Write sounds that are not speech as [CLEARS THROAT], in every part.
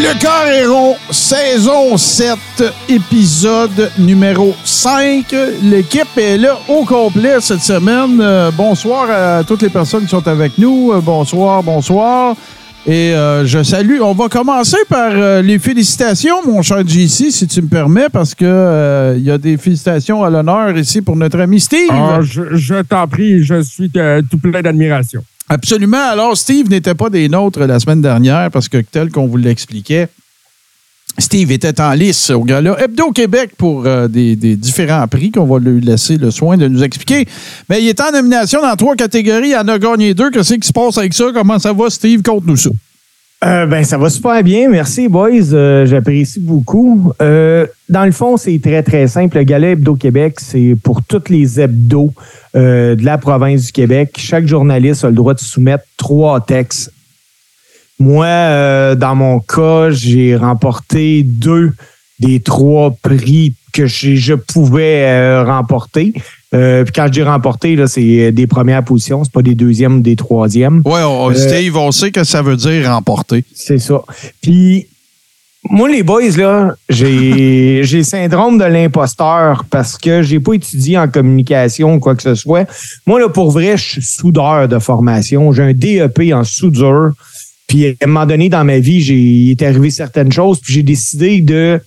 Le Carréron, saison 7, épisode numéro 5. L'équipe est là au complet cette semaine. Euh, bonsoir à toutes les personnes qui sont avec nous. Euh, bonsoir, bonsoir. Et euh, je salue. On va commencer par euh, les félicitations, mon cher JC, si tu me permets, parce que il y a des félicitations à l'honneur ici pour notre ami Steve. Ah, je je t'en prie, je suis tout plein d'admiration. Absolument. Alors, Steve n'était pas des nôtres la semaine dernière parce que, tel qu'on vous l'expliquait, Steve était en lice au gala Hebdo Québec pour euh, des, différents prix qu'on va lui laisser le soin de nous expliquer. Mais il est en nomination dans trois catégories. Il en a gagné deux. Qu'est-ce qui se passe avec ça? Comment ça va, Steve? Conte-nous ça. Euh, ben, ça va super bien. Merci, boys. Euh, J'apprécie beaucoup. Euh, dans le fond, c'est très, très simple. Le Gala Hebdo Québec, c'est pour toutes les hebdos euh, de la province du Québec. Chaque journaliste a le droit de soumettre trois textes. Moi, euh, dans mon cas, j'ai remporté deux des trois prix que je pouvais euh, remporter. Euh, puis quand je dis remporter, là, c'est des premières positions, c'est pas des deuxièmes ou des troisièmes. Oui, Euh, Steve, on sait que ça veut dire remporter. C'est ça. Puis, moi, les boys, là, j'ai [LAUGHS] j'ai le syndrome de l'imposteur parce que j'ai pas étudié en communication ou quoi que ce soit. Moi, là, pour vrai, je suis soudeur de formation. J'ai un DEP en soudure. Puis, à un moment donné, dans ma vie, j'ai il est arrivé certaines choses. Puis, j'ai décidé de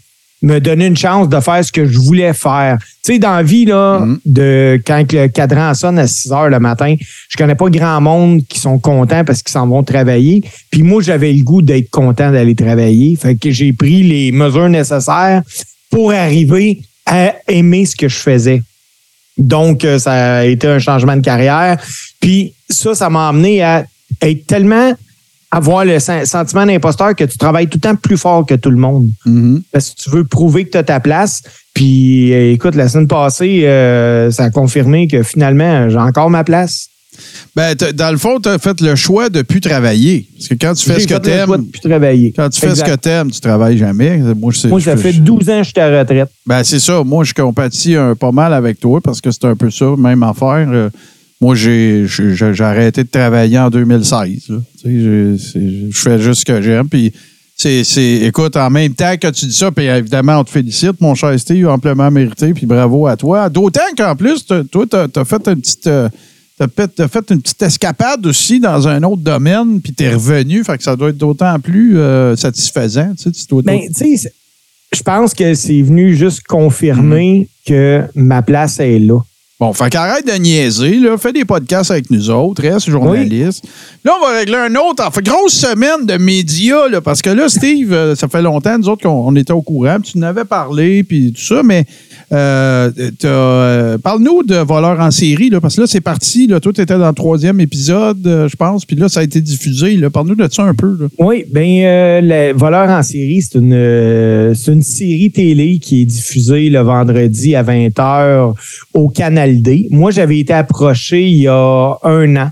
me donner une chance de faire ce que je voulais faire. Tu sais, dans la vie, là, Mhm. de, quand le cadran sonne à 6 heures le matin, je connais pas grand monde qui sont contents parce qu'ils s'en vont travailler. Puis moi, j'avais le goût d'être content d'aller travailler. Fait que j'ai pris les mesures nécessaires pour arriver à aimer ce que je faisais. Donc, euh, ça a été un changement de carrière. Puis ça, ça m'a amené à être tellement avoir le sen- sentiment d'imposteur que tu travailles tout le temps plus fort que tout le monde Mhm. parce que tu veux prouver que tu as ta place. Puis, euh, écoute, la semaine passée, euh, ça a confirmé que finalement, j'ai encore ma place. Ben, dans le fond, tu as fait le choix de plus travailler. Parce que quand tu fais ce que le tu choix de aimes, plus travailler. quand tu fais ce que tu aimes, tu travailles jamais. Moi, je- Moi, ça fait je- 12 ans que je suis à retraite. Ben, c'est ça. Moi, je compatis un, pas mal avec toi parce que c'est un peu ça, même affaire. Euh, moi, j'ai arrêté de travailler en 2016. là. Tu sais, j'ai- c'est- Je fais juste ce que j'aime. Puis, c'est, c'est- écoute, en même temps que tu dis ça, puis évidemment, on te félicite, mon cher Steve, amplement mérité, puis bravo à toi. D'autant qu'en plus, toi, tu as, fait une petite. euh, T'as fait, une petite escapade aussi dans un autre domaine, puis t'es revenu, fait que ça doit être d'autant plus euh, satisfaisant. Tu sais, tu dois- Ben, je pense que c'est venu juste confirmer que ma place est là. Bon, fait qu'arrête de niaiser, là. Fais des podcasts avec nous autres, reste journaliste. Là, on va régler un autre. Fait grosse semaine de médias, là, parce que là, Steve, euh, ça fait longtemps, nous autres, qu'on on était au courant, puis tu en avais parlé, puis tout ça, mais euh, euh, parle-nous de voleurs en série, parce que là, c'est parti, là. Toi, t'étais dans le troisième épisode, euh, je pense, puis là, ça a été diffusé. Parle-nous de ça un peu. Oui, ben euh, le Voleur en série, c'est une, série télé qui est diffusée le vendredi à 20h au Canal D. Moi, j'avais été approché il y a un an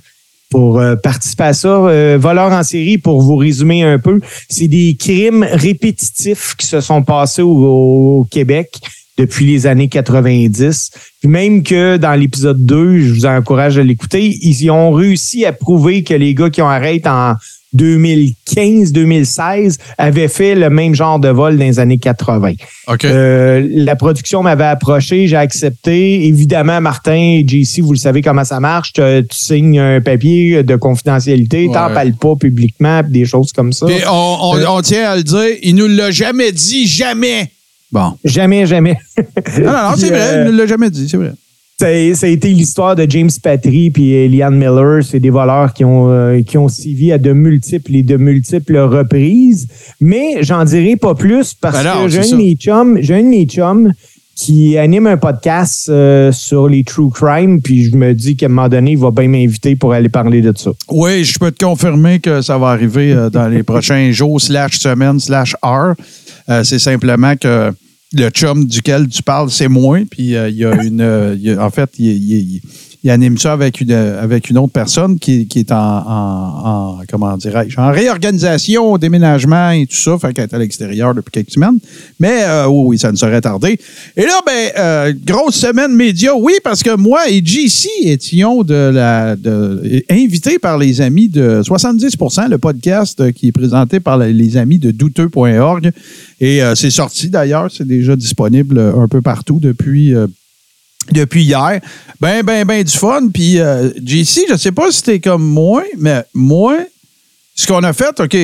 pour participer à ça. Euh, Voleur en série, pour vous résumer un peu, c'est des crimes répétitifs qui se sont passés au Québec depuis les années 90. Puis même que dans l'épisode 2, je vous encourage à l'écouter, ils y ont réussi à prouver que les gars qui ont arrêté en 2015-2016 avaient fait le même genre de vol dans les années 80. OK. Euh, la production m'avait approché, j'ai accepté. Évidemment, Martin et JC, vous le savez comment ça marche. Tu, tu signes un papier de confidentialité, Ouais. t'en parles pas publiquement, des choses comme ça. On, on- on tient à le dire, il nous l'a jamais dit, jamais. Bon. Jamais, jamais. Non, non, non, c'est vrai, euh, il nous l'a jamais dit, c'est vrai. Ça, ça a été l'histoire de James Patry puis Eliane Miller. C'est des voleurs qui ont, euh, qui ont sévi à de multiples et de multiples reprises. Mais j'en dirai pas plus parce Ben non, que j'ai un, de mes chums, j'ai un de mes chums qui anime un podcast euh, sur les true crime. Puis je me dis qu'à un moment donné, il va bien m'inviter pour aller parler de ça. Oui, je peux te confirmer que ça va arriver euh, dans les prochains jours, slash semaines, slash heures. Euh, c'est simplement que le chum duquel tu parles, c'est moi. Puis euh, il y a une. euh, y en fait, il, il- anime ça avec une, avec une autre personne qui, qui est en, en, en- comment réorganisation, déménagement et tout ça, fait qu'elle est à l'extérieur depuis quelques semaines. Mais euh, oui, ça ne serait tardé. Et là, ben, euh, grosse semaine média, oui, parce que moi et JC étions de la, invités par les amis de 70% le podcast qui est présenté par les- amis de douteux.org. Et euh, c'est sorti d'ailleurs, c'est déjà disponible un peu partout depuis, depuis hier. Ben, ben, ben du fun. Puis, euh, JC, je sais pas si t'es comme moi, mais moi, ce qu'on a fait, OK,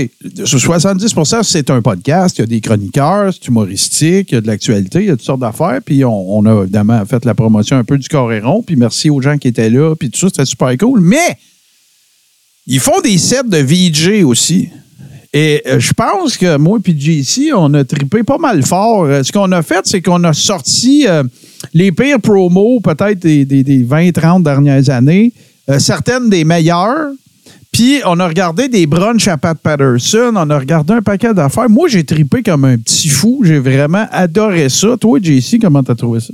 sur 70% c'est un podcast, il y a des chroniqueurs, c'est humoristique, il y a de l'actualité, il y a toutes sortes d'affaires. Puis on, a évidemment fait la promotion un peu du Coréron, puis merci aux gens qui étaient là, puis tout ça, c'était super cool. Mais ils font des sets de VJ aussi. Et euh, je pense que moi et JC, on a trippé pas mal fort. Euh, Ce qu'on a fait, c'est qu'on a sorti les pires promos, peut-être des, des, des 20-30 dernières années, euh, certaines des meilleures. Puis on a regardé des brunchs à Pat Patterson, on a regardé un paquet d'affaires. Moi, j'ai trippé comme un petit fou. J'ai vraiment adoré ça. Toi, JC, comment t'as trouvé ça?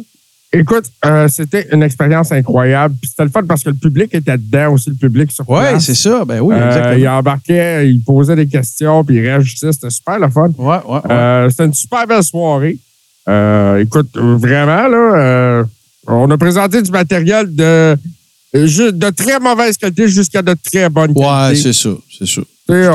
Écoute, euh, c'était une expérience incroyable. Puis c'était le fun parce que le public était dedans aussi, le public sur Oui, place. c'est ça. Ben oui, Euh, il embarquait, il posait des questions, puis il réagissait. C'était super le fun. Ouais, ouais, ouais. Euh, c'était une super belle soirée. Euh, écoute, vraiment, là, euh, on a présenté du matériel de, de très mauvaise qualité jusqu'à de très bonne Ouais, qualité. c'est ça, c'est ça.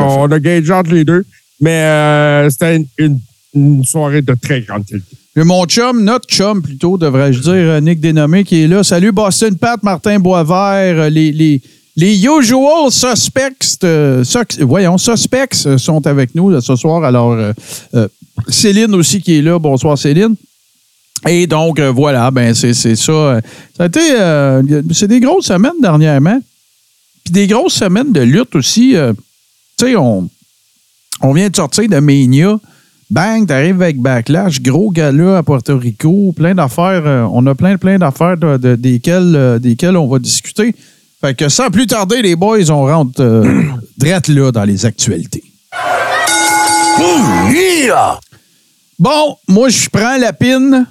On a gagé entre les deux, mais euh, c'était une, une- une soirée de très grande qualité. J'ai mon chum, notre chum plutôt, devrais-je dire, Nick Dénommé, qui est là. Salut Boston Pat, Martin Boisvert, les, les, les usual suspects, euh, voyons, suspects sont avec nous ce soir. Alors, euh, euh, Céline aussi qui est là. Bonsoir Céline. Et donc, voilà, ben c'est ça. Ça a été, c'est des grosses semaines dernièrement. Puis des grosses semaines de lutte aussi. tu sais, on, on vient de sortir de Mania. Bang, t'arrives avec Backlash, gros gala à Puerto Rico, plein d'affaires. on a plein, plein d'affaires de- de- desquelles, desquelles on va discuter. Fait que sans plus tarder, les boys, on rentre euh, [CLEARS THROAT] drette là dans les actualités. Bon, moi, je prends la pine.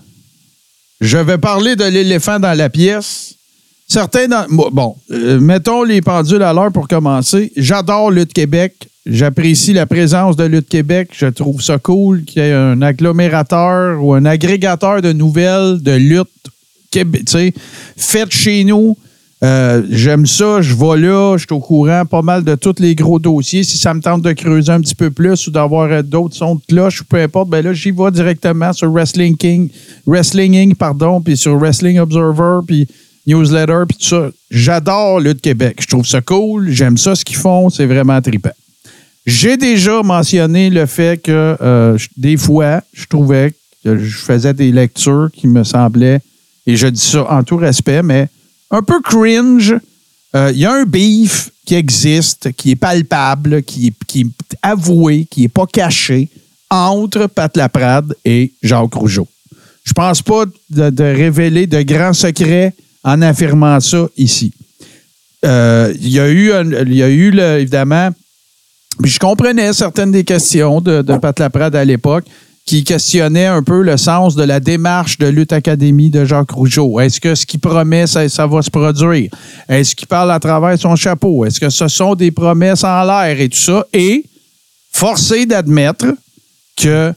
Je vais parler de l'éléphant dans la pièce. Certains dans. Bon, euh, mettons les pendules à l'heure pour commencer. J'adore Lutte Québec. J'apprécie la présence de Lutte Québec. Je trouve ça cool qu'il y ait un agglomérateur ou un agrégateur de nouvelles de lutte Québec, faites chez nous. Euh, J'aime ça, je vais là, je suis au courant pas mal de tous les gros dossiers. Si ça me tente de creuser un petit peu plus ou d'avoir euh, d'autres sons de cloche ou peu importe, ben là, j'y vais directement sur Wrestling King, Wrestling Inc., pardon, puis sur Wrestling Observer, puis Newsletter, puis tout ça. J'adore Lutte Québec. Je trouve ça cool, j'aime ça ce qu'ils font, c'est vraiment trippant. J'ai déjà mentionné le fait que euh, des fois, je trouvais que je faisais des lectures qui me semblaient, et je dis ça en tout respect, mais un peu cringe. Euh, Il y a un beef qui existe, qui est palpable, qui est, avoué, qui n'est pas caché entre Pat Laprade et Jacques Rougeau. Je pense pas de, révéler de grands secrets en affirmant ça ici. Euh, Il y a eu, y a évidemment, je comprenais certaines des questions de Pat Laprade à l'époque qui questionnaient un peu le sens de la démarche de Lutte Académie de Jacques Rougeau. Est-ce que ce qu'il promet, ça, va se produire? Est-ce qu'il parle à travers son chapeau? Est-ce que ce sont des promesses en l'air et tout ça? Et forcé d'admettre que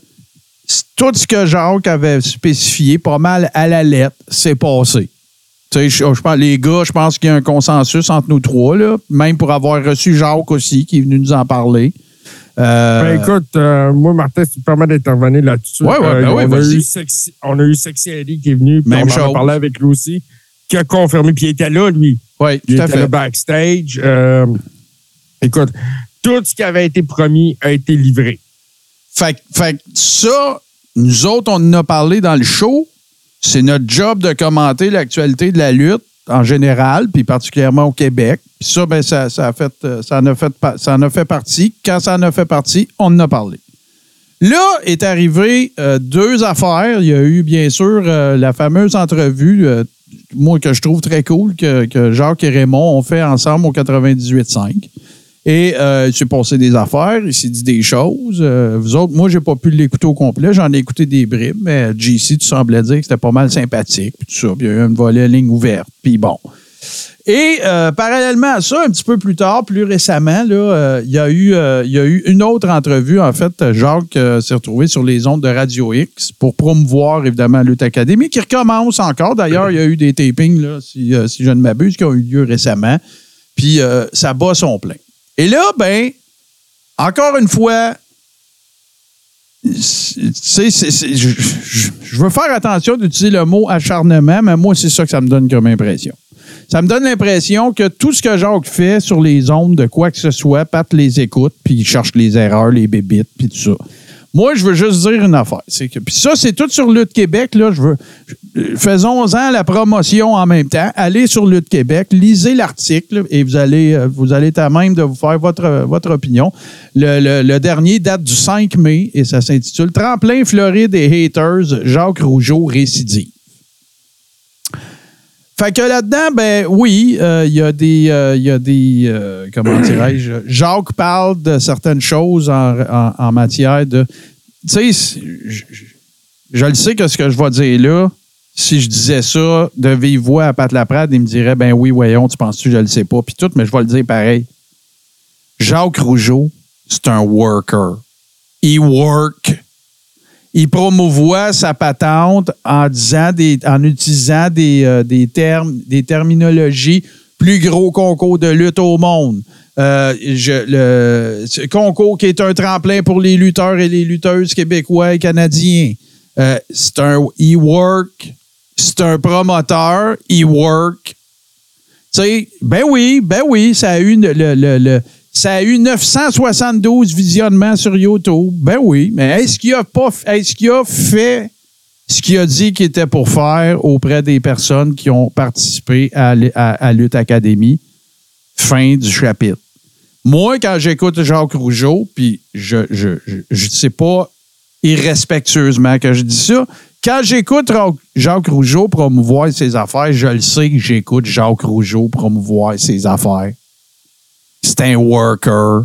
tout ce que Jacques avait spécifié, pas mal à la lettre, s'est passé. Je, les gars, je pense qu'il y a un consensus entre nous trois, là, même pour avoir reçu Jacques aussi, qui est venu nous en parler. Euh, Ben, écoute, euh, moi, Martin, si tu me permets d'intervenir là-dessus. Ouais, ouais, ben euh, oui, on, a eu Sexy, on a eu Sexy Eddie qui est venu, puis Même on en chose. a parlé avec lui aussi, qui a confirmé, puis il était là, lui. oui, tout à était là fait. backstage. Euh, écoute, tout ce qui avait été promis a été livré. Fait, fait que ça, nous autres, on en a parlé dans le show. C'est notre job de commenter l'actualité de la lutte en général, puis particulièrement au Québec. Puis ça, ben, ça, a fait, euh, ça, en a fait, partie. Quand ça en a fait partie, on en a parlé. Là est arrivé euh, deux affaires. Il y a eu, bien sûr, euh, la fameuse entrevue, moi, que je trouve très cool, que, que Jacques et Raymond ont fait ensemble au 98.5. Et euh, il s'est passé des affaires, il s'est dit des choses. Euh, vous autres, moi, j'ai pas pu l'écouter au complet. J'en ai écouté des bribes, mais JC, tu semblais dire que c'était pas mal sympathique, puis tout ça. Puis il y a eu un volet ligne ouverte. Puis bon. Et euh, parallèlement à ça, un petit peu plus tard, plus récemment, là, euh, il y, a eu, euh, il y a eu une autre entrevue. En fait, Jacques euh, s'est retrouvé sur les ondes de Radio X pour promouvoir évidemment Lutte Académie, qui recommence encore. D'ailleurs, il y a eu des tapings, là, si, euh, si je ne m'abuse, qui ont eu lieu récemment. Puis euh, ça bat son plein. Et là, ben, encore une fois, je veux faire attention d'utiliser le mot acharnement, mais moi, c'est ça que ça me donne comme impression. Ça me donne l'impression que tout ce que Jacques fait sur les ondes de quoi que ce soit, Pat les écoute, puis il cherche les erreurs, les bébites, puis tout ça. Moi, je veux juste dire une affaire. Que, puis ça, c'est tout sur Lutte Québec. Là, je veux, faisons-en la promotion en même temps. Allez sur Lutte Québec, lisez l'article et vous allez, euh, vous allez à même de vous faire votre, votre opinion. Le, le- le dernier date du 5 mai et ça s'intitule Tremplin Floride et Haters, Jacques Rougeau récidive. Fait que là-dedans, ben oui, euh, il y a des, euh, il y a des, euh, comment dirais-je, Jacques parle de certaines choses en, matière de, tu sais, je le sais que ce que je vais dire là, si je disais ça de vive voix à Pat Laprade, il me dirait, ben oui, voyons, tu penses-tu, je le sais pas, puis tout, mais je vais le dire pareil. Jacques Rougeau, c'est un worker. Il work il promouvoit sa patente en disant des, en utilisant des, euh, des termes, des terminologies plus gros concours de lutte au monde. Euh, le ce concours qui est un tremplin pour les lutteurs et les lutteuses québécois et canadiens. Euh, c'est un e-work, c'est un promoteur, e-work. Tu sais, ben oui, ben oui, ça a eu le- le- le- ça a eu 972 visionnements sur YouTube. Ben oui, mais est-ce qu'il a pas est-ce qu'il a fait ce qu'il a dit qu'il était pour faire auprès des personnes qui ont participé à, à, Lutte Académie? Fin du chapitre. Moi, quand j'écoute Jacques Rougeau, puis je je, je, je sais pas irrespectueusement que je dis ça, quand j'écoute Jacques Rougeau promouvoir ses affaires, je le sais que j'écoute Jacques Rougeau promouvoir ses affaires. C'est un worker.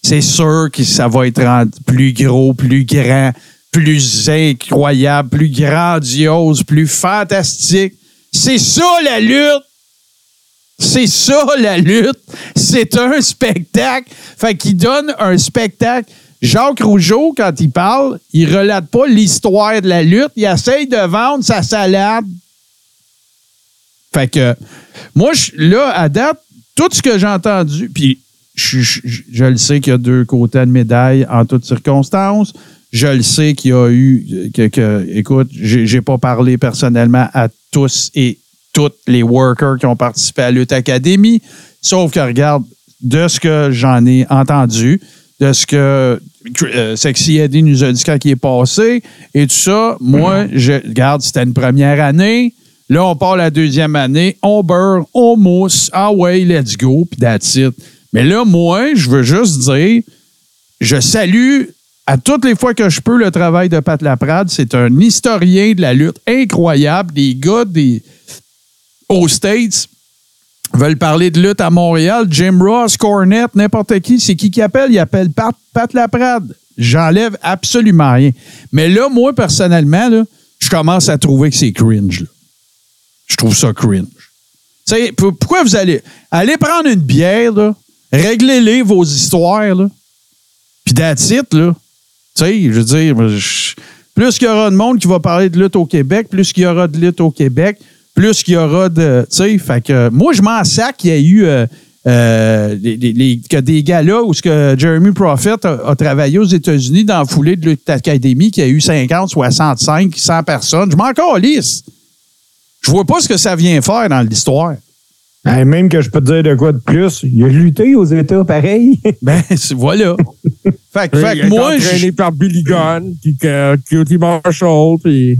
C'est sûr que ça va être plus gros, plus grand, plus incroyable, plus grandiose, plus fantastique. C'est ça la lutte. C'est ça la lutte. C'est un spectacle. Fait qu'il donne un spectacle. Jacques Rougeau, quand il parle, il relate pas l'histoire de la lutte. Il essaye de vendre sa salade. Fait que, moi, là, à date, tout ce que j'ai entendu, puis je, le sais qu'il y a deux côtés de médaille en toutes circonstances. Je le sais qu'il y a eu, que, que- écoute, j'ai pas parlé personnellement à tous et toutes les workers qui ont participé à Lutte Academy, sauf que, regarde, de ce que j'en ai entendu, de ce que euh, Sexy Eddie nous a dit quand il est passé et tout ça, moi, je regarde, c'était une première année. Là, on part la deuxième année, on beurre, on mousse, ah ouais, let's go, puis that's it. Mais là, moi, je veux juste dire, je salue à toutes les fois que je peux le travail de Pat Laprade. C'est un historien de la lutte incroyable. Des gars des, aux States veulent parler de lutte à Montréal. Jim Ross, Cornette, n'importe qui. C'est qui qui appelle? Il appelle Pat, Pat Laprade. J'enlève absolument rien. Mais là, moi, personnellement, là, je commence à trouver que c'est cringe. là. Je trouve ça cringe. Pourquoi vous allez. Allez prendre une bière, là. Réglez-les vos histoires, là. Puis that's it, là. Tu sais, je veux dire, plus qu'il y aura de monde qui va parler de lutte au Québec, plus qu'il y aura de lutte au Québec, plus qu'il y aura de. Tu sais, fait que moi, je m'en sac qu'il y a eu. euh, euh, les- que des gars-là où ce que Jeremy Prophet a, travaillé aux États-Unis dans la foulée de Academy, qui a eu 50, 65, 100 personnes. Je m'en calisse. Je vois pas ce que ça vient faire dans l'histoire. Hey, même que je peux te dire de quoi de plus, il a lutté aux États, pareil. [LAUGHS] Ben, voilà. fait, que- fait que moi, entraîné je- par Billy Gunn, puis Cutie Marshall, puis...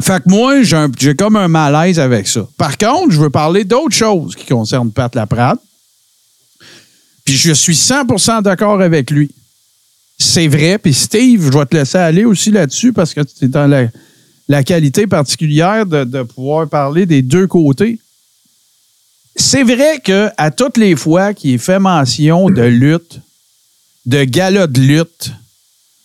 Fait que moi, j'ai comme un malaise avec ça. Par contre, je veux parler d'autres choses qui concernent Pat Laprade. Puis je suis 100% d'accord avec lui. C'est vrai. Puis Steve, je vais te laisser aller aussi là-dessus parce que tu es dans la, la qualité particulière de, pouvoir parler des deux côtés. C'est vrai que à toutes les fois qu'il est fait mention de lutte, de gala de lutte,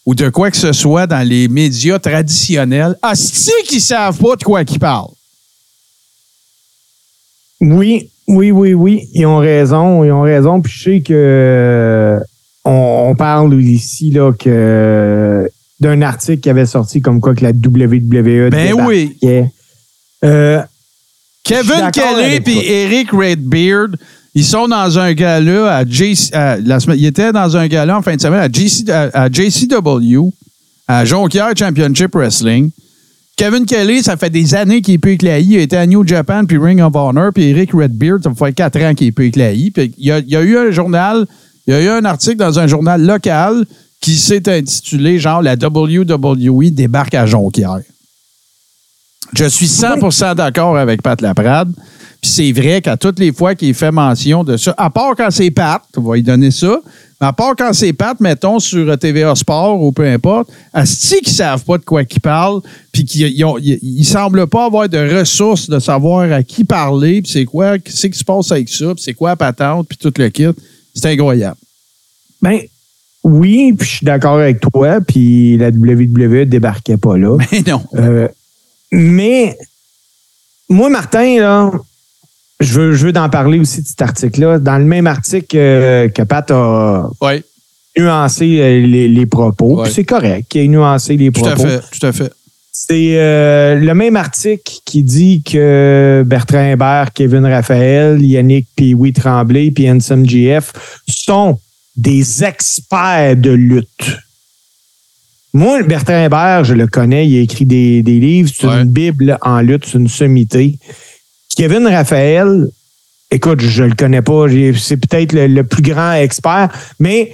ou de quoi que ce soit dans les médias traditionnels, hostie qu'ils savent pas de quoi qu'ils parlent. Oui, oui, oui, oui. Ils ont raison. Ils ont raison. Puis je sais que euh, on, on parle ici là que d'un article qui avait sorti comme quoi que la WWE Ben oui. Euh, Kevin Kelly et. Eric Redbeard, ils sont dans un gala à JC, à- la semaine, ils étaient dans un gala en fin de semaine à, JC, à, à JCW, à Jonquière Championship Wrestling. Kevin Kelly, ça fait des années qu'il est peu éclairé. Il était à New Japan puis Ring of Honor. Puis Eric Redbeard, ça fait quatre ans qu'il est éclairé. Puis il y, a, il y a eu un journal, il y a eu un article dans un journal local qui s'est intitulé genre La WWE débarque à Jonquière. Je suis 100% d'accord avec Pat Laprade. Puis c'est vrai qu'à toutes les fois qu'il fait mention de ça, à part quand c'est Pat, on va lui donner ça, mais à part quand c'est Pat, mettons, sur TVA Sport ou peu importe, Asti qu'ils savent pas de quoi qu'ils parlent, puis qu'ils ils semblent pas avoir de ressources de savoir à qui parler, puis c'est quoi, qu'est-ce qui se passe avec ça, puis c'est quoi la patente, puis tout le kit. C'est incroyable. ben oui, puis je suis d'accord avec toi. Puis la WWE débarquait pas là. Mais non. Euh, mais moi, Martin, là, je veux, je veux parler aussi de cet article-là. Dans le même article euh, que Pat a nuancé euh, les, les propos, Ouais. puis c'est correct qu'il ait nuancé les tout propos. à fait, tout à fait. C'est euh, le même article qui dit que Bertrand Hébert, Kevin Raphaël, Yannick Pee-Wee Tremblay puis Hanson GF sont des experts de lutte. Moi, Bertrand Hébert, je le connais, il a écrit des, des livres, c'est Ouais. une Bible en lutte, c'est une sommité. Kevin Raphaël, écoute, je le connais pas, c'est peut-être le, le plus grand expert, mais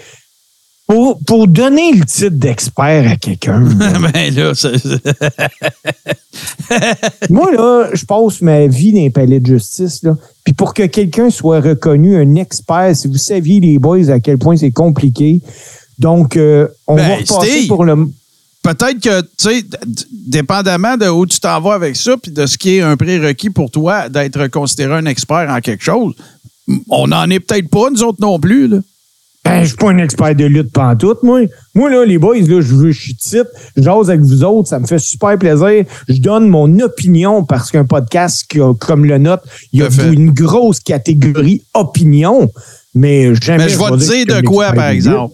pour, pour donner le titre d'expert à quelqu'un, [LAUGHS] ben là, [LAUGHS] Moi, là, je passe ma vie dans les palais de justice. Là. Puis pour que quelqu'un soit reconnu un expert, si vous saviez, les boys, à quel point c'est compliqué. Donc, euh, on Ben, va repasser Steve. pour le. peut-être que, tu sais, dépendamment de où tu t'en vas avec ça, puis de ce qui est un prérequis pour toi d'être considéré un expert en quelque chose, on n'en est peut-être pas, nous autres non plus. Là. Ben, je suis pas un expert de lutte pantoute, moi. Moi, là, les boys, là, je veux, je suis titre, je jase avec vous autres, ça me fait super plaisir. Je donne mon opinion parce qu'un podcast qui a- comme le nôtre, il y a une grosse catégorie opinion. Mais jamais. Mais je vais te dire de quoi, par exemple.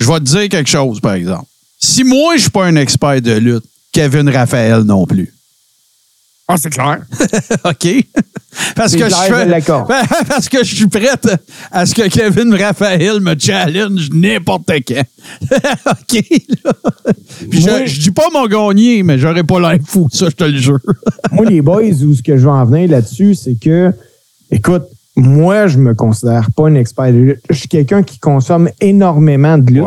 Je vais te dire quelque chose, par exemple. Si moi, je suis pas un expert de lutte, Kevin Raphaël non plus. Ah, c'est clair. [LAUGHS] OK? Parce que, je fais- [LAUGHS] parce que je suis prête à ce que Kevin Raphaël me challenge n'importe quand. [LAUGHS] OK? là. Puis je, Moi- je dis pas mon gagné, mais j'aurais pas l'air fou, ça, je te le jure. [LAUGHS] moi, les boys, où ce que je veux en venir là-dessus, c'est que, écoute, moi, je me considère pas un expert de lutte. Je suis quelqu'un qui consomme énormément de lutte,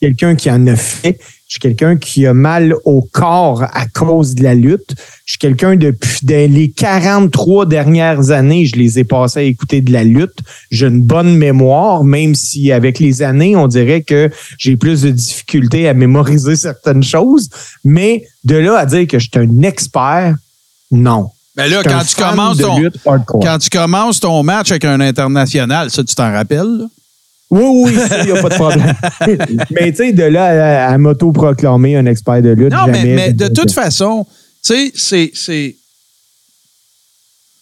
quelqu'un qui en a fait. Je suis quelqu'un qui a mal au corps à cause de la lutte. Je suis quelqu'un depuis les 43 dernières années, je les ai passés à écouter de la lutte. J'ai une bonne mémoire, même si avec les années, on dirait que j'ai plus de difficultés à mémoriser [LAUGHS] certaines choses. Mais de là à dire que je suis un expert, non. Mais là, quand tu, commences ton, quand tu commences ton match avec un international, ça, tu t'en rappelles? là? Oui, oui, il n'y a pas de problème. [LAUGHS] mais tu sais, de là à, à m'auto-proclamer un expert de lutte, Non, mais, jamais. mais de toute façon, tu sais, c'est. c'est-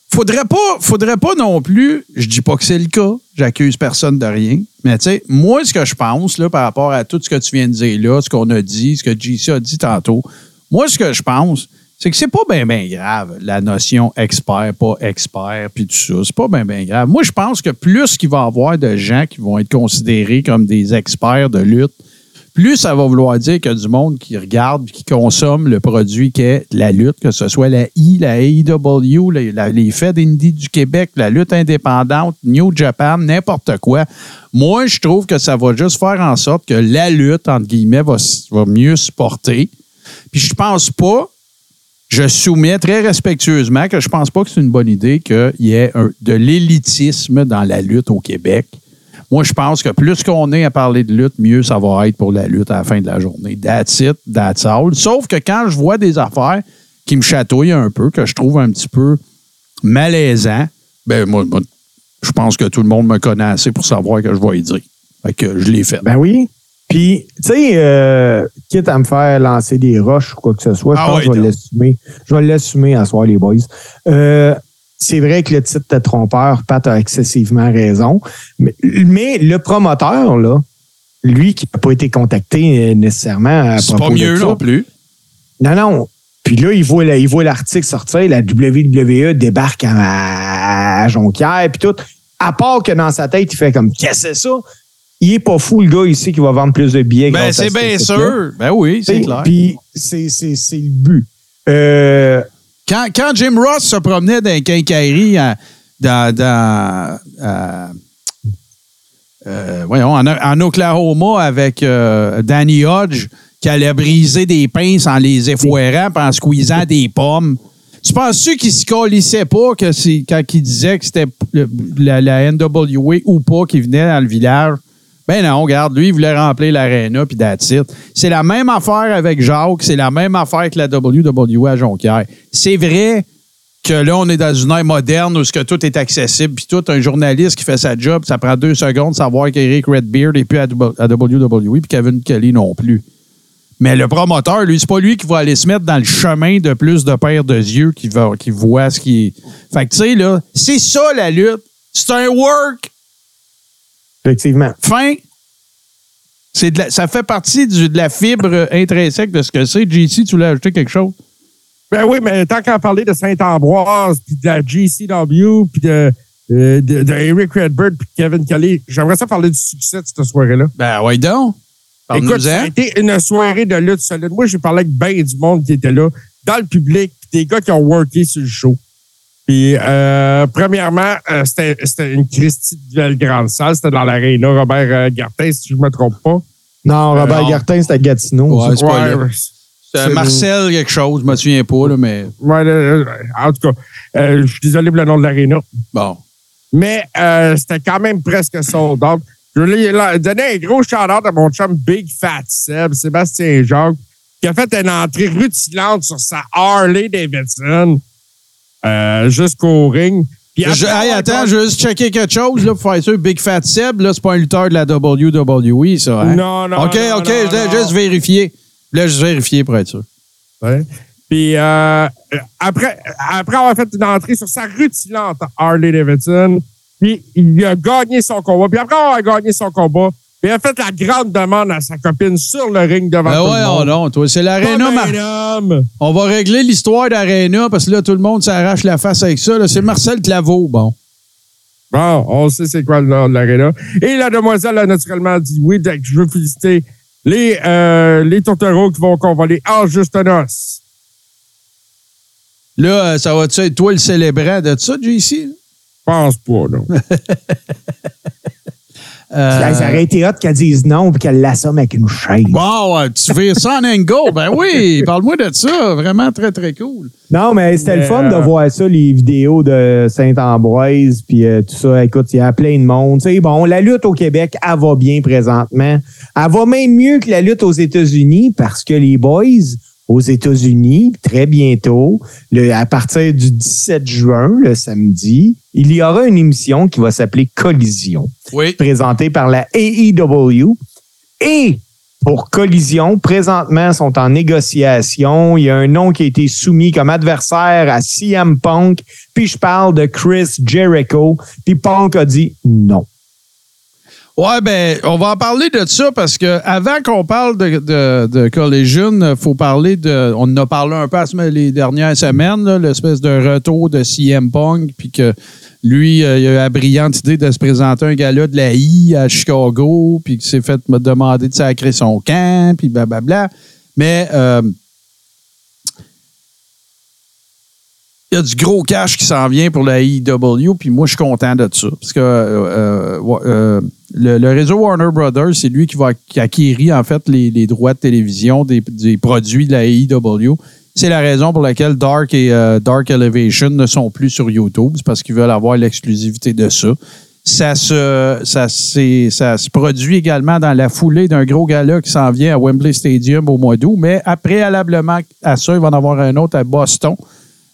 Faudrait pas, faudrait pas non plus, je dis pas que c'est le cas, j'accuse personne de rien, mais tu sais, moi, ce que je pense, là, par rapport à tout ce que tu viens de dire là, ce qu'on a dit, ce que JC a dit tantôt, moi, ce que je pense, c'est que c'est pas bien, bien grave, la notion expert, pas expert, puis tout ça. C'est pas bien, bien grave. Moi, je pense que plus qu'il va y avoir de gens qui vont être considérés comme des experts de lutte, plus ça va vouloir dire qu'il y a du monde qui regarde, qui consomme le produit qu'est la lutte, que ce soit la I, la AEW, la- les Fed Indie du Québec, la lutte indépendante, New Japan, n'importe quoi. Moi, je trouve que ça va juste faire en sorte que la lutte, entre guillemets, va, va mieux se porter. Puis je pense pas, je soumets très respectueusement que je pense pas que c'est une bonne idée qu'il y ait de l'élitisme dans la lutte au Québec. Moi, je pense que plus qu'on est à parler de lutte, mieux ça va être pour la lutte à la fin de la journée. That's it, that's all. Sauf que quand je vois des affaires qui me chatouillent un peu, que je trouve un petit peu malaisant, ben moi, moi, je pense que tout le monde me connaît assez pour savoir que je vais y dire. Fait que je l'ai fait. Ben oui. Puis, tu sais, euh, quitte à me faire lancer des roches ou quoi que ce soit, je Ah pense ouais, que je vais l'assumer. Je vais l'assumer à soir, les boys. Euh, c'est vrai que le titre de trompeur, Pat a excessivement raison. Mais, mais le promoteur, là, lui qui n'a pas été contacté euh, nécessairement à C'est pas mieux non plus. Non, non. Puis là, il voit, la- il voit l'article sortir, la WWE débarque à, à Jonquière, puis tout. À part que dans sa tête, il fait comme, qu'est-ce que c'est ça? Il est pas fou, le gars, ici, qui va vendre plus de billets. Ben, c'est ce bien sûr. Ben oui, c'est clair. Puis c'est le but. Euh, Quand, quand Jim Ross se promenait dans les quincailleries à- dans, dans à- euh, voyons, en, en Oklahoma avec euh, Danny Hodge qui allait briser des pinces en les effoirant puis en squeezant des pommes. Tu penses-tu qu'il se colissait pas que quand il disait que c'était la, la NWA ou pas qui venait dans le village? Ben non, regarde, lui, il voulait remplir l'aréna puis that's. C'est la même affaire avec Jacques, c'est la même affaire que la WWE à Jonquière. C'est vrai que là, on est dans une ère moderne où ce que tout est accessible, puis tout, un journaliste qui fait sa job, ça prend deux secondes de savoir qu'Eric Redbeard n'est plus à WWE, puis Kevin Kelly non plus. Mais le promoteur, lui, c'est pas lui qui va aller se mettre dans le chemin de plus de paires de yeux qui, va, voit ce qui est. Fait que, tu sais, là, c'est ça la lutte. C'est un work. Effectivement. Fin. C'est de la- ça fait partie du- de la fibre intrinsèque de ce que c'est. JC, tu voulais ajouter quelque chose? Ben oui, mais tant qu'à parler de Saint-Ambroise, puis de la GCW, puis de, euh, de, de Eric Redbird, puis Kevin Kelly, j'aimerais ça parler du succès de cette soirée-là. Ben, ouais, donc. Écoute, ça a Parle-nous-en. été une soirée de lutte solide. Moi, j'ai parlé avec bien du monde qui était là, dans le public, puis des gars qui ont worké sur le show. Puis, euh, premièrement, euh, c'était c'était une Christie de belle grande salle. C'était dans l'aréna Robert euh, Gartin, si je ne me trompe pas. Non, Robert Euh, non. Gartin, c'était à Gatineau. Ouais, c'est pas. Ouais, C'est c'est- Marcel quelque chose, je me souviens pas, là, mais ouais, euh, en tout cas, euh, je suis désolé pour le nom de l'aréna. bon. Mais euh, c'était quand même presque sold out. Je voulais là, donner un gros shout-out à mon chum Big Fat Seb, Sébastien Jacques, qui a fait une entrée rutilante sur sa Harley Davidson euh, jusqu'au ring. Puis Je- après hey, attends, je veux juste checker quelque chose là, pour faire sûr. Big Fat Seb, là, c'est pas un lutteur de la WWE, ça. Hein? Non, non, OK, non, OK, non, je voulais juste vérifier. Je voulais juste vérifier pour être sûr. Ouais. Puis euh, après, après avoir fait une entrée sur sa rutilante Harley Davidson, puis il a gagné son combat. Puis après avoir gagné son combat, il a fait la grande demande à sa copine sur le ring devant Ben tout ouais, le oh monde. non, toi, c'est l'Arena. Mar-. On va régler l'histoire d'Arena parce que là, tout le monde s'arrache la face avec ça. C'est Marcel Claveau, bon. Bon, on sait c'est quoi le nom de l'aréna. Et la demoiselle a naturellement dit oui. Donc, je veux féliciter les, euh, les tourtereaux qui vont convoler en juste noces. Là, euh, ça va-tu être toi le célébrant de ça, JC? Je pense pas, non. [LAUGHS] Euh, Ça aurait été hot qu'elle dise non puis qu'elle l'assomme avec une chaise. Bon, euh, tu vires ça en angle. Ben oui, parle-moi de ça. Vraiment très, très cool. Non, mais c'était le fun de euh, voir ça, les vidéos de Saint-Ambroise, puis euh, tout ça. Écoute, il y a plein de monde. Tu sais, bon, la lutte au Québec, elle va bien présentement. Elle va même mieux que la lutte aux États-Unis parce que les boys aux États-Unis, très bientôt, le- à partir du 17 juin, le samedi, il y aura une émission qui va s'appeler Collision Oui. présenté par la AEW. Et pour Collision, présentement, sont en négociation. Il y a un nom qui a été soumis comme adversaire à CM Punk. Puis je parle de Chris Jericho. Puis Punk a dit non. Ouais, ben, on va en parler de ça parce que avant qu'on parle de, de, de Collision, faut parler de. On en a parlé un peu les dernières semaines, l'espèce de retour de CM Punk, puis que lui, euh, il a eu la brillante idée de se présenter un gala de la I à Chicago, puis qu'il s'est fait me demander de sacrer son camp, puis blablabla. Mais euh, y a du gros cash qui s'en vient pour la IW, puis moi, je suis content de ça. Parce que euh, euh, euh, le, réseau Warner Brothers, c'est lui qui va acquérir, en fait, les, droits de télévision des, produits de la IW. C'est la raison pour laquelle Dark et Dark Elevation ne sont plus sur YouTube. C'est parce qu'ils veulent avoir l'exclusivité de ça. Ça se, ça se produit également dans la foulée d'un gros gala qui s'en vient à Wembley Stadium au mois d'août, mais préalablement à ça, il va en avoir un autre à Boston.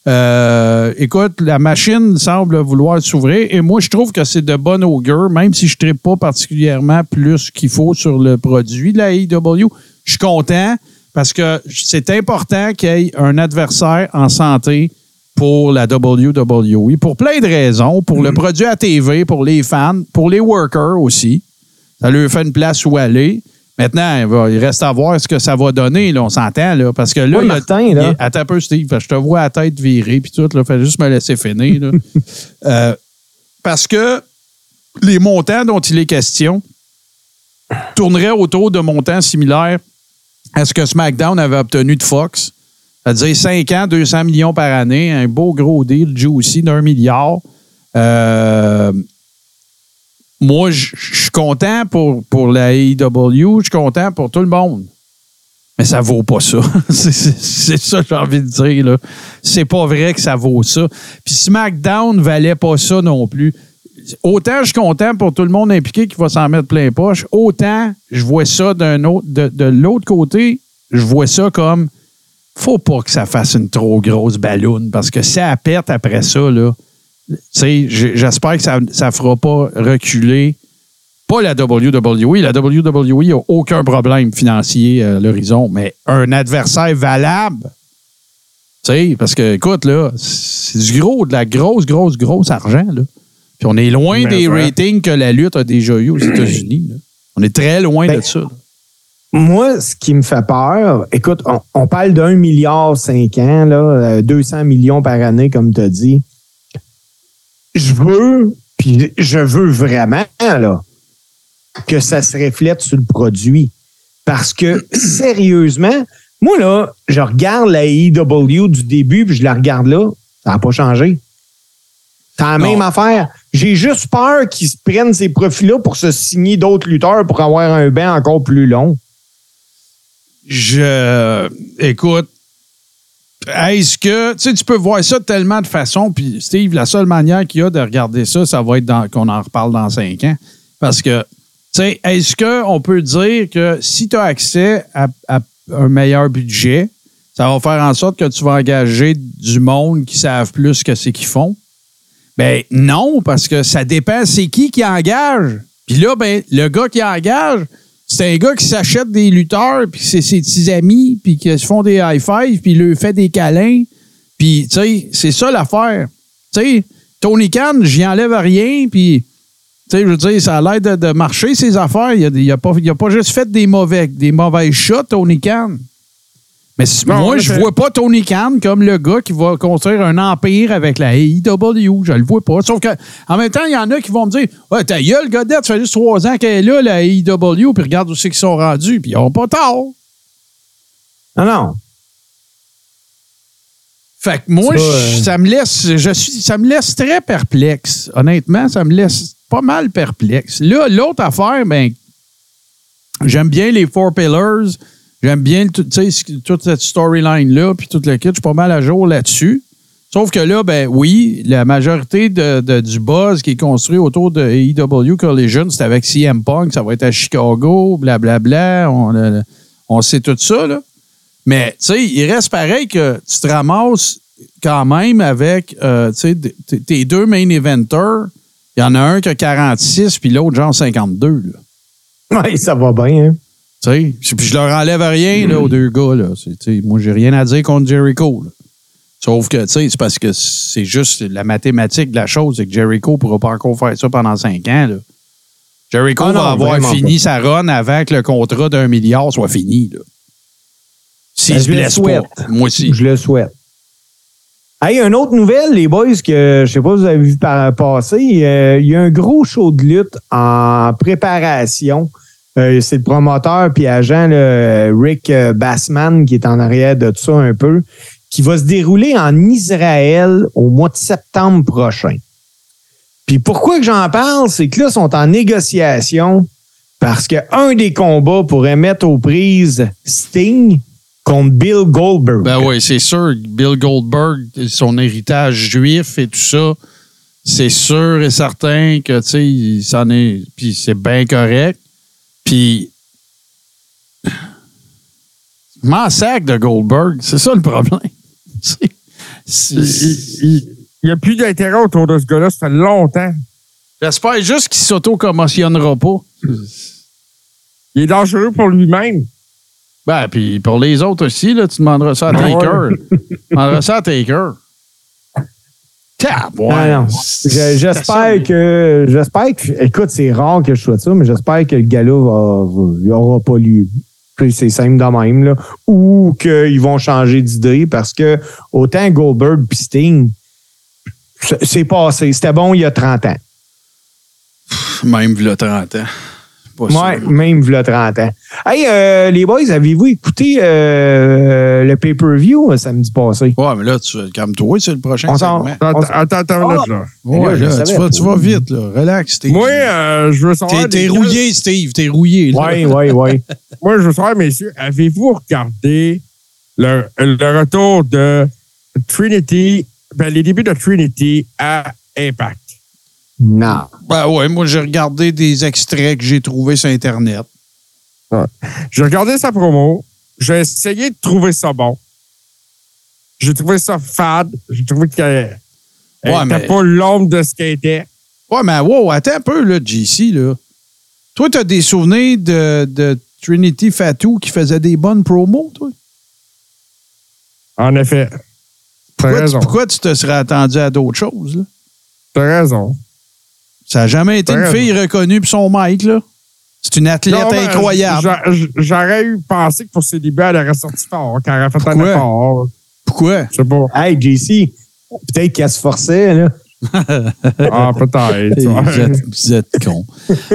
Euh, écoute, la machine semble vouloir s'ouvrir et moi, je trouve que c'est de bon augure, même si je ne pas particulièrement plus qu'il faut sur le produit de la AEW. Je suis content parce que c'est important qu'il y ait un adversaire en santé pour la WWE, pour plein de raisons, pour le produit à TV, pour les fans, pour les workers aussi. Ça lui fait une place où aller. Maintenant, il, reste à voir ce que ça va donner, là, on s'entend, là, parce que là, Oui, Martin, là. attends un peu, Steve, parce que je te vois la tête virée, puis tout, là, fais juste me laisser finir. là. [LAUGHS] Euh, parce que les montants dont il est question tourneraient autour de montants similaires à ce que SmackDown avait obtenu de Fox. C'est-à-dire 5 ans, 200 millions par année, un beau gros deal juicy d'un milliard. Euh, moi, je je suis content pour, pour la AEW, je suis content pour tout le monde. Mais ça vaut pas ça. [LAUGHS] c'est ça que j'ai envie de dire. C'est pas vrai que ça vaut ça. Puis SmackDown valait pas ça non plus. Autant je suis content pour tout le monde impliqué qui va s'en mettre plein poche, autant je vois ça d'un autre, de, de l'autre côté, je vois ça comme faut pas que ça fasse une trop grosse balloune parce que elle pète après ça, là, j'espère que ça ne fera pas reculer pas la WWE. La WWE n'a aucun problème financier à l'horizon, mais un adversaire valable. Tu sais, parce que, écoute, là, c'est du gros, de la grosse, grosse, grosse argent, là. Puis on est loin Mais des ratings que la lutte a déjà eu aux [CLEARS THROAT] États-Unis. On est très loin Ben, de ça. là. Moi, ce qui me fait peur, écoute, on, on parle d'un milliard cinq ans, là, euh, 200 millions par année, comme tu as dit. Je veux, puis je veux vraiment, là, que ça se reflète sur le produit. Parce que, [CLEARS THROAT] sérieusement, moi, là, je regarde la AEW du début, puis je la regarde là, ça n'a pas changé. C'est la Non. même affaire. J'ai juste peur qu'ils se prennent ces profils-là pour se signer d'autres lutteurs pour avoir un bain encore plus long. Je. Écoute. Est-ce que. Tu sais, tu peux voir ça de tellement de façons. Puis, Steve, la seule manière qu'il y a de regarder ça, ça va être qu'on en reparle dans cinq ans. Parce que, sais, est-ce qu'on peut dire que si tu as accès à, un meilleur budget, ça va faire en sorte que tu vas engager du monde qui savent plus que c'est qu'ils font? Ben non, parce que ça dépend c'est qui qui engage. Puis là, ben, le gars qui engage, c'est un gars qui s'achète des lutteurs, puis c'est ses petits amis, puis qui se font des high-fives, puis leur fait des câlins. Puis, tu sais, c'est ça l'affaire. Tu sais, Tony Khan, j'y enlève rien, puis, tu sais, je veux dire, ça a l'air de, de marcher, ses affaires. Il a, il a pas, il a pas juste fait des mauvais, des mauvais shots, Tony Khan. Mais Non, moi, je c'est- vois pas Tony Khan comme le gars qui va construire un empire avec la AEW. Je le vois pas. Sauf que, en même temps, il y en a qui vont me dire Ouais, ta gueule, Godette, ça fait juste trois ans qu'elle est là, la AEW, puis regarde où c'est qu'ils sont rendus, puis ils ont pas tort. Non, non. Fait que moi, euh, ça me laisse, je suis, ça me laisse très perplexe. Honnêtement, ça me laisse pas mal perplexe. Là, l'autre affaire, ben, j'aime bien les Four Pillars. J'aime bien toute cette storyline-là, puis toute le kit. Je suis pas mal à jour là-dessus. Sauf que là, ben oui, la majorité de, du buzz qui est construit autour de AEW Collision, c'est avec CM Punk, ça va être à Chicago, blablabla. On, euh, on sait tout ça, là. Mais, tu sais, il reste pareil que tu te ramasses quand même avec, euh, tes deux main eventers. Il y en a un qui a 46, puis l'autre, genre 52, là. Oui, ça va bien. Hein? Tu sais, puis je leur enlève rien là, aux deux gars. Là. Moi, j'ai rien à dire contre Jericho. là. Sauf que, tu sais, c'est parce que c'est juste la mathématique de la chose, c'est que Jericho ne pourra pas encore faire ça pendant cinq ans. Là. Jericho Ah non, va avoir fini sa run avant que le contrat d'un milliard soit fini. Là. S'il Ben, se je le blesse souhaite. pas. Moi aussi. Je le souhaite. Hey, une autre nouvelle, les boys, que je sais pas si vous avez vu par passer. euh, Il y a un gros show de lutte en préparation. Euh, c'est le promoteur puis agent Rick euh, Bassman qui est en arrière de ça un peu, qui va se dérouler en Israël au mois de septembre prochain. Puis pourquoi que j'en parle, c'est que là, ils sont en négociation parce qu'un des combats pourrait mettre aux prises Sting contre Bill Goldberg. Ben oui, c'est sûr. Bill Goldberg, son héritage juif et tout ça, c'est sûr et certain que, tu sais, il s'en est. Puis c'est bien correct. Puis. Sac de Goldberg. C'est ça le problème. [LAUGHS] Il n'y a plus d'intérêt autour de ce gars-là, ça fait longtemps. J'espère juste qu'il s'auto-commotionnera pas. Il est dangereux pour lui-même. Ben, puis pour les autres aussi, là, tu demanderas ça à Ben Taker. tu demanderas ça à Taker. Ah J'espère que. J'espère que. Écoute, c'est rare que je sois ça, mais j'espère que le gala va, va- il aura pas lieu. Puis c'est simple de même, là. Ou qu'ils vont changer d'idée parce que autant Goldberg puis Sting, c'est- passé. C'était bon il y a 30 ans. Même le 30 ans. Pas Ouais, sûr. même v'là 30 ans. Hey, euh, les boys, avez-vous écouté euh, le pay-per-view euh, samedi passé? Ouais, mais là, tu calme-toi, c'est le prochain On s'en- segment. Attends, attends, attends là. Ouais, là, savais tu, vas, tu vas vite, là. Relax, Steve. Moi, euh, je veux savoir. T'es, rouillé, Steve. T'es rouillé. là. Oui, oui, oui. [LAUGHS] Moi, je veux savoir, messieurs, avez-vous regardé le, le retour de Trinity, ben, les débuts de Trinity à Impact? Non. Ben ouais, moi, j'ai regardé des extraits que j'ai trouvés sur Internet. J'ai regardé sa promo. J'ai essayé de trouver ça bon. J'ai trouvé ça fade. J'ai trouvé qu'elle elle Ouais, était mais- pas l'ombre de ce qu'elle était. Ouais, mais wow, attends un peu, là, JC, là. Toi, t'as des souvenirs de, de Trinity Fatou qui faisait des bonnes promos, toi? En effet. Pourquoi, tu, raison. pourquoi tu te serais attendu à d'autres choses, là? T'as raison. Ça n'a jamais été une fille reconnue pour son mic, là. C'est une athlète Non, incroyable. j'a- j'a- J'aurais eu pensé que pour ses débuts, elle aurait sorti fort, qu'elle aurait fait un Pourquoi? effort. Pourquoi? Je sais pas. Hey, JC, peut-être qu'elle se forçait, là. [LAUGHS] Ah, peut-être. Hey, vous, êtes, vous êtes con.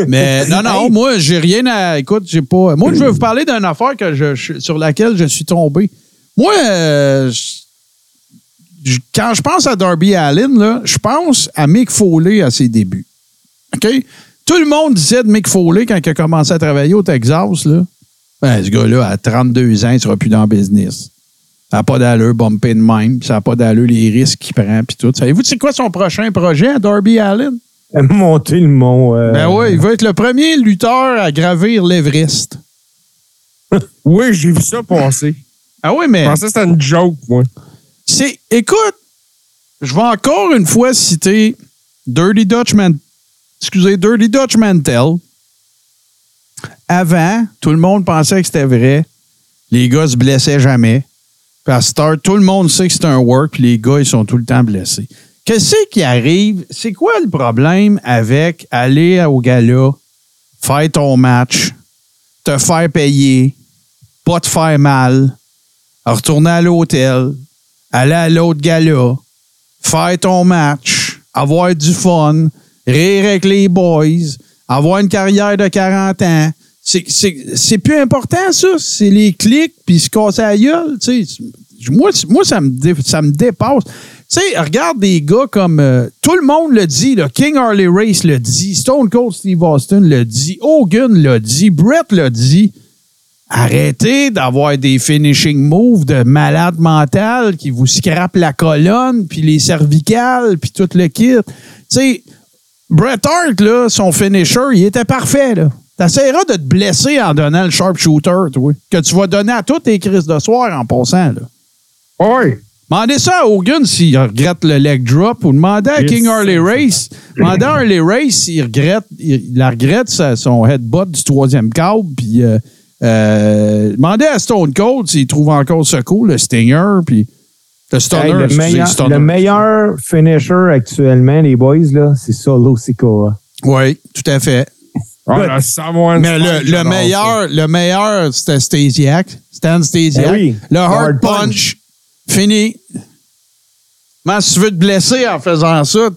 Mais [LAUGHS] non, non, moi, j'ai rien à. Écoute, j'ai pas. Moi, je vais vous parler d'une affaire que je, sur laquelle je suis tombé. Moi, euh, je- quand je pense à Darby Allin, là, je pense à Mick Foley à ses débuts. OK? Tout le monde disait de Mick Foley quand il a commencé à travailler au Texas, là. Ben, ce gars-là, à 32 ans, il sera plus dans le business. Ça n'a pas d'allure, bumper de même, ça n'a pas d'allure les risques qu'il prend, puis tout. Savez-vous, c'est quoi son prochain projet à Darby Allin? Monter le mont. euh, Ben oui, il va être le premier lutteur à gravir l'Everest. [LAUGHS] Oui, j'ai vu ça passer. Ah oui, Je mais pensais que c'était une joke, moi. c'est. Écoute, je vais encore une fois citer Dirty Dutch Man. Excusez, Dirty Dutch Mantel. Avant, tout le monde pensait que c'était vrai. Les gars se blessaient jamais. Puis tout le monde sait que c'est un work, les gars, ils sont tout le temps blessés. Qu'est-ce qui arrive? C'est quoi le problème avec aller au gala, faire ton match, te faire payer, pas te faire mal, retourner à l'hôtel, aller à l'autre gala, faire ton match, avoir du fun, rire avec les boys, avoir une carrière de 40 ans. C'est- plus important, ça. C'est les clics puis se casser la gueule. tu sais. Moi, moi ça, me ça me dépasse. Tu sais, regarde des gars comme. euh, tout le monde le dit. là. King Harley Race le dit. Stone Cold Steve Austin le dit. Hogan l'a dit. Brett l'a dit. Arrêtez d'avoir des finishing moves de malade mental qui vous scrapent la colonne, puis les cervicales, puis tout le kit. Tu sais, Bret Hart, là, son finisher, il était parfait. là. T'essaieras de te blesser en donnant le sharpshooter, toi, que tu vas donner à tous tes crises de soir en passant. Là. Oui. Demandez ça à Hogan s'il regrette le leg drop ou demandez à Yes, King Harley Race. Demandez à Harley Race s'il regrette, il, la regrette son headbutt du troisième câble. Puis euh, euh, demandez à Stone Cold s'il trouve encore ce cool, le Stinger. Puis le Stunner. hey, le, excusez, meilleur, Stunner. le meilleur finisher actuellement, les boys, là, c'est Solo Sikoa. Oui, tout à fait. Ah, Mais le, meilleur, le meilleur, c'était Stasiak. Stan Stasiak. Ben oui, le hard, hard punch. punch. Fini. Mais si tu veux te blesser en faisant ça,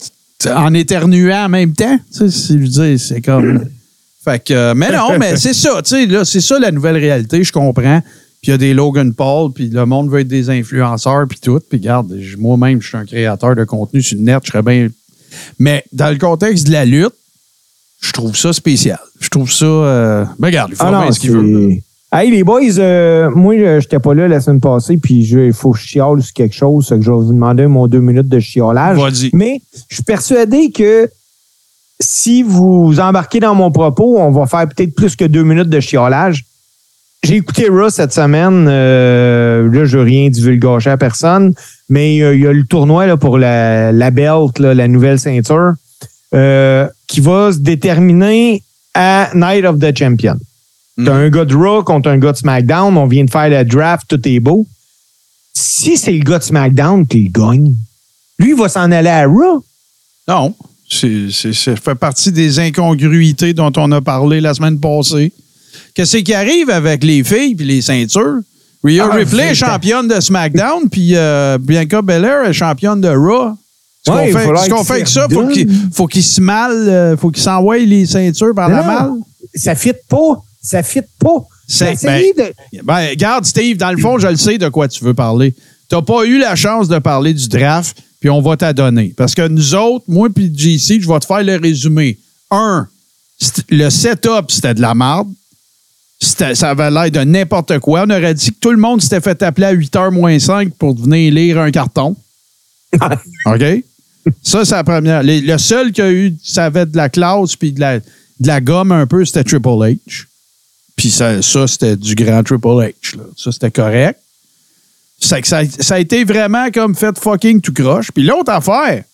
en éternuant en même temps, tu sais, c'est- je veux dire, c'est comme. [CLEARS THROAT] Fait que, euh, mais non, mais c'est ça, tu sais, là, c'est ça la nouvelle réalité, je comprends. Puis il y a des Logan Paul, puis le monde veut être des influenceurs, puis tout. Puis regarde, moi-même, je suis un créateur de contenu sur le net, je serais bien. Mais dans le contexte de la lutte, je trouve ça spécial. Je trouve ça. euh, Ben, regarde, il faut bien ce qu'il veut. Hey, les boys, euh, moi, je n'étais pas là la semaine passée, puis il faut que je chiale sur quelque chose, que je vais vous demander mon deux minutes de chiolage. Vas-y. Mais je suis persuadé que si vous embarquez dans mon propos, on va faire peut-être plus que deux minutes de chiolage. J'ai écouté Raw cette semaine. euh, là, je veux rien divulgacher à personne, mais euh, il y a le tournoi là, pour la, la belt, là, la nouvelle ceinture, euh, qui va se déterminer à Night of the Champion. T'as un gars de Raw contre un gars de SmackDown. On vient de faire la draft, tout est beau. Si c'est le gars de SmackDown qui gagne, Lui, il va s'en aller à Raw. Non. C'est, c'est- ça fait partie des incongruités dont on a parlé la semaine passée. Qu'est-ce qui arrive avec les filles puis les ceintures? Rhea Ah, Ripley est c'est- championne de SmackDown, puis euh, Bianca Belair est championne de Raw. Ce Ouais, qu'on fait, ce avec ça, faut qu'il faut qu'il se mal, euh, faut qu'il s'envoie les ceintures par la malle. Ça fit pas. Ça fit pas. C'est- essayé de. Ben, regarde, Steve, dans le fond, je le sais de quoi tu veux parler. Tu n'as pas eu la chance de parler du draft, puis on va t'adonner. Parce que nous autres, moi puis JC, je vais te faire le résumé. Un, le setup, c'était de la merde. Ça avait l'air de n'importe quoi. On aurait dit que tout le monde s'était fait appeler à 8h moins 5 pour venir lire un carton. OK? Ça, c'est la première. Les- le seul qui a eu, ça avait de la classe puis de la, de la gomme un peu, c'était Triple H. Puis ça, ça c'était du grand Triple H. Là. Ça, c'était correct. Ça, ça, ça a été vraiment comme fait fucking tout croche. Puis l'autre affaire,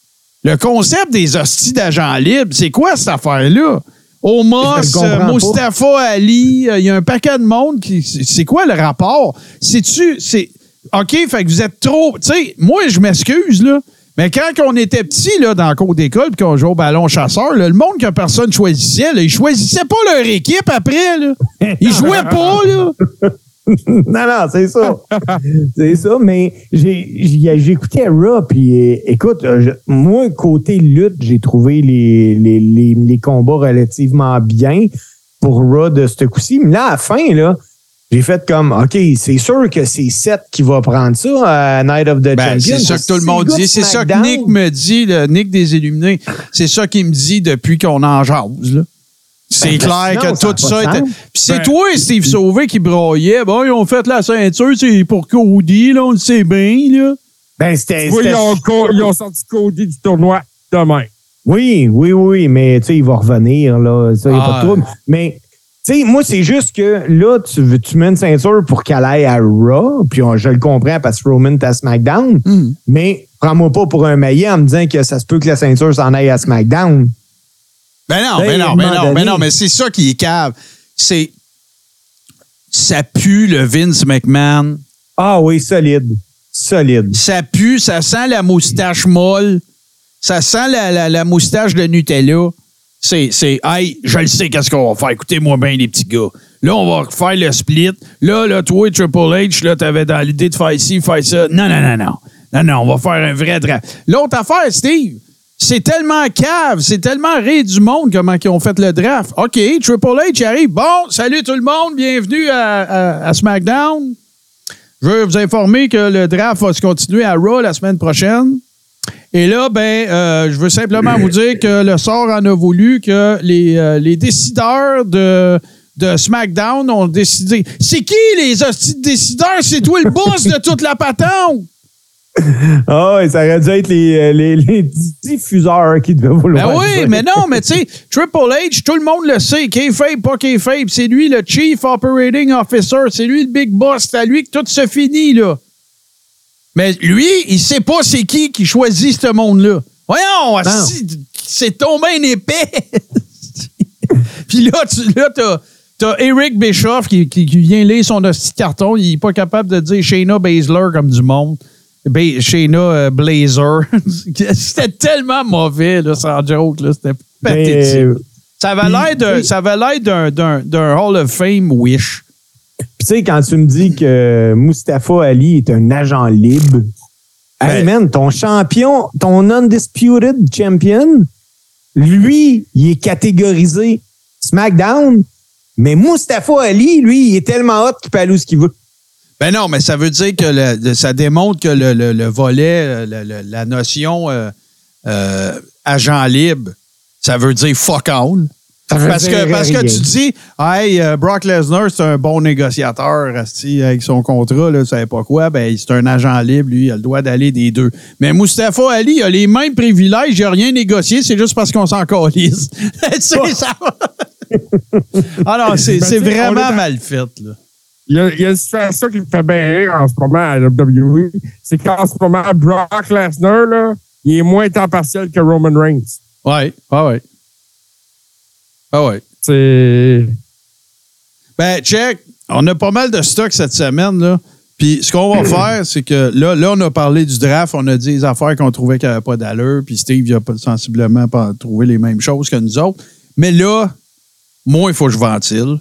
le concept des hosties d'agents libres, c'est quoi cette affaire-là? Omos, [LAUGHS] euh. Mustafa Ali, euh, il y a un paquet de monde qui. C'est c'est quoi le rapport? C'est-tu. C'est. OK, fait que vous êtes trop. Tu sais, moi, je m'excuse, là. Mais quand on était petit, là, dans le cours d'école, puis qu'on jouait au ballon chasseur, là, le monde que personne choisissait, là, ils choisissaient pas leur équipe après, là. [LAUGHS] Ils jouaient pas, là. [LAUGHS] Non, non, c'est ça. c'est ça, mais écouté Raw, puis euh, écoute, euh, je- moi, côté lutte, j'ai trouvé les, les, les, les combats relativement bien pour Raw de ce coup-ci. Mais là, à la fin, là, j'ai fait comme, OK, c'est sûr que c'est Seth qui va prendre ça à Night of the Ben, Champions. c'est ça que tout le monde dit. C'est ça que Nick me dit, le Nick des Illuminés. C'est ça qu'il me dit depuis qu'on en jase. là. C'est Ben, clair que tout ça de était. Puis c'est Ben- toi, Steve Sauvé, qui broyait. Bon, ils ont fait la ceinture, c'est pour Cody, là, on le sait bien, là. Ben, c'était. Oui, ils ont, co- ils ont sorti Cody du tournoi demain. Oui, oui, oui, mais tu sais, il va revenir, là. Ça, il n'y a pas Ah. de trouble. Mais, tu sais, moi, c'est juste que là, tu, veux- tu mets une ceinture pour qu'elle aille à Raw, puis on- je le comprends parce que Roman est à SmackDown, Hmm. mais prends-moi pas pour un maillet en me disant que ça se peut que la ceinture s'en aille à SmackDown. Ben non, Ben, ben un non, ben non, ben non, mais c'est ça qui est cave. C'est. Ça pue le Vince McMahon. Ah oui, solide. Solide. Ça pue, ça sent la moustache molle. Ça sent la, la- la moustache de Nutella. C'est, c'est, hey, je le sais qu'est-ce qu'on va faire. Écoutez-moi bien, les petits gars. Là, on va faire le split. Là, là, toi, Triple H, là, t'avais dans l'idée de faire ici, faire ça. Non, non, non, non. Non, non, on va faire un vrai draft. L'autre affaire, Steve, c'est tellement cave, c'est tellement rire du monde comment ils ont fait le draft. OK, Triple H arrive. Bon, salut tout le monde, bienvenue à, SmackDown. Je veux vous informer que le draft va se continuer à Raw la semaine prochaine. Et là, ben, euh, je veux simplement vous dire que le sort en a voulu que les, euh, décideurs de, de SmackDown ont décidé. C'est qui les décideurs? C'est toi le boss de toute la patente! [LAUGHS] Ah oui, ça aurait dû être les, euh, les, [LAUGHS] les diffuseurs qui devaient vouloir. Ben oui, mais non, mais tu sais, [LAUGHS] Triple H, tout le monde le sait. Kayfabe, pas Kayfabe, c'est lui le Chief Operating Officer. C'est lui le Big Boss. C'est à lui que tout se finit, là. Mais lui, il sait pas c'est qui qui choisit ce monde-là. Voyons, c'est tombé un épais. Puis là, tu là, t'as, t'as Eric Bischoff qui, qui, qui vient lire son petit carton. Il est pas capable de dire Shayna Baszler comme du monde. Ba- Shayna euh, Blazer. [LAUGHS] C'était tellement mauvais, là, sans joke. Là. C'était pathétique. euh, ça avait l'air d'un, ça avait l'air d'un, d'un, d'un Hall of Fame Wish. Puis tu sais, quand tu me dis que Mustafa Ali est un agent libre, hey Ben- man, ton champion, ton undisputed champion, lui, il est catégorisé SmackDown, mais Mustafa Ali, lui, il est tellement hot qu'il peut aller où ce qu'il veut. Ben non, mais ça veut dire que le- le- ça démontre que le, le- le volet, euh, la notion euh, euh, agent libre, ça veut dire fuck all. Parce que, parce que tu dis, hey, Brock Lesnar, c'est un bon négociateur, avec son contrat, là, savais pas quoi, ben, c'est un agent libre, lui, il a le droit d'aller des deux. Mais Mustafa Ali, il a les mêmes privilèges, il n'a rien négocié, c'est juste parce qu'on s'en calisse. [LAUGHS] Tu sais, ça va. [LAUGHS] non, c'est Ben, vraiment mal fait, là. Il y, a, il y a une situation qui me fait bien rire en ce moment à WWE. C'est qu'en ce moment, Brock Lesnar, là, il est moins temps partiel que Roman Reigns. Ouais, ah ouais. Ah ouais. C'est. Ben, check, on a pas mal de stock cette semaine, là. Puis ce qu'on va faire, c'est que là, là, on a parlé du draft, on a dit les affaires qu'on trouvait qu'il n'y avait pas d'allure, puis Steve, il a pas- sensiblement pas trouvé les mêmes choses que nous autres. Mais là, moi, il faut que je ventile.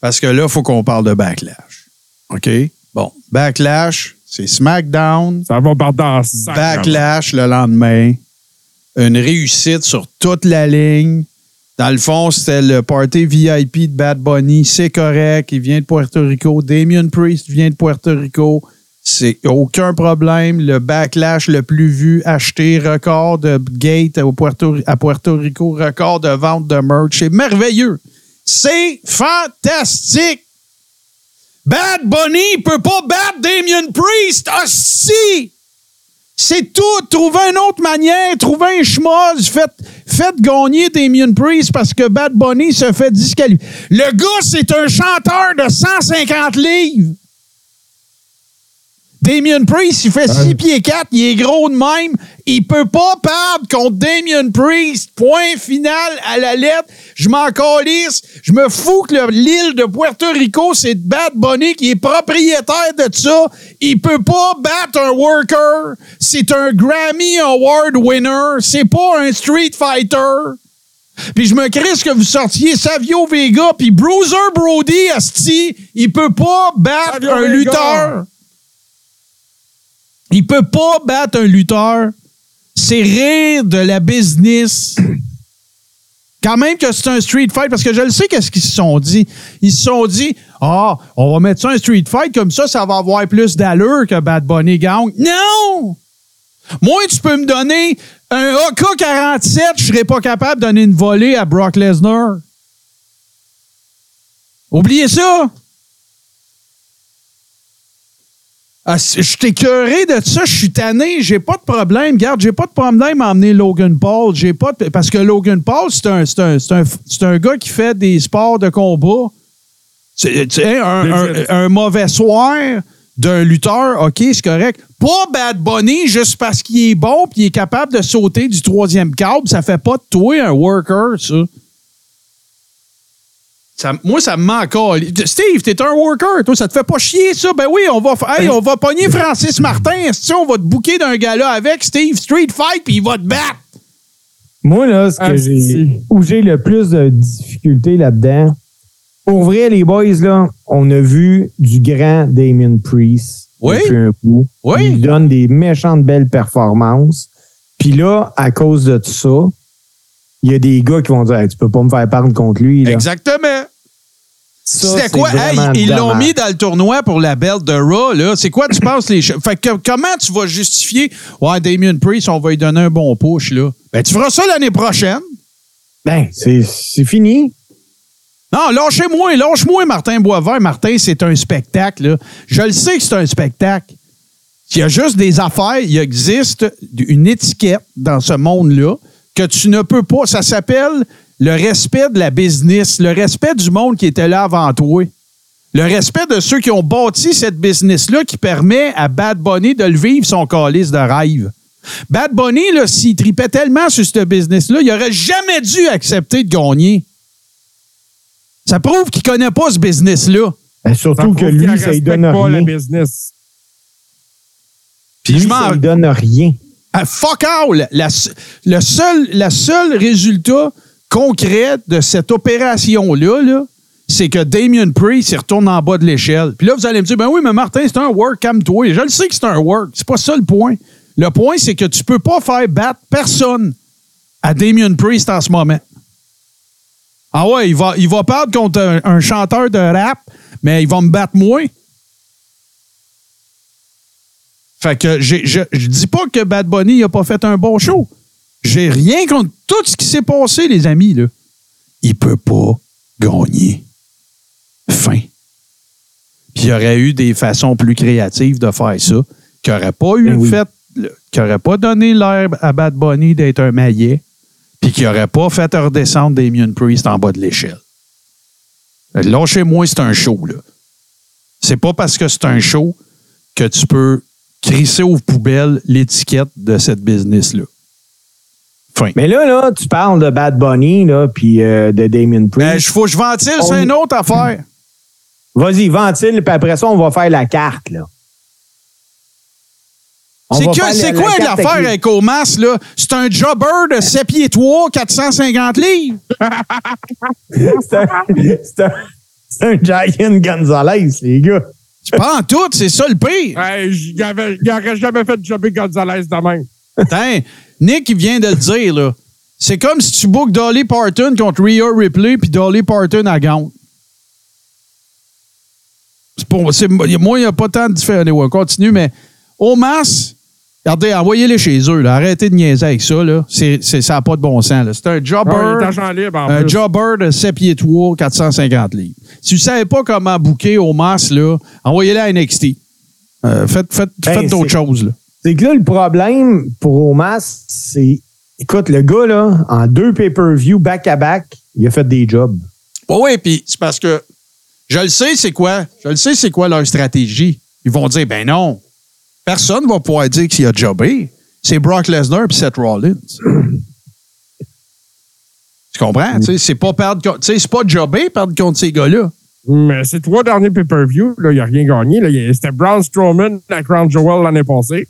Parce que là, il faut qu'on parle de backlash. OK? Bon, backlash, c'est SmackDown. Ça va par dans Backlash le lendemain. Une réussite sur toute la ligne. Dans le fond, c'était le party VIP de Bad Bunny. C'est correct. Il vient de Puerto Rico. Damien Priest vient de Puerto Rico. C'est aucun problème. Le backlash le plus vu, acheté, record de gate au Puerto- à Puerto Rico, record de vente de merch. C'est merveilleux. C'est fantastique. Bad Bunny peut pas battre Damien Priest. Ah, si! C'est tout. Trouvez une autre manière. Trouvez un schmoz. Faites, faites gagner Damien Priest parce que Bad Bunny se fait disqualifier. Le gars, c'est un chanteur de 150 livres. Damien Priest, il fait 6 pieds 4, il est gros de même. Il peut pas perdre contre Damien Priest. Point final à la lettre. Je m'en calisse. Je me fous que le- l'île de Puerto Rico, c'est Bad Bunny qui est propriétaire de ça. Il peut pas battre un worker. C'est un Grammy Award winner. C'est pas un Street Fighter. Puis je me crisse que vous sortiez Savio Vega puis Bruiser Brody, asti, il peut pas battre Savio un Vega. lutteur. Il peut pas battre un lutteur. C'est rire de la business. [CLEARS THROAT] Quand même que c'est un street fight, parce que je le sais qu'est-ce qu'ils se sont dit. Ils se sont dit, ah, on va mettre ça un street fight, comme ça, ça va avoir plus d'allure que Bad Bunny Gang. Non! Moi, tu peux me donner un AK-47, je serais pas capable de donner une volée à Brock Lesnar. Oubliez ça! Ah, je suis écœuré de ça, je suis tanné, j'ai pas de problème. Garde, j'ai pas de problème à emmener Logan Paul. J'ai pas de- parce que Logan Paul, c'est un, un, un, un gars qui fait des sports de combat. Tu sais, un mauvais soir d'un lutteur, OK, c'est correct. Pas Bad Bunny juste parce qu'il est bon puis il est capable de sauter du troisième câble. Ça fait pas de toi un worker, ça. Ça- moi, ça me manque. Steve, t'es un worker. Toi, ça te fait pas chier, ça? Ben oui, on va, hey, on va pogner Francis Martin. esti, on va te bouquer d'un gars-là avec Steve Street Fight, puis il va te battre. Moi, là, ce que Ah, j'ai, si. où j'ai le plus de difficultés là-dedans, pour vrai, les boys, là, on a vu du grand Damien Priest Oui. depuis un coup. Oui. Il donne des méchantes belles performances. Puis là, à cause de tout ça, il y a des gars qui vont dire Hey, Tu peux pas me faire perdre contre lui. Là. Exactement. C'était quoi? Hey, ils l'ont mis dans le tournoi pour la belle de Raw, là. C'est quoi, tu penses, les Fait que comment tu vas justifier, ouais, Damien Priest, on va lui donner un bon push, là? Ben, tu feras ça l'année prochaine. Ben, c'est, c'est fini. Non, lâchez-moi, lâche-moi Martin Boisvert. Martin, c'est un spectacle. là. Je le sais que c'est un spectacle. Il y a juste des affaires, il existe une étiquette dans ce monde-là que tu ne peux pas. Ça s'appelle le respect de la business, le respect du monde qui était là avant toi. Le respect de ceux qui ont bâti cette business-là qui permet à Bad Bunny de le vivre son calice de rêve. Bad Bunny, là, s'il tripait tellement sur ce business-là, il aurait jamais dû accepter de gagner. Ça prouve qu'il connaît pas ce business-là. Ben, Ça surtout que lui, ça respecte lui donne pas rien. le business. Puis Lui, je ça m'en lui donne rien. Ah, fuck all! La, le seul, résultat concret de cette opération-là, là, c'est que Damien Priest il retourne en bas de l'échelle. Puis là, vous allez me dire, ben oui, mais Martin, c'est un work, calme-toi. Je le sais que c'est un work. C'est pas ça le point. Le point, c'est que tu peux pas faire battre personne à Damien Priest en ce moment. Ah ouais, il va, perdre contre un, un chanteur de rap, mais il va me battre moi. Fait que j'ai- je, je dis pas que Bad Bunny a pas fait un bon show. J'ai rien contre tout ce qui s'est passé, les amis. Là. Il peut pas gagner. Fin. Puis il y aurait eu des façons plus créatives de faire ça, qui n'auraient pas eu Ben oui. fait, qui n'auraient pas donné l'air à Bad Bunny d'être un maillet, puis qui n'auraient pas fait redescendre Damien Priest en bas de l'échelle. Lâchez-moi, c'est un show, là. C'est pas parce que c'est un show que tu peux crisser aux poubelles l'étiquette de cette business-là. Fin. Mais là, là, tu parles de Bad Bunny, là, puis euh, de Damien Ben, Priest. je faut que je ventile, On- c'est une autre affaire. Vas-y, ventile, puis après ça, on va faire la carte, là. C'est la- quoi l'affaire avec- avec Omas, là? C'est un jobber de 7 pieds 3, 450 livres. [LAUGHS] C'est un, c'est un- c'est un Giant Gonzalez, les gars. Tu prends tout, c'est ça le pire. Hey, il avait- il aurait jamais fait jobber Gonzalez de même. Attends, Nick, il vient de le dire, là. C'est comme si tu bookes Dolly Parton contre Rhea Ripley puis Dolly Parton à. C'est pour, moi, il n'y a pas tant de différence. Ouais, continue, mais au masse, regardez, envoyez-les chez eux. Là. Arrêtez de niaiser avec ça. Là. C'est, c'est- ça n'a pas de bon sens. Là. C'est un jobber. Agent libre en Un plus. jobber de 7 pieds 3, 450 livres. Si vous ne savez pas comment booker au là, envoyez-les à NXT. Euh, faites faites, Ben, faites d'autres c'est- choses. Là. C'est que là, le problème pour Omas, c'est. Écoute, le gars, là, en deux pay-per-view back-à-back, il a fait des jobs. Oui, oui, puis c'est parce que je le sais, c'est quoi? Je le sais, c'est quoi leur stratégie. Ils vont dire, ben non, personne ne va pouvoir dire qu'il a jobé. C'est Brock Lesnar et Seth Rollins. [CLEARS THROAT] tu comprends? Sais, C'est pas perdre, c'est pas jobber perdre contre ces gars-là. Mais ces trois derniers pay-per-view, il n'a rien gagné. y C'était Braun Strowman à Crown Jewel l'année passée.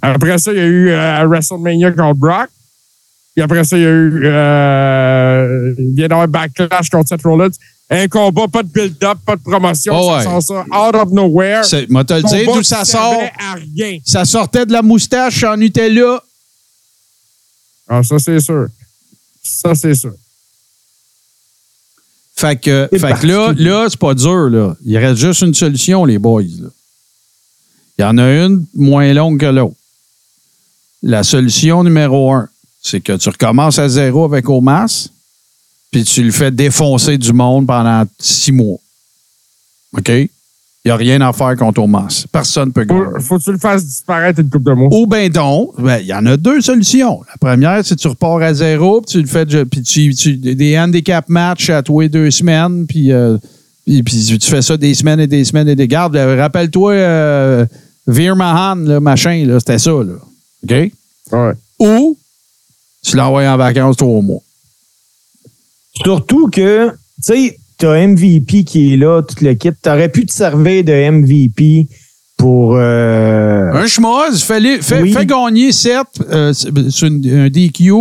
Après ça, il y a eu euh, WrestleMania contre Brock. Puis après ça, il y a eu. Euh, il vient d'avoir Backlash contre Seth Rollins. Un combat, pas de build-up, pas de promotion. Oh ça sort ça out of nowhere. Moi, te le dire, d'où ça sort. à rien. Ça sortait de la moustache en Nutella. Ah, ça, c'est sûr. Ça, c'est sûr. Fait que, fait que là, là c'est pas dur. Là. Il reste juste une solution, les boys. là. Il y en a une moins longue que l'autre. La solution numéro un, c'est que tu recommences à zéro avec Omas, puis tu le fais défoncer du monde pendant six mois. OK? Il n'y a rien à faire contre Omas. Personne ne peut gagner. Faut, que tu le fasses disparaître une coupe de mots. Ou ben donc, ben, il y en a deux solutions. La première, c'est que tu repars à zéro, puis tu le fais, puis tu, tu- des handicap matchs à tous les deux semaines, puis, euh, puis, puis tu fais ça des semaines et des semaines et des gardes. Euh, Rappelle-toi, euh, Veer Mahan, là, machin, là, c'était ça, là. OK? Ouais. Ou tu l'envoies en vacances trois mois. Surtout que, tu sais, t'as MVP qui est là, tout le kit. T'aurais pu te servir de MVP pour. euh, Un schmoz, fais, fais, Oui. fais gagner 7 sur une- un DQ,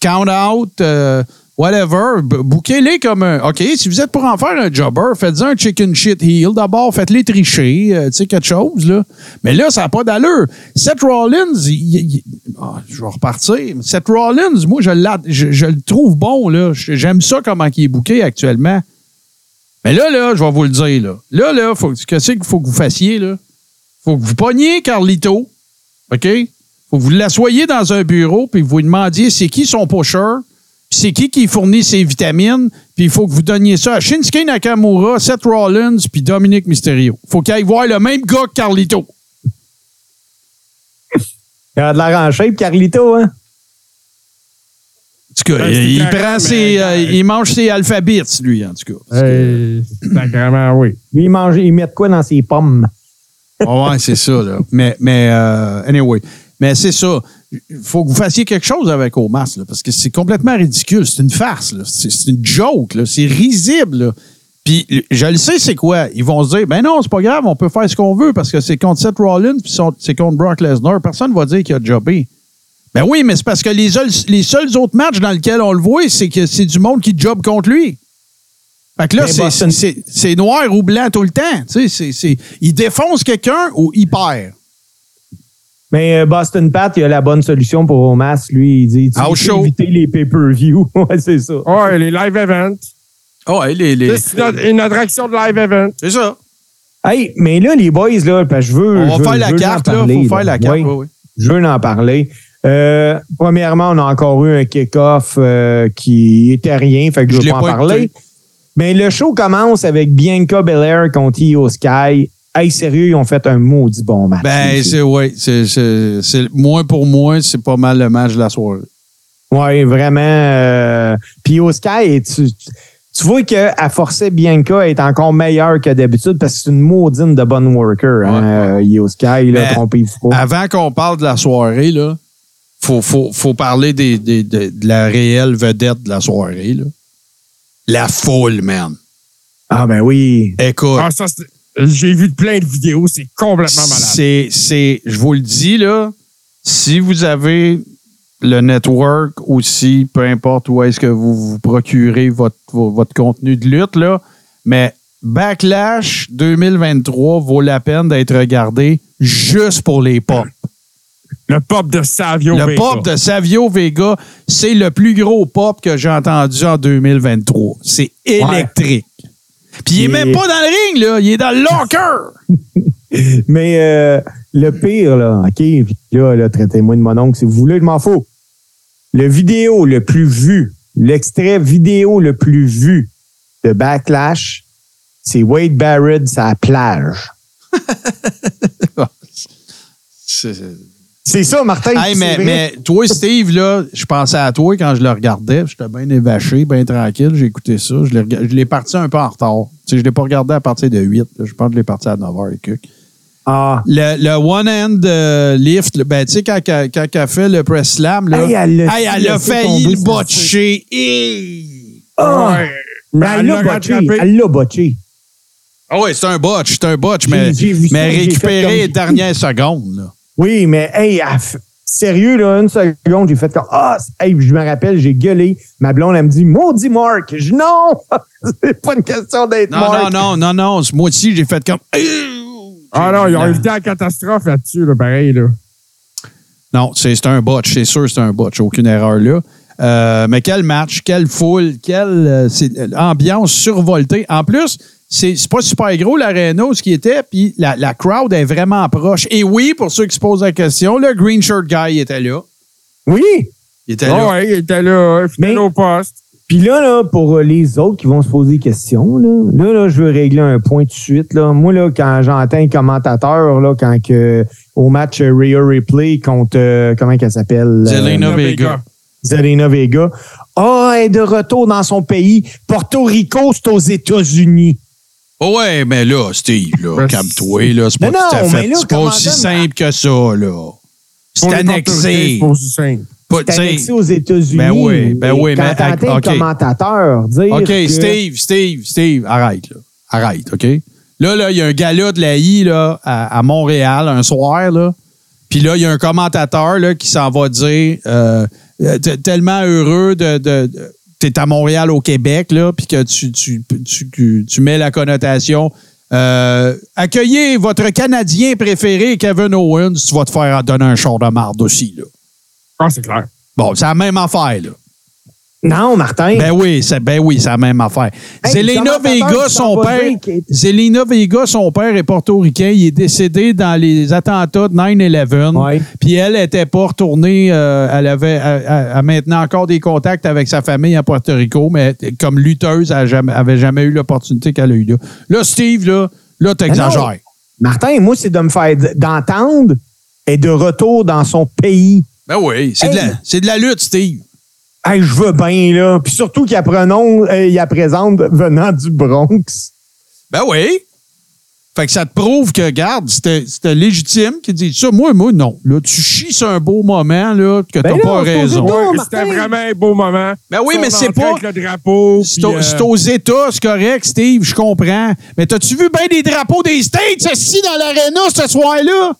count out, euh, whatever. Bouquez-les comme un. OK, si vous êtes pour en faire un jobber, faites-en un chicken shit heel. D'abord, faites-les tricher, euh, tu sais, quelque chose, là. Mais là, ça n'a pas d'allure. Seth Rollins, ah, je vais repartir. Seth Rollins, moi, je, le trouve bon, là. J'aime ça comment il est bouqué actuellement. Mais là, là, je vais vous le dire, là. Là, là, faut, qu'est-ce qu'il faut que vous fassiez, là? faut que vous pogniez Carlito, OK? faut que vous l'assoyez dans un bureau, puis vous lui demandiez c'est qui son pusher, c'est qui qui fournit ses vitamines, puis il faut que vous donniez ça à Shinsuke Nakamura, Seth Rollins, puis Dominique Mysterio. faut qu'il aille voir le même gars que Carlito. Il a de la shape, Carlito, hein? En tout cas, Ben, il, prend ses, euh, il mange ses alphabets, lui, en tout cas. Parce que- sacrément, oui. Lui, il mange, il met de quoi dans ses pommes? Ah ouais, c'est ça, là. Mais, mais euh, anyway. Mais c'est ça. Il faut que vous fassiez quelque chose avec Omas, là, parce que c'est complètement ridicule. C'est une farce. C'est une joke. C'est risible, là. Puis, je le sais, c'est quoi? Ils vont se dire, ben non, c'est pas grave, on peut faire ce qu'on veut parce que c'est contre Seth Rollins puis c'est contre Brock Lesnar. Personne ne va dire qu'il a jobé. Ben oui, mais c'est parce que les, seuls- les seuls autres matchs dans lesquels on le voit, c'est que c'est du monde qui job contre lui. Fait que là, Mais c'est- noir ou blanc tout le temps. Tu sais, il défonce quelqu'un ou il perd. Mais euh, Boston Pat, il a la bonne solution pour Omas. Lui, il dit tu show. éviter les pay-per-view. [LAUGHS] ouais, c'est ça. Ouais, les live events. Ah ouais, les, les- C'est une, une attraction de live event. C'est ça. Hey, mais là, les boys, là, parce que je veux. On va faire la je veux carte, en là. parler, faut faire la carte. Oui, oui, oui. je veux en parler. Euh, premièrement, on a encore eu un kick-off euh, qui était rien, fait que je Je veux pas en pas parler. écouté. Mais le show commence avec Bianca Belair contre Io Sky. Hey, sérieux, ils ont fait un maudit bon match. Ben, c'est, oui. C'est, c'est, c'est- moi, pour moi, c'est pas mal le match de la soirée. Oui, vraiment. Euh, puis Io Sky, tu, tu vois qu'elle forçait Bianca être encore meilleure que d'habitude parce que c'est une maudine de bonne worker, hein, euh, Io Sky, là, pas. Avant qu'on parle de la soirée, là, faut, faut, faut parler des, des- de, de la réelle vedette de la soirée, là. La foule, man. Ah, ben oui. Écoute, Ah, ça, c'est- j'ai vu plein de vidéos, c'est complètement malade. c'est, c'est, je vous le dis, là, si vous avez le network aussi, peu importe où est-ce que vous vous procurez votre, vo- votre contenu de lutte, là, mais Backlash 2023 vaut la peine d'être regardé juste pour les pop. Le pop de Savio Le Vega. pop de Savio Vega, c'est le plus gros pop que j'ai entendu en 2023. C'est électrique. Puis il est même pas dans le ring, là. Il est dans le locker. [LAUGHS] Mais euh, le pire, là, OK, là, là traitez-moi de mon oncle si vous voulez, je m'en fous. Le vidéo le plus vu, l'extrait vidéo le plus vu de Backlash, c'est Wade Barrett la plage. [LAUGHS] C'est- ça, Martin. Hey, mais, toi, Steve, là, je pensais à toi quand je le regardais. J'étais bien évaché, bien tranquille. J'ai écouté ça. Je l'ai parti un peu en retard. Tu sais, je ne l'ai pas regardé à partir de 8. là. Je pense que je l'ai parti à 9h et quelques. Ah. Le, le one-hand euh, lift, ben, tu sais, quand, quand, quand elle a fait le press slam, là, Hey, elle l'a hey, elle a laissé failli tomber le botcher. Ah! Ouais. Mais elle elle l'a botché. Elle l'a botché. Ah ouais, c'est un botch, c'est un botch, mais, mais comme- les dernières secondes. Là. Oui, mais hey, sérieux, là, une seconde, j'ai fait comme Ah, hey, je me rappelle, j'ai gueulé. Ma blonde, elle me dit Maudit Mark. Je non! [LAUGHS] c'est pas une question d'être Non, Mark. non, non, non, non. Moi aussi, j'ai fait comme. Ah non, ils ont évité la catastrophe là-dessus, là, pareil. Là. Non, c'est un botch, c'est sûr, c'est un botch, aucune erreur là. Euh, mais quel match, quelle foule, quelle euh, euh, ambiance survoltée. En plus, c'est c'est pas super gros l'aréna ce qui était, puis la, la crowd est vraiment proche. Et oui, pour ceux qui se posent la question, le green shirt guy était là. Oui! Il était Ah là. ouais, il était là, fidèle Mais- au poste. Puis là, là, pour euh, les autres qui vont se poser des questions, là, là, là, je veux régler un point tout de suite. Là. Moi, là, quand j'entends un commentateur, là, quand que, au match euh, Rhea Ripley contre, euh, comment qu'elle s'appelle? Zelina Euh, Vega. Zelina Vega. Ah, elle est de retour dans son pays. Porto Rico, c'est aux États-Unis. Oh ouais, mais là, Steve, là, Ben, calme-toi, là. C'est pas Non, tout à non, fait. mais là, C'est pas comment aussi ça, simple que ça, là. C'est les annexé. C'est pas aussi simple. Pas- C'est annexé aux États-Unis. Ben oui, ben oui, mais- t'entends OK. commentateur dire OK, que- Steve, Steve, Steve, arrête, là. Arrête, OK? Là, là, il y a un gala de la I là, à, à Montréal un soir, là. Puis là, il y a un commentateur là, qui s'en va dire euh, euh, tellement heureux de. de, de- T'es à Montréal au Québec, là, puis que tu, tu, tu, tu- mets la connotation. euh, accueillez votre Canadien préféré, Kevin Owens, tu vas te faire donner un char de marde aussi. Là. Ah, c'est clair. Bon, c'est la même affaire. Là. Non, Martin. Ben oui, c'est ben oui, la même affaire. Hey, Zelena Vega, son père, est- Zelena Vega, son père est portoricain. Il est décédé dans les attentats de 9/11. Ouais. Puis elle était pas retournée. euh, elle avait, elle, elle a maintenant encore des contacts avec sa famille à Porto Rico, mais comme lutteuse, elle jamais- avait jamais eu l'opportunité qu'elle a eue là. Là, Steve, là, là, t'exagères. Martin, moi, c'est de me faire d'entendre et de retour dans son pays. Ben oui, c'est de, la- de la lutte, Steve. Hey, je veux bien, là. Puis surtout qu'il apprenons, euh, il présente venant du Bronx. Ben oui. Fait que ça te prouve que, garde, c'était c'était légitime qu'il dit ça. Moi, moi, non. Là, tu chies sur un beau moment, là, que t'as Ben là, pas raison. Ouais. C'était vraiment un beau moment. Ben oui, mais c'est pas- le drapeau. C'est euh, c'est aux États, c'est correct, Steve, je comprends. Mais t'as-tu vu bien des drapeaux des States assis dans l'aréna ce soir-là?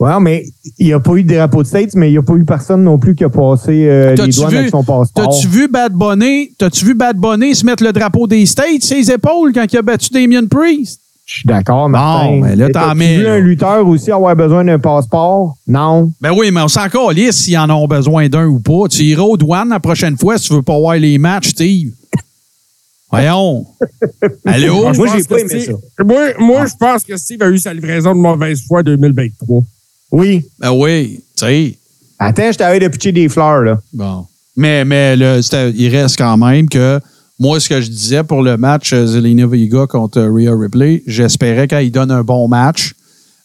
Ouais, mais il n'y a pas eu de drapeau de States, mais il n'y a pas eu personne non plus qui a passé euh, les douanes vu- avec son passeport. T'as-tu vu Bad Bunny? T'as-tu vu Bad Bunny se mettre le drapeau des States sur les épaules quand il a battu Damien Priest? Je suis d'accord, Martin. mais là, Et t'en t'as-tu mets, vu là. un lutteur aussi avoir besoin d'un passeport? Non. Ben oui, mais on s'en calisse s'ils en ont besoin d'un ou pas. Tu iras aux douanes la prochaine fois si tu veux pas voir les matchs, Steve. [LAUGHS] Voyons. Allô? Je Moi, j'ai pas aimé ça. Moi, moi je pense que Steve a eu sa livraison de mauvaise foi 2023. Oui. Ben oui, tu sais. Attends, je t'avais de pitcher des fleurs, là. Bon. Mais, mais le, il reste quand même que moi, ce que je disais pour le match euh, Zelina Vega contre euh, Rhea Ripley, j'espérais qu'elle donne un bon match.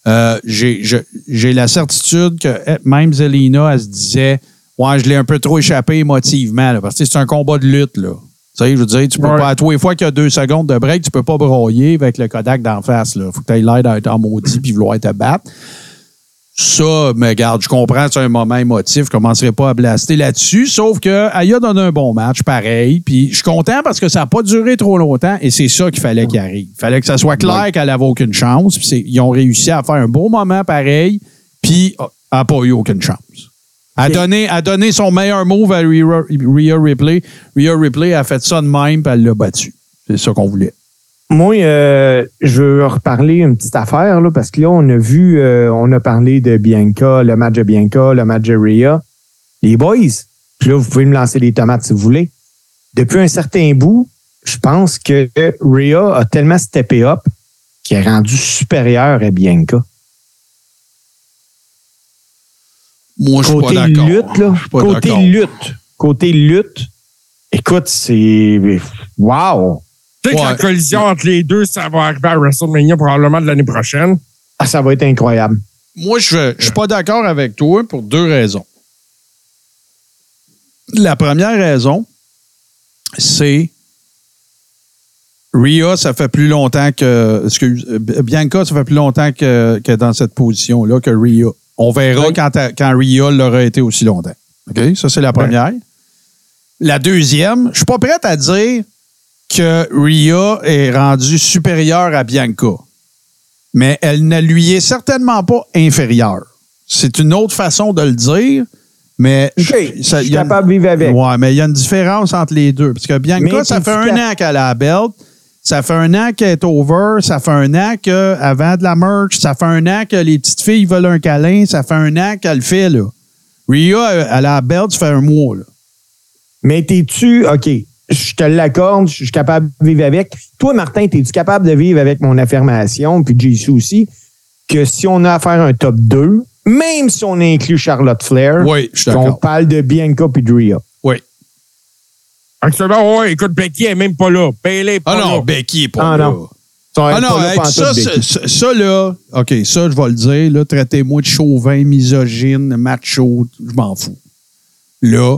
Euh, j'ai, la certitude que eh, même Zelina, elle se disait Ouais, je l'ai un peu trop échappé émotivement, là, parce que c'est un combat de lutte. Là. Tu sais, je veux dire, tu peux Ouais. pas, à tous les fois qu'il y a deux secondes de break, tu peux pas broyer avec le Kodak d'en face. Il faut que tu aies l'air d'être en maudit puis vouloir te battre. Ça, mais regarde, je comprends, c'est un moment émotif, je commencerai pas à blaster là-dessus, sauf que Aya donne un bon match, pareil, puis je suis content parce que ça n'a pas duré trop longtemps, et c'est ça qu'il fallait qu'il arrive. Il fallait que ça soit clair qu'elle n'avait aucune chance, puis ils ont réussi à faire un beau moment pareil, puis elle n'a pas eu aucune chance. A donné, a donné son meilleur move à Rhea, Rhea Ripley. Rhea Ripley a fait ça de même, puis elle l'a battu. C'est ça qu'on voulait. Moi, euh, je veux reparler une petite affaire, là, parce que là, on a vu, euh, on a parlé de Bianca, le match de Bianca, le match de Rhea. Les boys, puis là, vous pouvez me lancer les tomates si vous voulez. Depuis un certain bout, je pense que Rhea a tellement steppé up qu'il est rendu supérieur à Bianca. Moi, je suis pas Côté d'accord. lutte, là. Pas Côté lutte. Côté lutte. Écoute, c'est. Wow! Tu sais que la collision entre les deux, ça va arriver à WrestleMania probablement de l'année prochaine. Ah, ça va être incroyable. Moi, je ne suis pas d'accord avec toi pour deux raisons. La première raison, c'est Rhea, ça fait plus longtemps que. Excuse, Bianca, ça fait plus longtemps que, que dans cette position-là que Rhea. On verra Oui. quand, quand Rhea l'aura été aussi longtemps. OK? Ça, c'est la première. La deuxième, je suis pas prête à dire que Rhea est rendue supérieure à Bianca mais elle ne lui est certainement pas inférieure. C'est une autre façon de le dire, mais OK, ça- je suis il y a une- capable de vivre avec. Ouais, mais il y a une différence entre les deux. Parce que Bianca, Mais ça fait un an qu'elle a la belt. Ça fait un an qu'elle est over. Ça fait un an qu'elle vend de la merch. Ça fait un an que les petites filles veulent un câlin. Ça fait un an qu'elle le fait, là. Rhea, elle a la belt, ça fait un mois, là. Mais t'es-tu, OK, je te l'accorde, je suis capable de vivre avec. Toi, Martin, t'es-tu capable de vivre avec mon affirmation, puis JC aussi, que si on a à faire un top 2, même si on inclut Charlotte Flair, Oui, je suis parle de Bianca puis de Rhea? Oui. Actuellement, ouais, écoute, Becky est même pas là. Bailey est pas Ah non, là. Becky est pas Ah là. non. Ah non, pas hey, ça, Becky. ça, ça, ça, là, OK, ça, je vais le dire, là, traitez-moi de chauvin, misogyne, macho, je m'en fous. Là,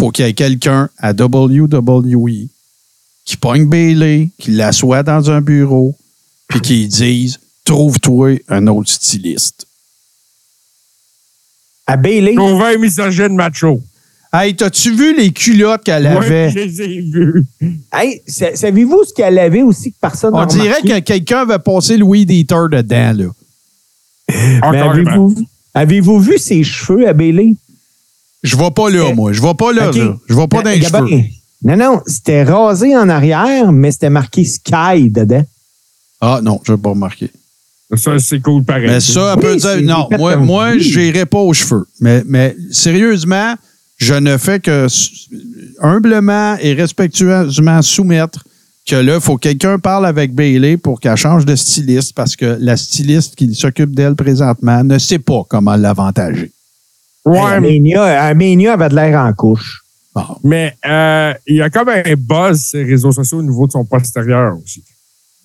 faut qu'il y ait quelqu'un à WWE qui pogne Bailey, qui l'assoit dans un bureau, puis qui dise Trouve-toi un autre styliste. À Bailey, Chauvin, misogyne, macho. Hey, t'as-tu vu les culottes qu'elle avait? je les ai vus. hey, sa- savez-vous ce qu'elle avait aussi que personne n'a On dirait que quelqu'un avait passé le weed eater dedans, là. Avez-vous, avez-vous vu ses cheveux à Bailey? Je vais pas là, Eh, moi. Je vais pas là. Je vais pas dans les Gabin, cheveux. Non, non, c'était rasé en arrière, mais c'était marqué Sky dedans. Ah non, je vais pas remarquer. Ça, c'est cool pareil. Mais ça, elle Oui, peut dire, non, moi, moi je n'irai pas aux cheveux. Mais, mais sérieusement, je ne fais que humblement et respectueusement soumettre que là, il faut que quelqu'un parle avec Bailey pour qu'elle change de styliste parce que la styliste qui s'occupe d'elle présentement ne sait pas comment l'avantager. Ouais, Mania, à Mania avait de l'air en couche. Bon. mais, euh, il y a comme un buzz les réseaux sociaux au niveau de son postérieur aussi.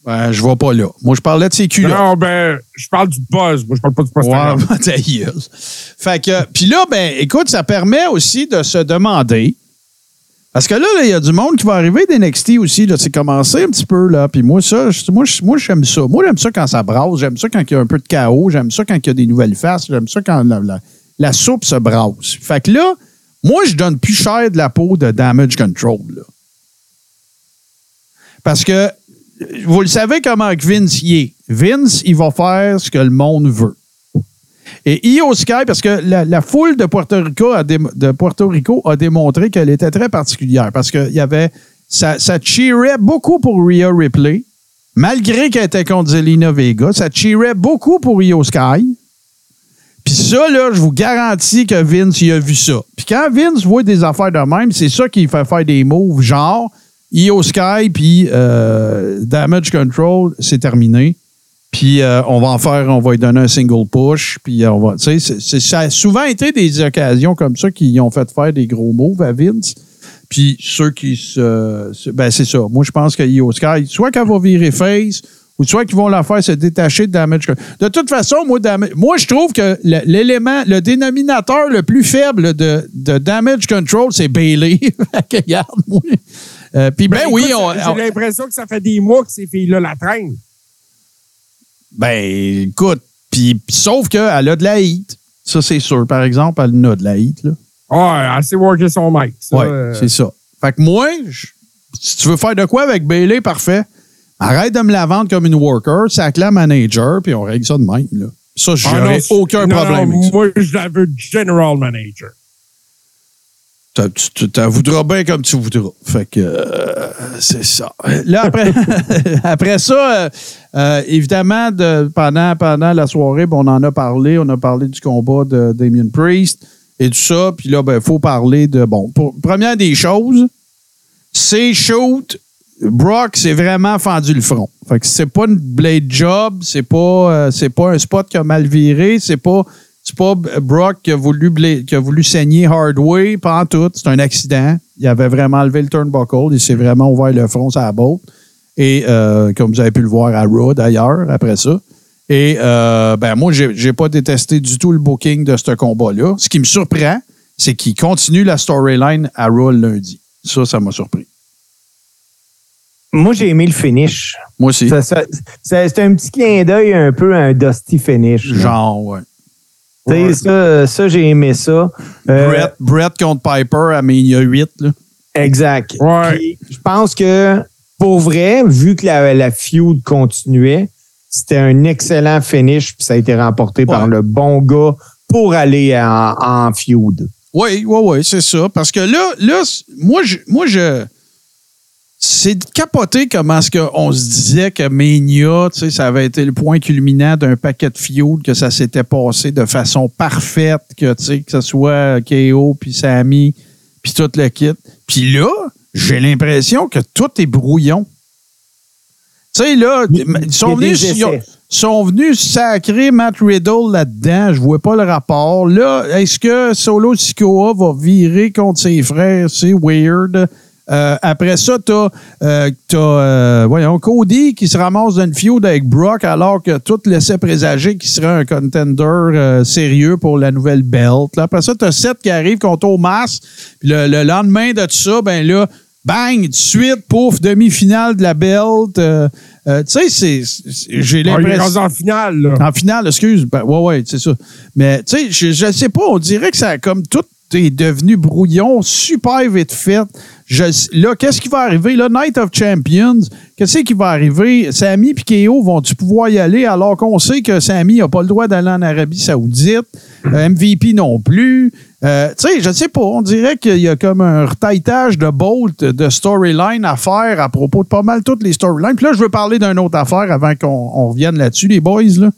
Ben, je vais pas là. Moi, je parlais de ses culottes. Non, ben, je parle du buzz. Moi, je parle pas du postérieur. Ouais, [LAUGHS] ta gueule. Fait que, puis là, ben, écoute, ça permet aussi de se demander. Parce que là, il y a du monde qui va arriver d'NXT aussi. Là, c'est commencé un petit peu. là. Puis moi, ça, moi, moi, j'aime ça. Moi, j'aime ça quand ça brasse. J'aime ça quand il y a un peu de chaos. J'aime ça quand il y a des nouvelles faces. J'aime ça quand la, la- la soupe se brasse. Fait que là, moi, je donne plus cher de la peau de Damage Control. Parce que vous le savez comment Vince y est. Vince, il va faire ce que le monde veut. Et Io Sky, parce que la, foule de Puerto Rico a, démontré qu'elle était très particulière parce que y avait, ça, ça cheerait beaucoup pour Rhea Ripley, malgré qu'elle était contre Zelina Vega. Ça cheerait beaucoup pour Io Sky. Puis ça, là, je vous garantis que Vince y a vu ça. Puis quand Vince voit des affaires de même, c'est ça qui fait faire des moves genre Io Sky puis euh, Damage Control, c'est terminé. Puis euh, on va en faire, on va lui donner un single push. Puis on va, tu sais, ça a souvent été des occasions comme ça qui ont fait faire des gros moves à Vince. Puis ceux qui se, ben c'est ça. Moi je pense que Sky, soit qu'elle va virer face, ou soit qu'ils vont la faire se détacher de Damage Control. De toute façon, moi, moi je trouve que l'élément, le dénominateur le plus faible de, de Damage Control, c'est Bailey. [LAUGHS] Euh, Puis ben, Ben, oui, écoute, on, J'ai on- l'impression que ça fait des mois que ces filles-là la traînent. Ben, écoute, Puis, sauf qu'elle a de la heat. Ça, c'est sûr. Par exemple, elle a de la heat. Là. Ouais, elle sait worker son mic. Ouais, euh, c'est ça. Fait que moi, je- si tu veux faire de quoi avec Bailey, parfait. Arrête de me la vendre comme une worker, sac la manager, puis on règle ça de même. Là. Ça, ah j'aurais non, aucun non, problème non, avec ça. Moi, je la veux general manager. Tu t'en voudras bien comme tu voudras. Fait que euh, c'est ça. Là, après, [LAUGHS] après ça, euh, euh, évidemment, de, pendant, pendant la soirée, ben, on en a parlé. On a parlé du combat de Damien Priest et tout ça. Puis là, il faut parler de. Bon, pour- première des choses, c'est shoot. Brock s'est vraiment fendu le front. Fait que c'est pas une blade job, c'est pas, euh, c'est pas un spot qui a mal viré, c'est pas, c'est pas Brock qui a voulu, qui a voulu saigner Hardway, en tout. C'est un accident. Il avait vraiment levé le turnbuckle, il s'est vraiment ouvert le front sur la. Et euh, comme vous avez pu le voir à Raw d'ailleurs, après ça. Et euh, ben moi, j'ai j'ai pas détesté du tout le booking de ce combat-là. Ce qui me surprend, c'est qu'il continue la storyline à Raw lundi. Ça, ça m'a surpris. Moi, j'ai aimé le finish. Moi aussi. Ça- ça- ça- C'est un petit clin d'œil un peu à un Dusty finish. Genre, ouais. Tu sais, ça, ça j'ai aimé ça. Euh, Brett, Brett contre Piper à Mania 8. Là. Exact. Ouais. Puis, je pense que, pour vrai, vu que la, la feud continuait, c'était un excellent finish, puis ça a été remporté par le bon gars pour aller en, en feud. Oui, oui, oui, c'est ça. Parce que là, là moi, je, moi, je. C'est de capoter comment est-ce qu'on se disait que Mania, tu sais, ça avait été le point culminant d'un paquet de feud, que ça s'était passé de façon parfaite, que, tu sais, que ce soit KO, puis Sammy, puis tout le kit. Puis là, j'ai l'impression que tout est brouillon. Tu sais, là, ils sont venus... ils sont venus sacrer Matt Riddle là-dedans. Je vois pas le rapport. Là, est-ce que Solo Sikoa va virer contre ses frères? C'est weird. Euh, après ça, t'as, euh, t'as, euh, voyons, Cody qui se ramasse dans une feud avec Brock alors que tout laissait présager qu'il serait un contender euh, sérieux pour la nouvelle belt. Là, après ça, t'as Seth qui arrive contre Omas. Puis le, le lendemain de tout ça, ben là, bang, de suite, pouf, demi-finale de la belt. Euh, tu sais, j'ai Ah, l'impression... en finale, là. En finale, excuse. Ben, ouais, ouais, c'est ça. Mais, tu sais, je, je sais pas, on dirait que ça a comme tout est devenu brouillon, super vite fait. Là, qu'est-ce qui va arriver? Là, Night of Champions, qu'est-ce qui va arriver? Sami et KO vont-tu pouvoir y aller alors qu'on sait que Sami n'a pas le droit d'aller en Arabie Saoudite? Euh, MVP non plus. Euh, tu sais, je sais pas, on dirait qu'il y a comme un retailletage de Bolt, de storyline à faire à propos de pas mal toutes les storylines. Puis là, je veux parler d'une autre affaire avant qu'on on revienne là-dessus, les boys. Là.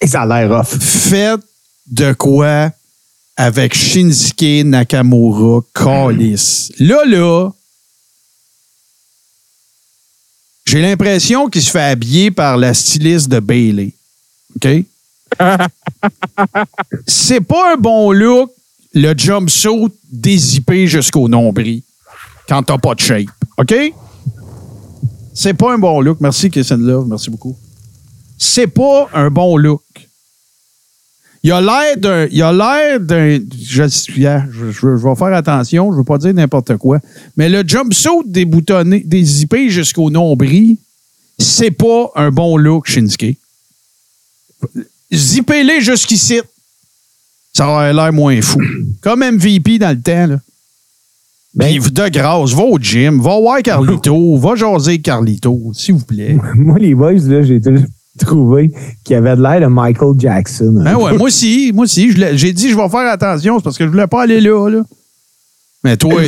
Et ça a l'air off. Faites de quoi avec Shinsuke Nakamura, Callis. Là, là, j'ai l'impression qu'il se fait habiller par la styliste de Bailey. OK? [LAUGHS] C'est pas un bon look, le jumpsuit dézippé jusqu'au nombril quand t'as pas de shape. OK? C'est pas un bon look. Merci, and Love. Merci beaucoup. C'est pas un bon look. Il a l'air d'un. Il a l'air d'un. Je, je, vais faire attention, je veux pas dire n'importe quoi. Mais le jumpsuit déboutonné, dézippé jusqu'au nombril, c'est pas un bon look, Shinsuke. Zippez-les jusqu'ici. Ça aurait l'air moins fou. [CLEARS THROAT] Comme MVP dans le temps, là. Ben- Puis de grâce, va au gym, va voir Carlito, va jaser Carlito, s'il vous plaît. [LAUGHS] Moi, les boys, là, j'ai toujours trouvé qu'il avait de l'air de Michael Jackson. Ben ouais, moi aussi, moi aussi. J'ai dit je vais faire attention, c'est parce que je voulais pas aller là. là. Mais toi,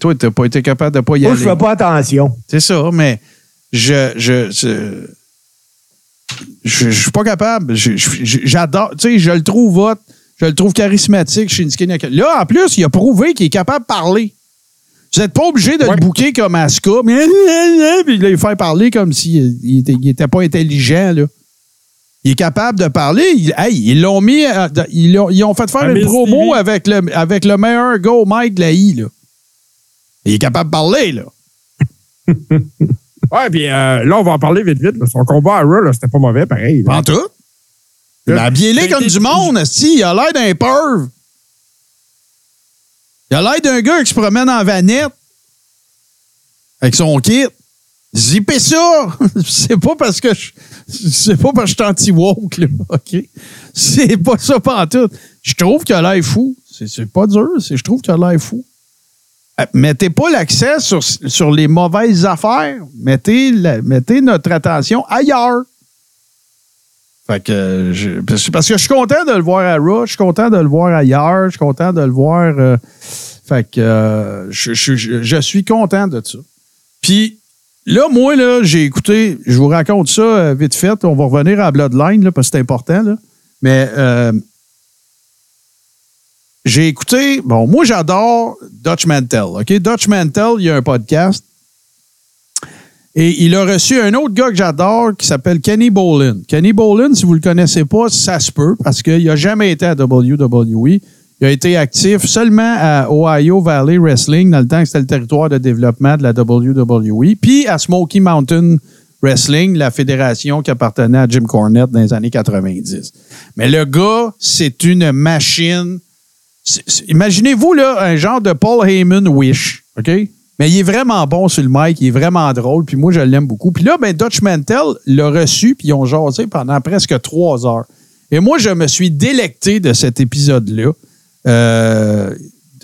toi, t'as pas été capable de pas y Moi, aller. je fais pas attention. C'est ça, mais je je je, je, je suis pas capable. J'adore, tu sais, je le trouve hot, je le trouve charismatique, Shinsuke Nakamura. Là, en plus, il a prouvé qu'il est capable de parler. Vous n'êtes pas obligé de Ouais. le bouquer comme Asuka, mais [LAUGHS] puis de le faire parler comme s'il il était, il était pas intelligent, là. Il est capable de parler. Il- hey, ils l'ont mis. à- ils, l'ont- ils ont fait faire Un une Miss promo TV. avec le, avec le meilleur go Mike de la I, là. Il est capable de parler, là. [LAUGHS] Ouais, puis euh, là, on va en parler vite, vite. là. Son combat à Raw, là, c'était pas mauvais, pareil. là. En tout. Mais comme du monde, esti. Il a l'air d'un perv. Il a l'air d'un gars qui se promène en vanette. Avec son kit. Zippez ça! [LAUGHS] c'est pas parce que je. C'est pas parce que je suis anti-woke, là, OK? C'est pas ça pantoute. Je trouve qu'il a l'air fou. C'est, pas dur, je trouve qu'il a l'air fou. Euh, Mettez pas l'accent sur, sur les mauvaises affaires. Mettez, mettez notre attention ailleurs. Fait que, parce que je suis content de le voir à Raw, je suis content de le voir ailleurs, je suis content de le voir. euh, fait que, euh, je, je- je- suis content de ça. Puis, là, moi, là, j'ai écouté, je vous raconte ça euh, vite fait. On va revenir à Bloodline, là, parce que c'est important, là. Mais, j'ai écouté, bon, moi, j'adore Dutch Mantel, OK? Dutch Mantel, il y a un podcast. Et il a reçu un autre gars que j'adore qui s'appelle Kenny Bolin. Kenny Bolin, si vous le connaissez pas, ça se peut parce qu'il n'a jamais été à WWE. Il a été actif seulement à Ohio Valley Wrestling dans le temps que c'était le territoire de développement de la WWE. Puis à Smoky Mountain Wrestling, la fédération qui appartenait à Jim Cornette dans les années 90. Mais le gars, c'est une machine. Imaginez-vous un genre de Paul Heyman Wish, OK? Mais il est vraiment bon sur le mic, il est vraiment drôle, puis moi je l'aime beaucoup. Puis là, ben Dutch Mantel l'a reçu, puis ils ont jasé pendant presque trois heures. Et moi, je me suis délecté de cet épisode-là. Euh,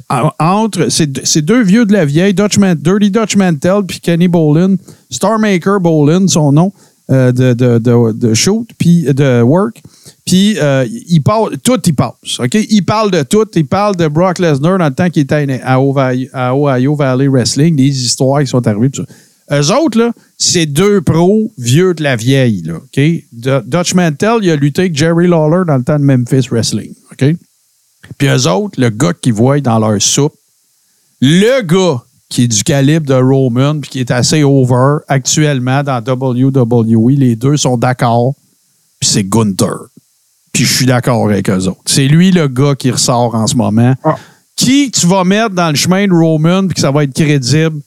en- entre ces, deux vieux de la vieille, Dutch Dirty Dutch Mantel puis Kenny Bolin, Starmaker Bolin, son nom euh, de, shoot, puis de work. Puis euh, il parle, tout il passe, OK? Il parle de tout. Il parle de Brock Lesnar dans le temps qu'il était à Ohio, à Ohio Valley Wrestling, des histoires qui sont arrivées. tout. Eux autres, c'est deux pros vieux de la vieille, là, OK? Dutch Mantel, il a lutté avec Jerry Lawler dans le temps de Memphis Wrestling, OK? Puis eux autres, le gars qu'ils voient dans leur soupe, le gars qui est du calibre de Roman puis qui est assez over actuellement dans WWE, les deux sont d'accord, puis c'est Gunther. Puis je suis d'accord avec eux autres. C'est lui le gars qui ressort en ce moment. Ah. Qui tu vas mettre dans le chemin de Roman puis que ça va être crédible,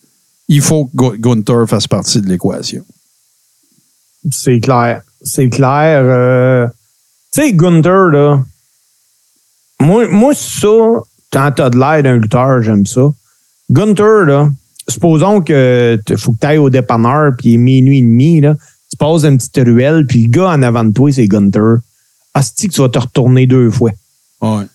il faut que Gu- Gunther fasse partie de l'équation. C'est clair. C'est clair. euh, tu sais, Gunther, là. Moi, moi, ça, quand t'as de l'air d'un lutteur, j'aime ça. Gunther, là, supposons que faut que tu ailles au dépanneur, puis il est minuit et demi, là. Tu passes une petite ruelle, puis le gars en avant de toi, c'est Gunther. Asti que tu vas te retourner deux fois. Ouais.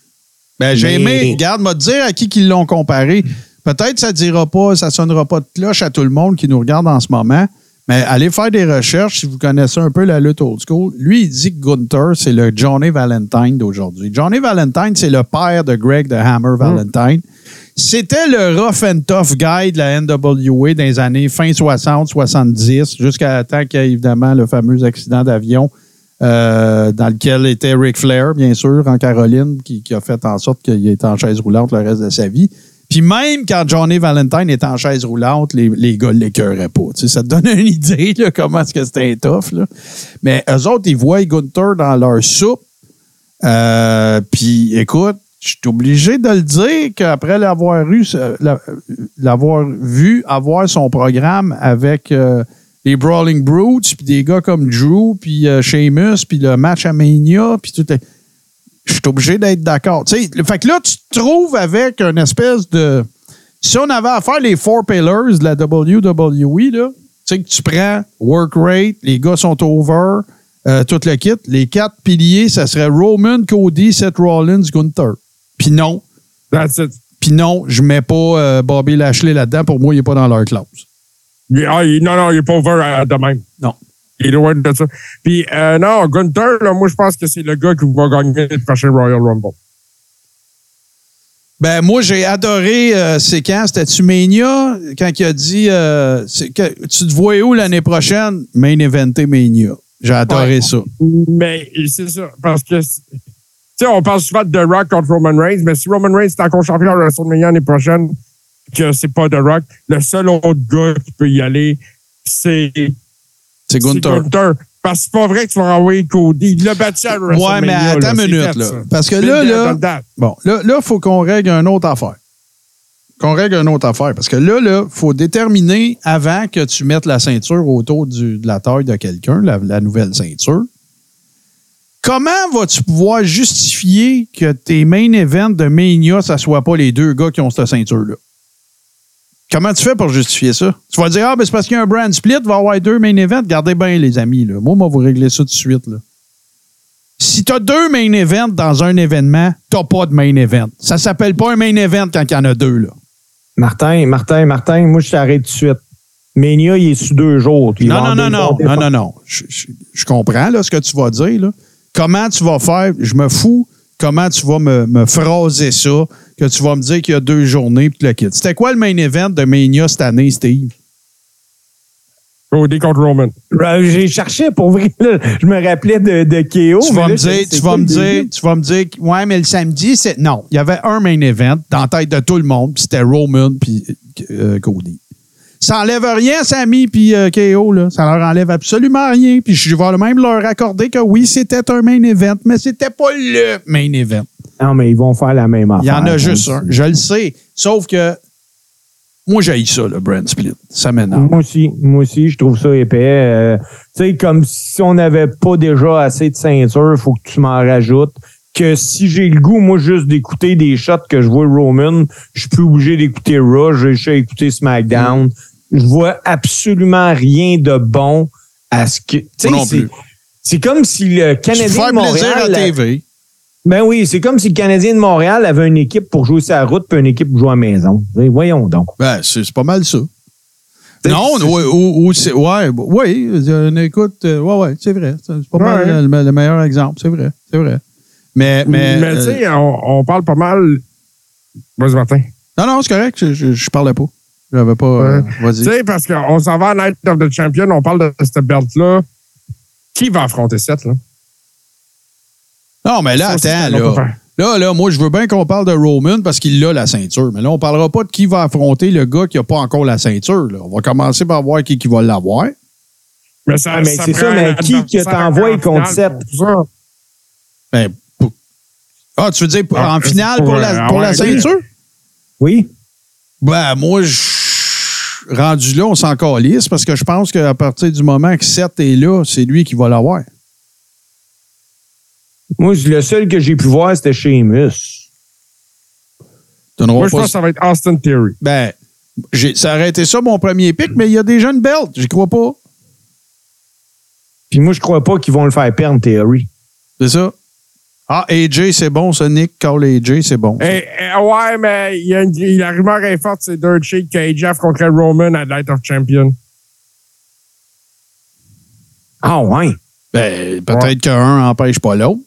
Ben, j'ai Mais- aimé, regarde, m'a dire à qui qu'ils l'ont comparé. Peut-être ça dira pas, ça sonnera pas de cloche à tout le monde qui nous regarde en ce moment, mais allez faire des recherches si vous connaissez un peu la lutte old school. Lui, il dit que Gunther, c'est le Johnny Valentine d'aujourd'hui. Johnny Valentine, c'est le père de Greg the Hammer Valentine. C'était le rough and tough guy de la NWA dans les années fin 60, 70, jusqu'à temps qu'il y ait évidemment le fameux accident d'avion euh, dans lequel était Ric Flair, bien sûr, en Caroline, qui, a fait en sorte qu'il était en chaise roulante le reste de sa vie. Puis même quand Johnny Valentine était en chaise roulante, les, gars ne l'écœuraient pas. Ça te donne une idée là, comment est-ce que c'était tough. Mais eux autres, ils voient Gunther dans leur soupe. Euh, Puis écoute, je suis obligé de le dire qu'après l'avoir eu, la- l'avoir vu avoir son programme avec euh, les Brawling Brutes, puis des gars comme Drew, puis euh, Sheamus, puis le match à Mania, puis tout. Je suis obligé d'être d'accord. Fait que là, tu te trouves avec une espèce de. Si on avait à faire les four pillars de la WWE, là, tu sais que tu prends work rate, les gars sont over, euh, tout le kit. Les quatre piliers, ça serait Roman, Cody, Seth Rollins, Gunther. Puis non, That's it. puis non, je mets pas euh, Bobby Lashley là-dedans. Pour moi, il n'est pas dans leur clause. Il- ah, il- non, non, il est pas over euh, de même. Non. Il est loin de ça. Puis, euh, non, Gunther, là, moi, je pense que c'est le gars qui va gagner le prochain Royal Rumble. Ben, moi, j'ai adoré, euh, c'est quand? C'était-tu Mania? Quand il a dit, euh, que- tu te vois où l'année prochaine? Main Eventé Mania. J'ai adoré Ouais. ça. Mais c'est ça, parce que, sais, on parle souvent de The Rock contre Roman Reigns, mais si Roman Reigns est encore champion de WrestleMania l'année prochaine, que c'est pas The Rock, le seul autre gars qui peut y aller, c'est C'est Gunther. Gunther. Parce que c'est pas vrai que tu vas envoyer Cody. Il l'a battu à WrestleMania. Ouais, mais attends là, une minute, là. Parce que là, là, bon, là, là, faut qu'on règle une autre affaire. Qu'on règle une autre affaire. Parce que là, là, faut déterminer avant que tu mettes la ceinture autour du- de la taille de quelqu'un, la, la nouvelle ceinture. Comment vas-tu pouvoir justifier que tes main events de Mania, ça soit pas les deux gars qui ont cette ceinture-là? Comment tu fais pour justifier ça? Tu vas dire, ah, ben c'est parce qu'il y a un brand split, il va y avoir deux main events. Gardez bien, les amis. Là. Moi, moi, vous régler ça tout de suite. Là. Si tu as deux main events dans un événement, tu pas de main event. Ça s'appelle pas un main event quand il y en a deux. Là. Martin, Martin, Martin, moi, je t'arrête tout de suite. Mania, il est sous deux jours. Non, non, non, non, non, non, non. Je comprends là, ce que tu vas dire. Là. Comment tu vas faire? Je me fous comment tu vas me, me phraser ça, que tu vas me dire qu'il y a deux journées puis tu le quittes. C'était quoi le main event de Mania cette année, Steve? Cody contre Roman. Euh, J'ai cherché pour vrai. là. Je me rappelais de, de KO. tu vas me dire, tu vas me dire, tu vas me dire, ouais, mais le samedi, c'est. Non, il y avait un main event dans la tête de tout le monde, puis c'était Roman puis euh, Cody. Ça enlève rien, Sammy puis euh, KO, là. Ça leur enlève absolument rien. Puis je vais même leur accorder que oui, c'était un main event, mais c'était pas le main event. Non, mais ils vont faire la même affaire. Il y en a hein. juste un. Je le sais. Sauf que moi, j'ai ça, le brand split. Ça m'énerve. Moi aussi, moi aussi, je trouve ça épais. Euh, tu sais, comme si on n'avait pas déjà assez de ceinture, il faut que tu m'en rajoutes. Que si j'ai le goût, moi, juste d'écouter des shots que je vois Roman, je suis plus obligé d'écouter Raw, j'ai juste à écouter SmackDown. Je vois absolument rien de bon à ce que. non c'est- plus. C'est comme si le Canadien de à Montréal. TV. Ben oui, c'est comme si le Canadien de Montréal avait une équipe pour jouer sa route puis une équipe pour jouer à la maison. Voyons donc. Ben, c'est pas mal ça. Non, oui, ou, ou c'est- ouais, oui, écoute, euh, ouais, ouais, c'est vrai. C'est c'est pas mal Ouais. le, le meilleur exemple, c'est vrai, c'est vrai. Mais, mais, Mais, euh, tu sais, on, on parle pas mal. Vas-y, Martin. non, non, c'est correct, je, je, je parlais pas. J'avais pas, euh, Tu vas-y. sais, parce qu'on s'en va à Night of the Champion, on parle de cette belt-là. Qui va affronter cette, là? Non, mais là, Ça attends, là. Là, là, moi, je veux bien qu'on parle de Roman parce qu'il a la ceinture. Mais là, on parlera pas de qui va affronter le gars qui a pas encore la ceinture. là. On va commencer par voir qui, qui va l'avoir. Mais, ça, Ah, mais c'est ça, mais qui que t'envoies en contre Seth? Ben, Ah, tu veux dire pour- Ah, en finale pour, pour, la, pour la ceinture? Oui? Ben, moi, je- rendu là, on s'en calisse parce que je pense qu'à partir du moment que Seth est là, c'est lui qui va l'avoir. Moi, le seul que j'ai pu voir, c'était Sheamus. Moi, je pense que ça va être Austin Theory. Ben, j'ai- ça aurait été ça mon premier pic, mais il y a déjà une belt. J'y crois pas. Puis moi, je crois pas qu'ils vont le faire perdre, Theory. C'est ça. Ah, AJ, c'est bon, ça. Nick Call AJ, c'est bon. ça. Eh, eh, ouais, mais il y a une- la rumeur est forte, c'est Dirt Sheet qu'AJ affronterait Roman à Night of Champion. Ah ouais? Ben, peut-être qu'un empêche pas l'autre.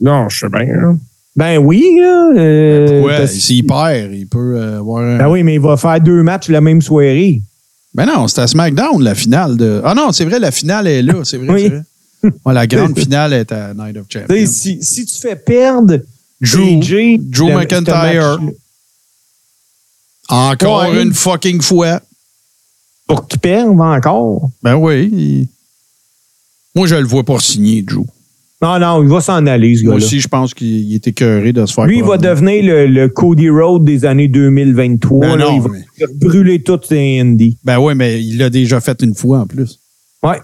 Non, je sais bien. hein. Ben oui, là. euh, Ouais, parce- s'il perd, il peut euh, avoir un. Ben oui, mais il va faire deux matchs la même soirée. Ben non, c'était à SmackDown, la finale de. Ah non, c'est vrai, la finale est là. C'est vrai, Oui. [LAUGHS] Ouais, la grande finale est à Night of Champions. si, si tu fais perdre Drew, AJ, Drew le- McIntyre. Encore Ouais. une fucking fois. Pour qu'il perde encore. Ben oui. il- Moi, je le vois pas signer, Drew. Non, non, il va s'en aller, ce Moi gars-là. aussi, je pense qu'il il est écœuré de se faire. Lui, il va devenir le, le Cody Road des années 2023. Ben là. non, il va mais- brûler toutes ses indies. Ben oui, mais il l'a déjà fait une fois en plus. Ouais.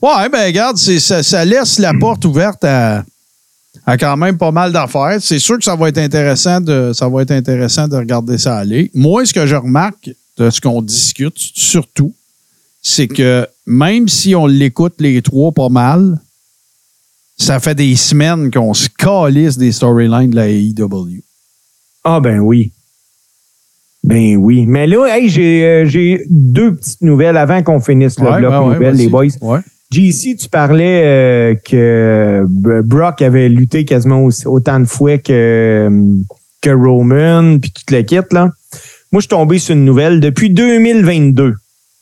Ouais, ben regarde, ça, ça laisse la porte ouverte à, à quand même pas mal d'affaires. C'est sûr que ça va être intéressant de ça va être intéressant de regarder ça aller. Moi, ce que je remarque de ce qu'on discute, surtout, c'est que même si on l'écoute les trois pas mal, ça fait des semaines qu'on se calisse des storylines de la AEW. Ah, ben oui. Ben oui. Mais là, hey, j'ai euh, j'ai deux petites nouvelles avant qu'on finisse le Ouais, bloc ouais, nouvelles, les boys. Ouais. JC, tu parlais euh, que B- Brock avait lutté quasiment aussi- autant de fois que, que Roman, puis toute la kit, là. Moi, je suis tombé sur une nouvelle. Depuis 2022,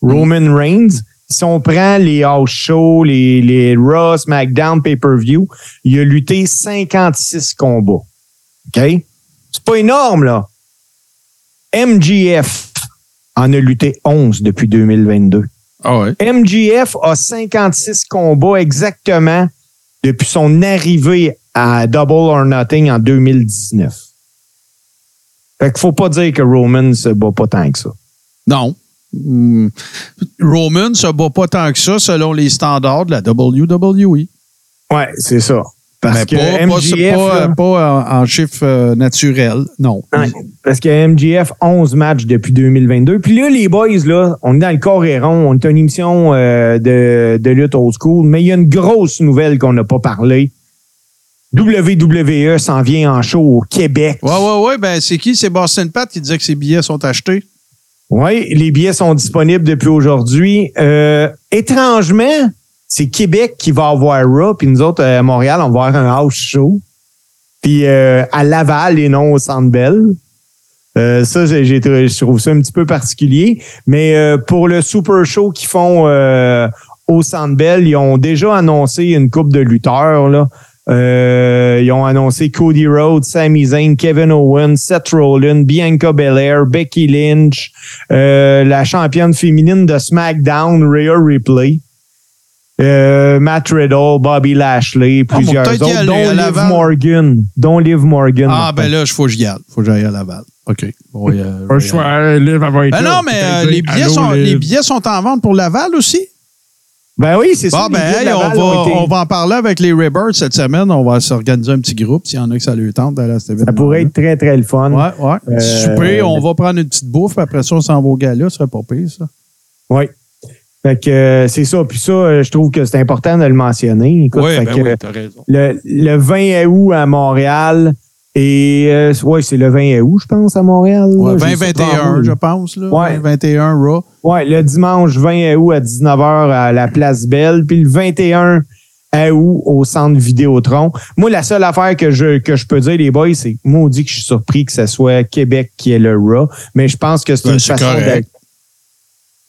Roman Reigns, si on prend les house shows, les, les Raw, SmackDown, pay-per-view, il a lutté 56 combats. OK? C'est pas énorme, là. MGF en a lutté 11 depuis 2022. Ah ouais. MGF a 56 combats exactement depuis son arrivée à Double or Nothing en 2019. Fait qu'il faut pas dire que Roman se bat pas tant que ça. Non. Hmm. Roman se bat pas tant que ça selon les standards de la WWE. Ouais, c'est ça. Parce Mais que pas, pas- MJF, pas- là- pas en, en chiffre euh, naturel, non. Ouais, parce que MGF, 11 matchs depuis 2022. Puis là, les boys, là, on est dans le corps et rond. On est une émission euh, de, de lutte old school. Mais il y a une grosse nouvelle qu'on n'a pas parlé. WWE s'en vient en show au Québec. Ouais, ouais, ouais. Ben, c'est qui? C'est Boston Pat qui disait que ses billets sont achetés. Oui, les billets sont disponibles depuis aujourd'hui. Euh, étrangement, c'est Québec qui va avoir Raw, puis nous autres, à Montréal, on va avoir un house show. Puis euh, à Laval et non au Centre Bell. Euh, ça, je trouve ça un petit peu particulier. Mais euh, pour le Super Show qu'ils font euh, au Centre Bell, ils ont déjà annoncé une coupe de lutteurs. Là. Euh, ils ont annoncé Cody Rhodes, Sami Zayn, Kevin Owens, Seth Rollins, Bianca Belair, Becky Lynch, euh, la championne féminine de SmackDown, Rhea Ripley. Euh, Matt Riddle, Bobby Lashley, Ah, plusieurs autres, aller dont Liv. Morgan. Dont Liv Morgan. Ah, ben là, il faut que j'y aille. faut que j'aille à Laval. OK. Bon, euh, y choix. aller. Liv, elle va être Ben là. non, mais euh, les, billets allô, sont, Liv. les billets sont en vente pour Laval aussi? Ben oui, c'est ça. Ben, hey, on, va, été- on va en parler avec les Rebirds cette semaine. On va s'organiser un petit groupe s'il y en a que ça lui tente d'aller à cet Ça événement. pourrait être très, très le fun. Ouais, ouais. Euh, Souper, on va prendre une petite bouffe, après ça, on s'en va au gala. Ce serait pas pire, ça. Oui. Fait que euh, c'est ça. Puis ça, euh, je trouve que c'est important de le mentionner. Écoute, fait ben que, oui, t'as raison. le, le 20 août à Montréal et euh, ouais, c'est le 20 août, je pense, à Montréal. Ouais, là. J'ai ça devant 20-21, moi. je pense. Là. Ouais. 21 Raw. Ouais, le dimanche 20 août à 19h à la Place Belle, puis le 21 août au centre Vidéotron. Moi, la seule affaire que je, que je peux dire, les boys, c'est maudit que je suis surpris que ce soit Québec qui est le Raw, mais je pense que c'est Ben, une c'est façon correct.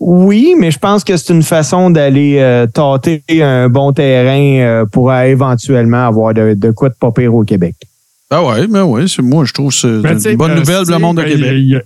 Oui, mais je pense que c'est une façon d'aller euh, tâter un bon terrain euh, pour euh, éventuellement avoir de, de quoi de pas pire au Québec. Ah ouais, mais ouais, c'est, moi, je trouve que c'est sais, une bonne euh, nouvelle pour le monde de ben, Québec. Il y, a-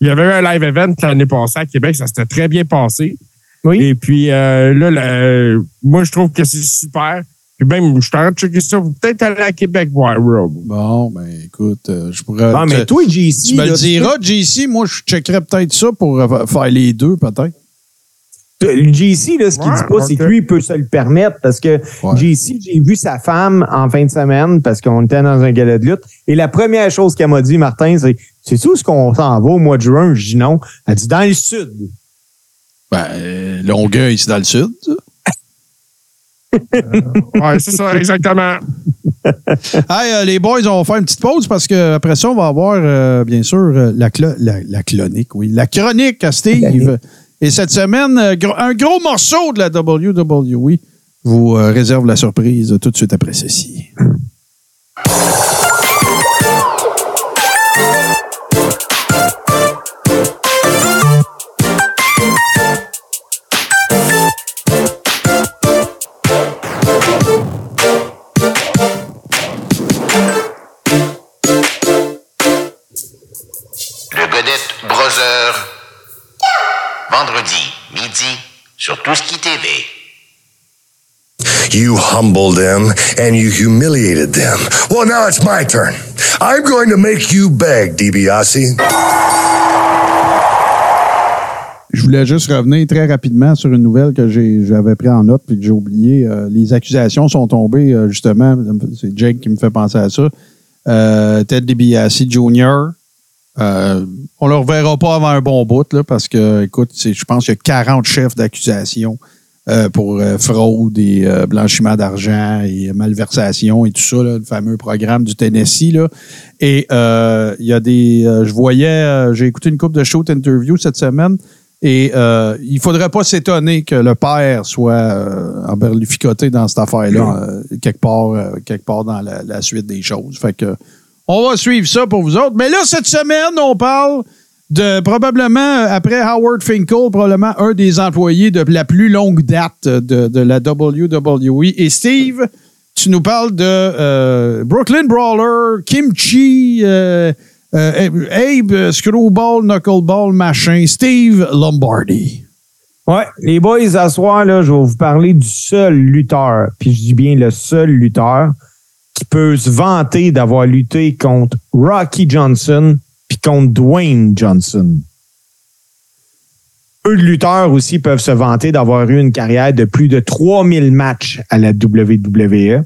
il y avait eu un live event l'année passée à Québec, ça s'était très bien passé. Oui. Et puis euh, là, moi, je trouve que c'est super. Puis même, je suis en train de checker ça. Vous peut-être aller à Québec voir Rob. Bon, ben écoute, euh, je pourrais. Ah, mais toi, JC, tu me le diras, JC, moi, je checkerais peut-être ça pour euh, faire les deux, peut-être. Le JC, là, ce qu'il Ouais, dit pas, c'est que lui, il peut se le permettre parce que Ouais. JC, j'ai vu sa femme en fin de semaine parce qu'on était dans un gala de lutte. Et la première chose qu'elle m'a dit, Martin, c'est C'est tout ce qu'on s'en va au mois de juin? Je dis non. Elle dit dans le sud. Ben, euh, Longueuil, c'est dans le sud. Ça. Ouais, c'est ça, exactement. [LAUGHS] Hey, euh, les boys, on va faire une petite pause parce que après ça, on va avoir, euh, bien sûr, euh, la, clo- la, la clonique, oui. La chronique à Steve. [LAUGHS] Et cette semaine, euh, un gros morceau de la WWE vous euh, réserve la surprise tout de suite après ceci. Le Godette Brother. Vendredi, midi, sur Tout ce qui TV. You humbled them and you humiliated them. Well, now it's my turn. I'm going to make you beg, DiBiase. Je voulais juste revenir très rapidement sur une nouvelle que j'avais pris en note puis que j'ai oublié. Euh, les accusations sont tombées, euh, justement. C'est Jake qui me fait penser à ça. Euh, Ted DiBiase Jr., euh, on ne le reverra pas avant un bon bout, là, parce que, écoute, je pense qu'il y a 40 chefs d'accusation euh, pour euh, fraude et blanchiment d'argent et malversation et tout ça, là, le fameux programme du Tennessee. Là. Et il y a des. je voyais, j'ai écouté une coupe de show interview cette semaine. Et il ne faudrait pas s'étonner que le père soit emberlificoté dans cette affaire-là, quelque, part, quelque part dans la, la suite des choses. Fait que on va suivre ça pour vous autres. Mais là, cette semaine, on parle de probablement, après Howard Finkel, probablement un des employés de la plus longue date de, de la WWE. Et Steve, tu nous parles de euh, Brooklyn Brawler, Kimchi, euh, euh, Abe, Screwball, Knuckleball, machin, Steve Lombardi. Ouais, les boys, à soir, là, je vais vous parler du seul lutteur, puis je dis bien le seul lutteur, qui peut se vanter d'avoir lutté contre Rocky Johnson puis contre Dwayne Johnson. peu de lutteurs aussi peuvent se vanter d'avoir eu une carrière de plus de 3000 matchs à la WWE.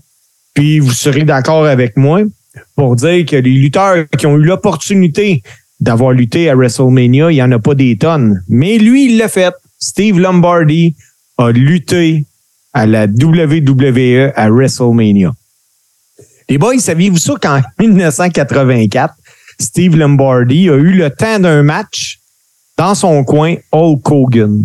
Puis vous serez d'accord avec moi pour dire que les lutteurs qui ont eu l'opportunité d'avoir lutté à WrestleMania, il n'y en a pas des tonnes. Mais lui, il l'a fait. Steve Lombardi a lutté à la WWE à WrestleMania. Les boys, saviez-vous ça qu'en [LAUGHS] 1984, Steve Lombardi a eu le temps d'un match dans son coin Hulk Hogan?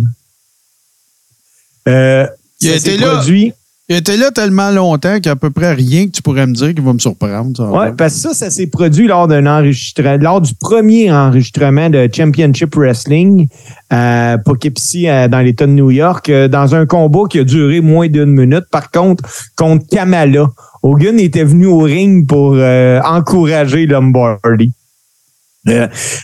Euh, Il était s'est là. produit- Il était là tellement longtemps qu'à peu près rien que tu pourrais me dire qui va me surprendre. Ouais, parce que ça, ça s'est produit lors d'un enregistrement, lors du premier enregistrement de Championship Wrestling à Poughkeepsie, euh, dans l'État de New York, euh, dans un combat qui a duré moins d'une minute. Par contre, contre Kamala. Hogan était venu au ring pour euh, encourager Lombardi.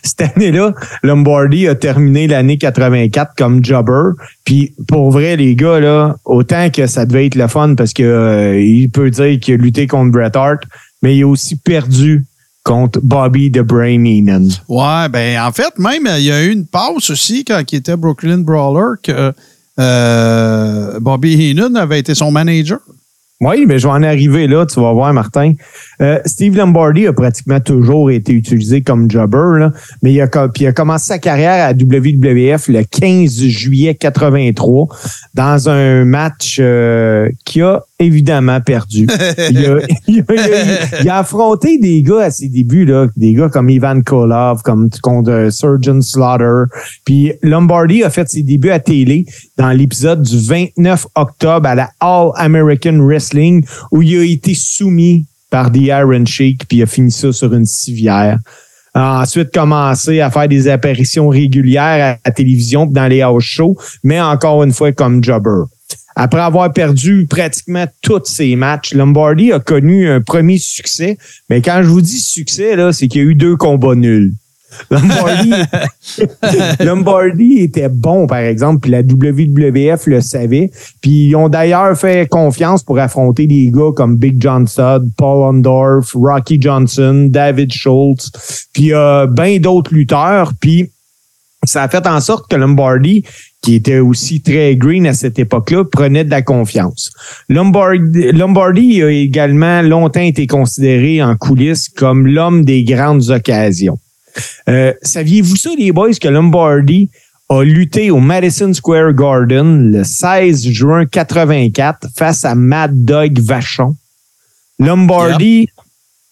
Cette année-là, Lombardi a terminé l'année 84 comme jobber. Puis pour vrai, les gars, autant que ça devait être le fun parce que euh, il peut dire qu'il a lutté contre Bret Hart, mais il a aussi perdu contre Bobby the Brain Heenan. Ouais, ben en fait, même, il y a eu une pause aussi quand il était Brooklyn Brawler que euh, Bobby Heenan avait été son manager. Oui, mais je vais en arriver là, tu vas voir, Martin. Euh, Steve Lombardi a pratiquement toujours été utilisé comme jobber, mais il a, il a commencé sa carrière à WWF le 15 juillet 83 dans un match euh, qui a évidemment perdu. [LAUGHS] il, a, il a- il a- il a affronté des gars à ses débuts, là, des gars comme Ivan Kolov, comme contre euh, Surgeon Slaughter. Puis Lombardi a fait ses débuts à télé dans l'épisode du 29 octobre à la All American Wrestling où il a été soumis par The Iron Sheik puis il a fini ça sur une civière. A ensuite commencé à faire des apparitions régulières à la télévision dans les house shows, mais encore une fois comme jobber. Après avoir perdu pratiquement tous ses matchs, Lombardi a connu un premier succès. Mais quand je vous dis succès, là, c'est qu'il y a eu deux combats nuls. Lombardi, [LAUGHS] [LAUGHS] Lombardi était bon, par exemple, puis la WWF le savait. Puis ils ont d'ailleurs fait confiance pour affronter des gars comme Big John Studd, Paul Ondorf, Rocky Johnson, David Schultz, puis euh, bien d'autres lutteurs. Puis ça a fait en sorte que Lombardi, qui était aussi très green à cette époque-là, prenait de la confiance. Lombardi, Lombardi a également longtemps été considéré en coulisses comme l'homme des grandes occasions. Euh, Saviez-vous ça, les boys, que Lombardi a lutté au Madison Square Garden le 16 juin 84 face à Mad Dog Vachon? Lombardi,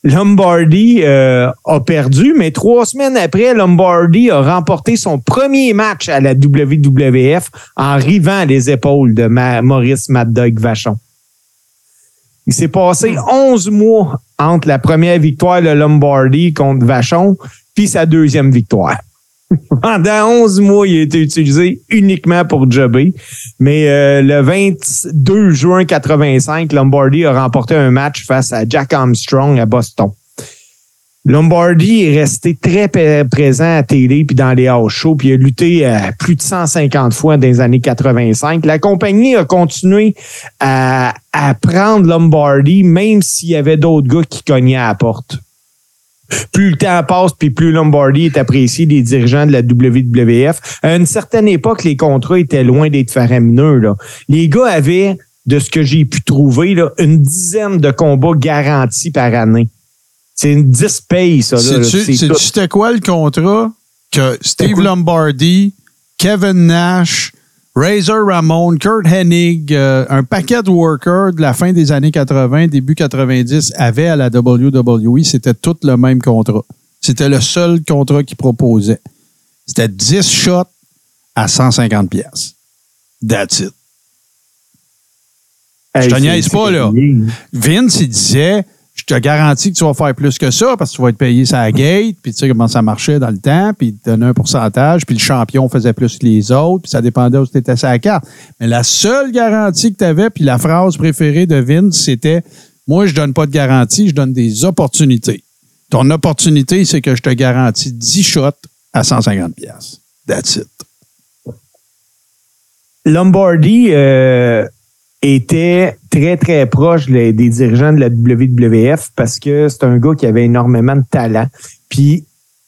Lombardi euh, a perdu, mais trois semaines après, Lombardi a remporté son premier match à la WWF en rivant les épaules de Ma- Maurice Mad Dog Vachon. Il s'est passé 11 mois entre la première victoire de Lombardi contre Vachon puis sa deuxième victoire. Pendant 11 mois, il a été utilisé uniquement pour jobber. Mais euh, le 22 juin 85, Lombardi a remporté un match face à Jack Armstrong à Boston. Lombardi est resté très présent à télé puis dans les house shows puis il a lutté euh, plus de 150 fois dans les années 85. La compagnie a continué à, à prendre Lombardi même s'il y avait d'autres gars qui cognaient à la porte plus le temps passe, puis plus Lombardi est apprécié des dirigeants de la WWF. À une certaine époque, les contrats étaient loin d'être faramineux. Là. Les gars avaient, de ce que j'ai pu trouver, là, une dizaine de combats garantis par année. C'est une 10 payes, ça. C'était quoi le contrat que Steve Lombardi, Kevin Nash, Razor Ramon, Kurt Hennig, euh, un paquet de workers de la fin des années 80, début 90 avaient à la WWE? C'était tout le même contrat. C'était le seul contrat qu'ils proposaient. C'était 10 shots à 150 pièces. That's it. Hey, je te niaise pas, là. Vince, il disait Je te garantis que tu vas faire plus que ça parce que tu vas être payé sa gate, puis tu sais comment ça marchait dans le temps, puis il te donnait un pourcentage, puis le champion faisait plus que les autres, puis ça dépendait où tu étais sa carte. Mais la seule garantie que tu avais, puis la phrase préférée de Vince, c'était Moi, je donne pas de garantie, je donne des opportunités. Ton opportunité, c'est que je te garantis 10 shots à 150 pièces. That's it. Lombardi euh, était très, très proche des dirigeants de la WWF parce que c'est un gars qui avait énormément de talent. Puis,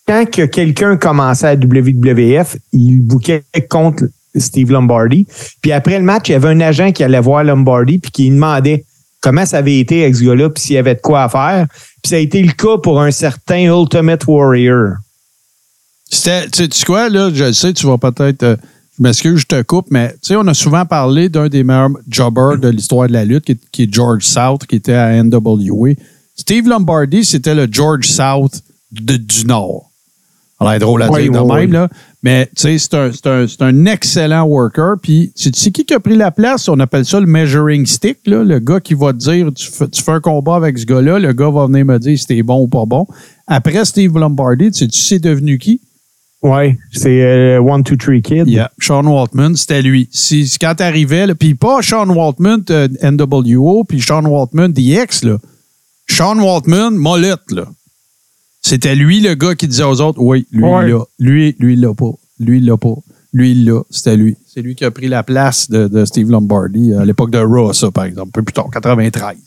quand que quelqu'un commençait à la WWF, il bouquait contre Steve Lombardi. Puis après le match, il y avait un agent qui allait voir Lombardi puis qui demandait comment ça avait été avec ce gars-là puis s'il y avait de quoi à faire. Puis ça a été le cas pour un certain Ultimate Warrior. C'était, tu sais quoi, là, je le sais, tu vas peut-être. Je m'excuse, je te coupe, mais tu sais, on a souvent parlé d'un des meilleurs jobbers de l'histoire de la lutte, qui est, qui est George South, qui était à NWA. Steve Lombardi, c'était le George South de- du Nord. Alors, drôle à Oui, dire de oui, même, là. Mais, tu sais, c'est un, un, un excellent worker. Puis, tu sais qui qui a pris la place? On appelle ça le measuring stick, là. Le gars qui va te dire, tu fais, tu fais un combat avec ce gars-là, le gars va venir me dire si t'es bon ou pas bon. Après Steve Lombardi, tu sais, tu sais devenu qui? Ouais, c'est euh, One, Two, Three Kid. Yeah. Sean Waltman, c'était lui. Si, quand t'arrivais, là, puis pas Sean Waltman euh, NWO, puis Sean Waltman DX, là. Sean Waltman Molette, là. C'était lui le gars qui disait aux autres, oui, lui, Ouais. il l'a. Lui, lui, il l'a pas. Lui, il l'a pas. Lui, il l'a. C'était lui. C'est lui qui a pris la place de, de Steve Lombardi à l'époque de Raw, ça, par exemple. Un peu plus tard, 93.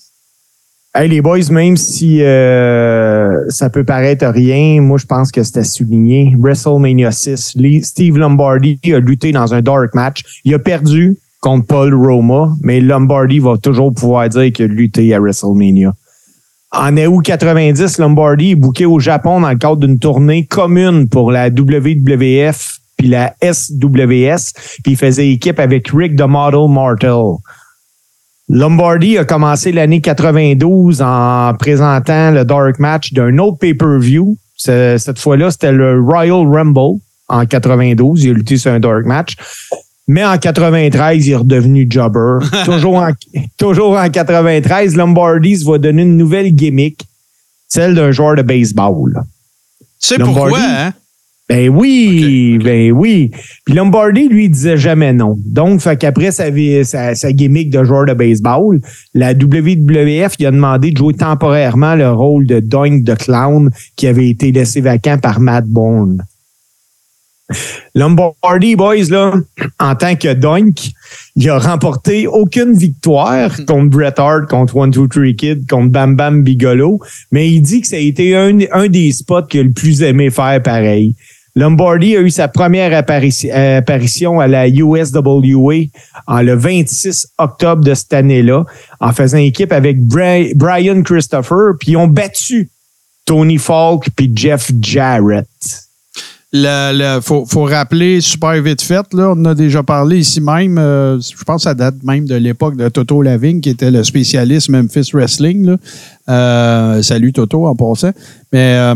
Hey, les boys, même si euh, ça peut paraître rien, moi, je pense que c'était souligné. WrestleMania 6, Lee- Steve Lombardi a lutté dans un dark match. Il a perdu contre Paul Roma, mais Lombardi va toujours pouvoir dire qu'il a lutté à WrestleMania. En août 90, Lombardi est booké au Japon dans le cadre d'une tournée commune pour la WWF puis la SWS, puis il faisait équipe avec Rick the Model Martel. Lombardi a commencé l'année 92 en présentant le dark match d'un autre pay-per-view. Ce- Cette fois-là, c'était le Royal Rumble en 92. Il a lutté sur un dark match. Mais en 93, il est redevenu jobber. [LAUGHS] toujours, en, toujours en 93, Lombardi se va donner une nouvelle gimmick, celle d'un joueur de baseball. Tu sais Lombardi? pourquoi, hein? Ben oui, ben oui. Puis Lombardi, lui, il disait jamais non. Donc, fait qu'après sa, sa, sa gimmick de joueur de baseball, la WWF il a demandé de jouer temporairement le rôle de Doink the Clown qui avait été laissé vacant par Matt Bourne. Lombardi, boys, là, en tant que Doink, il a remporté aucune victoire contre Bret Hart, contre One Two Three Kid, contre Bam Bam Bigolo, mais il dit que ça a été un, un des spots qu'il a le plus aimé faire pareil. Lombardi a eu sa première apparition, apparition à la USWA en le 26 octobre de cette année-là, en faisant équipe avec Bri- Brian Christopher, puis ils ont battu Tony Falk puis Jeff Jarrett. Le- faut, faut rappeler super vite fait, là, on a déjà parlé ici même, euh, je pense que ça date même de l'époque de Toto Lavigne, qui était le spécialiste Memphis Wrestling. Euh, salut Toto en passant. Mais euh,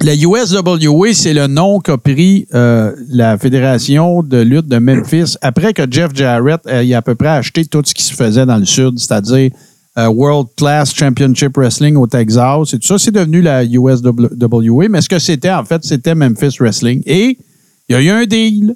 la USWA, c'est le nom qu'a pris euh, la Fédération de lutte de Memphis après que Jeff Jarrett ait à peu près acheté tout ce qui se faisait dans le Sud, c'est-à-dire euh, World Class Championship Wrestling au Texas et tout ça, c'est devenu la USWA. Mais ce que c'était, en fait, c'était Memphis Wrestling. Et il y a eu un deal.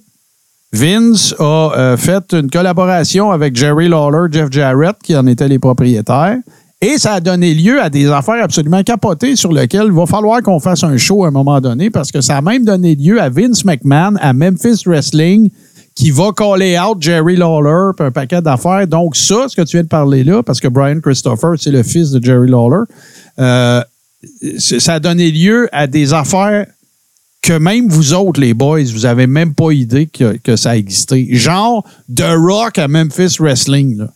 Vince a euh, fait une collaboration avec Jerry Lawler, Jeff Jarrett, qui en étaient les propriétaires. Et ça a donné lieu à des affaires absolument capotées sur lesquelles il va falloir qu'on fasse un show à un moment donné parce que ça a même donné lieu à Vince McMahon à Memphis Wrestling qui va caller out Jerry Lawler puis un paquet d'affaires. Donc ça, ce que tu viens de parler là, parce que Brian Christopher, c'est le fils de Jerry Lawler, euh, ça a donné lieu à des affaires que même vous autres, les boys, vous avez même pas idée que, que ça existait. Genre The Rock à Memphis Wrestling. Là.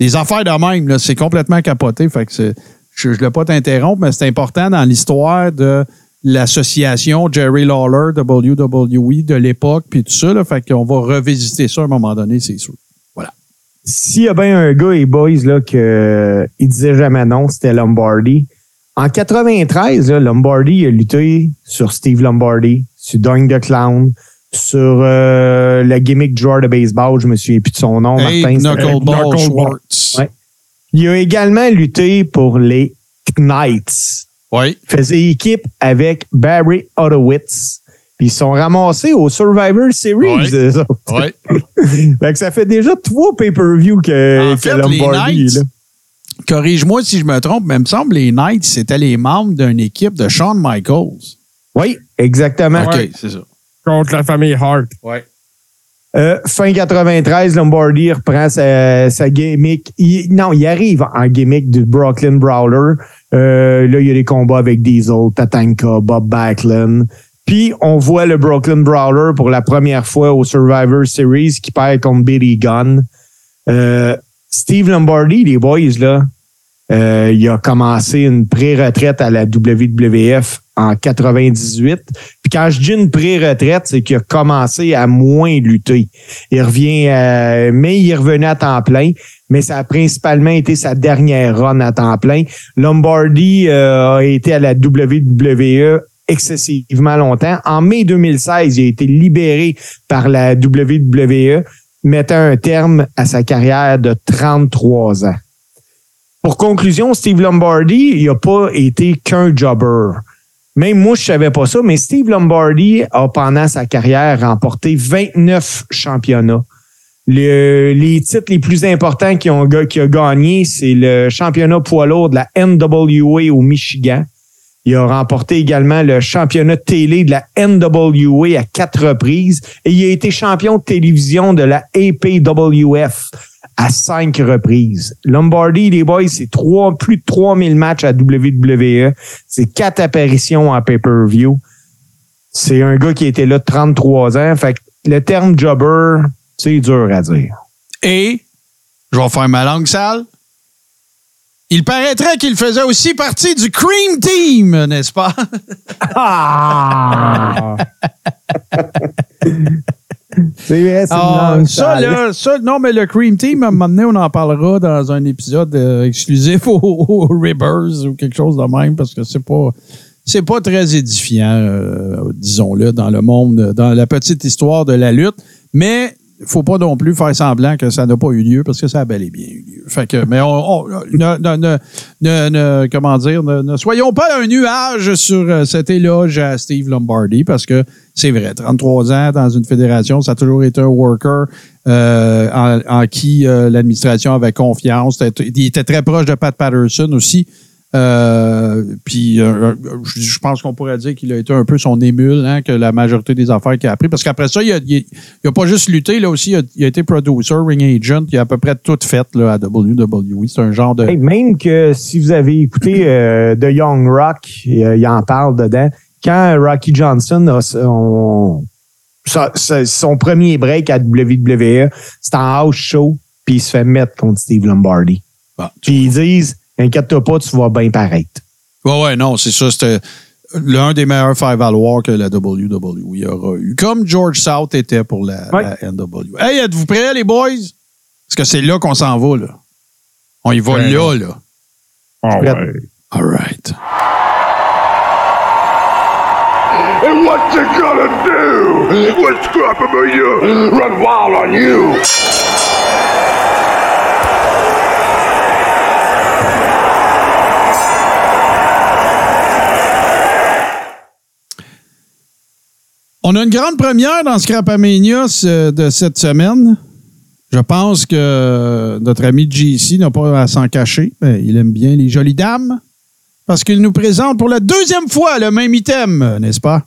Des affaires de même, c'est complètement capoté. Fait que je ne voulais pas t'interrompre, mais c'est important dans l'histoire de l'association Jerry Lawler, WWE de l'époque, puis tout ça. Là, fait qu'on va revisiter ça à un moment donné, c'est sûr. Voilà. S'il y a bien un gars et boys là que disait jamais non, c'était Lombardi. En 93, là, Lombardi a lutté sur Steve Lombardi, sur Doink the Clown, sur euh, la gimmick joueur de baseball, je me souviens plus de son nom, Hey, Martin. Knuckleball. Schwartz. Ouais. Il a également lutté pour les Knights. Oui. Il faisait équipe avec Barry Horowitz. Puis ils sont ramassés au Survivor Series. Oui. [LAUGHS] Fait que ça fait déjà trois pay-per-view que, En que fait, Lombardi corrige-moi si je me trompe, mais il me semble que les Knights, c'était les membres d'une équipe de Shawn Michaels. Oui, exactement. OK, Ouais. c'est ça. Contre la famille Hart. Ouais. Euh, fin 93, Lombardi reprend sa, sa gimmick. Il- non, il arrive en gimmick du Brooklyn Brawler. Euh, là, il y a des combats avec Diesel, Tatanka, Bob Backlund. Puis on voit le Brooklyn Brawler pour la première fois au Survivor Series qui perd contre Billy Gunn. Euh, Steve Lombardi, les boys, là, euh, il a commencé une pré-retraite à la WWF en 98. Puis quand je dis une pré-retraite, c'est qu'il a commencé à moins lutter. Il revient, euh, mais il revenu à temps plein. Mais ça a principalement été sa dernière run à temps plein. Lombardi euh, a été à la WWE excessivement longtemps. En mai 2016, il a été libéré par la WWE, mettant un terme à sa carrière de 33 ans. Pour conclusion, Steve Lombardi, il n'a pas été qu'un jobber. Même moi, je savais pas ça, mais Steve Lombardi a, pendant sa carrière, remporté 29 championnats. Le- les titres les plus importants qu'il a gagné, c'est le championnat poids lourd de la NWA au Michigan. Il a remporté également le championnat télé de la NWA à quatre reprises et il a été champion de télévision de la APWF à cinq reprises. Lombardi, les boys, c'est trois, plus de 3000 matchs à WWE. C'est quatre apparitions en pay-per-view. C'est un gars qui était là 33 ans. Fait que le terme jobber, c'est dur à dire. Et, je vais faire ma langue sale, il paraîtrait qu'il faisait aussi partie du Cream Team, n'est-ce pas? Ah! [LAUGHS] c'est vrai, c'est Ah, ça, là, ça, non, mais le Cream Team, à un moment donné, on en parlera dans un épisode euh, exclusif aux, aux Ribbers ou quelque chose de même, parce que c'est pas. C'est pas très édifiant, euh, disons-le, dans le monde, dans la petite histoire de la lutte. Mais faut pas non plus faire semblant que ça n'a pas eu lieu, parce que ça a bel et bien eu lieu. Fait que, mais on, on- ne, ne- ne- ne- comment dire, ne, soyons pas un nuage sur euh, cet éloge à Steve Lombardi, parce que c'est vrai, 33 ans dans une fédération, ça a toujours été un worker euh, en, qui euh, l'administration avait confiance. Il était très proche de Pat Patterson aussi. Euh, puis euh, je, je pense qu'on pourrait dire qu'il a été un peu son émule, hein, que la majorité des affaires qu'il a appris. Parce qu'après ça, il a, il, il a pas juste lutté, là aussi, il a, il a été producer, ring agent, il a à peu près tout fait là, à WWE. C'est un genre de. Hey, même que si vous avez écouté euh, The Young Rock, euh, il en parle dedans. Quand Rocky Johnson a son, premier break à WWE, c'est en house show, puis il se fait mettre contre Steve Lombardi. Puis ils disent, inquiète-toi pas, tu vas bien paraître. Ouais, ouais, non, c'est ça. C'était l'un des meilleurs five war que la WWE aura eu. Comme George South était pour la, Ouais. la NW. Hey, êtes-vous prêts, les boys? Parce que c'est là qu'on s'en va, là. On y va Ouais, là, là. Ah Prête. ouais. All right. And what you gonna do when Scrapamania run wild on you? On a une grande première dans Scrapamania ce- de cette semaine. Je pense que notre ami JC n'a pas à s'en cacher. mais il aime bien les jolies dames parce qu'il nous présente pour la deuxième fois le même item, n'est-ce pas?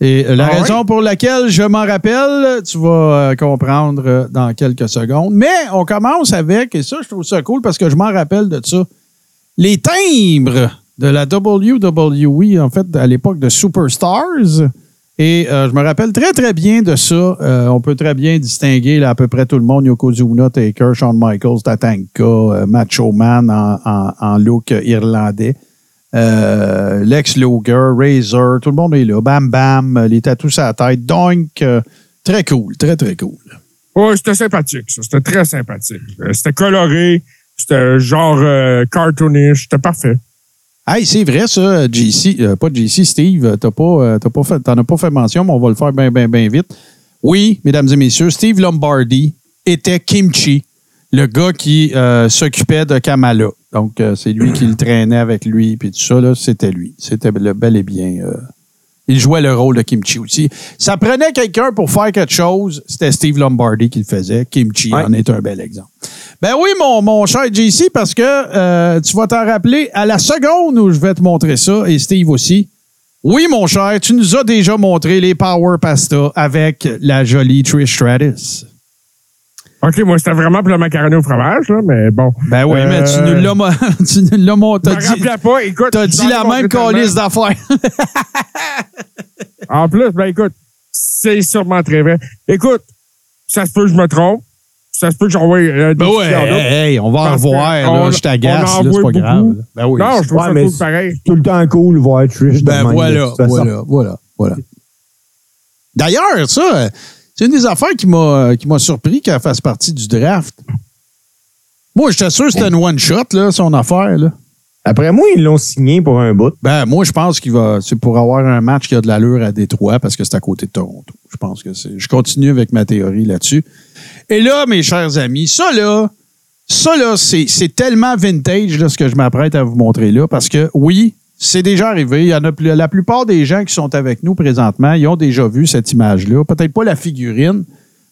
Et la Ah raison pour laquelle je m'en rappelle, tu vas euh, comprendre euh, dans quelques secondes. Mais on commence avec, et ça, je trouve ça cool parce que je m'en rappelle de ça, les timbres de la WWE, en fait, à l'époque de Superstars. Et euh, je me rappelle très, très bien de ça. Euh, on peut très bien distinguer là, à peu près tout le monde. Yokozuna, Taker, Shawn Michaels, Tatanka, euh, Macho Man en, look irlandais. Euh, Lex Luger, Razor, tout le monde est là. Bam Bam, les tatous à la tête. Donc, très cool, très, très cool. Ouais, c'était sympathique, ça. C'était très sympathique. C'était coloré. C'était genre cartoonish. C'était parfait. Hey, c'est vrai, ça, JC, euh, pas JC, Steve, euh, t'as pas, euh, t'as pas fait, t'en as pas fait mention, mais on va le faire bien, bien, bien vite. Oui, mesdames et messieurs, Steve Lombardi était Kimchi, le gars qui euh, s'occupait de Kamala. Donc, c'est lui qui le traînait avec lui, puis tout ça, là, c'était lui. C'était le bel et bien. il jouait le rôle de Kimchi aussi. Ça prenait quelqu'un pour faire quelque chose, c'était Steve Lombardi qui le faisait. Kimchi Ouais. en est un bel exemple. Ben oui, mon, mon cher JC, parce que euh, tu vas t'en rappeler à la seconde où je vais te montrer ça, et Steve aussi. Oui, mon cher, tu nous as déjà montré les Power Pasta avec la jolie Trish Stratus. OK, moi, c'était vraiment pour le macaroni au fromage, là, mais bon. Ben oui, Euh, mais tu nous l'as mo- [LAUGHS] tu nous l'as montré. Pas. Écoute, t'as dit la montré même calice d'affaires. En plus, ben écoute, c'est sûrement très vrai. Écoute, ça se peut que je me trompe. Ça se peut que j'envoie euh, des Ben ouais, hey, hey, on va en revoir. là, on- je t'agace, c'est pas grave. beaucoup. là. Ben oui. Non, je trouve Ouais, ça mais cool c'est- pareil. Tout le temps cool voir Trish. Ben voilà, de voilà, voilà, voilà. D'ailleurs, ça, c'est une des affaires qui m'a qui m'a surpris qu'elle fasse partie du draft. Moi, j'étais sûr que c'était une one-shot, là, son affaire. Là. Après moi, ils l'ont signé pour un bout. Ben, moi, je pense qu'il va. C'est pour avoir un match qui a de l'allure à Détroit parce que c'est à côté de Toronto. Je pense que c'est. Je continue avec ma théorie là-dessus. Et là, mes chers amis, ça là, ça là, c'est, tellement vintage là, ce que je m'apprête à vous montrer là, parce que oui, c'est déjà arrivé. Il y en a plus- la plupart des gens qui sont avec nous présentement, ils ont déjà vu cette image-là. Peut-être pas la figurine,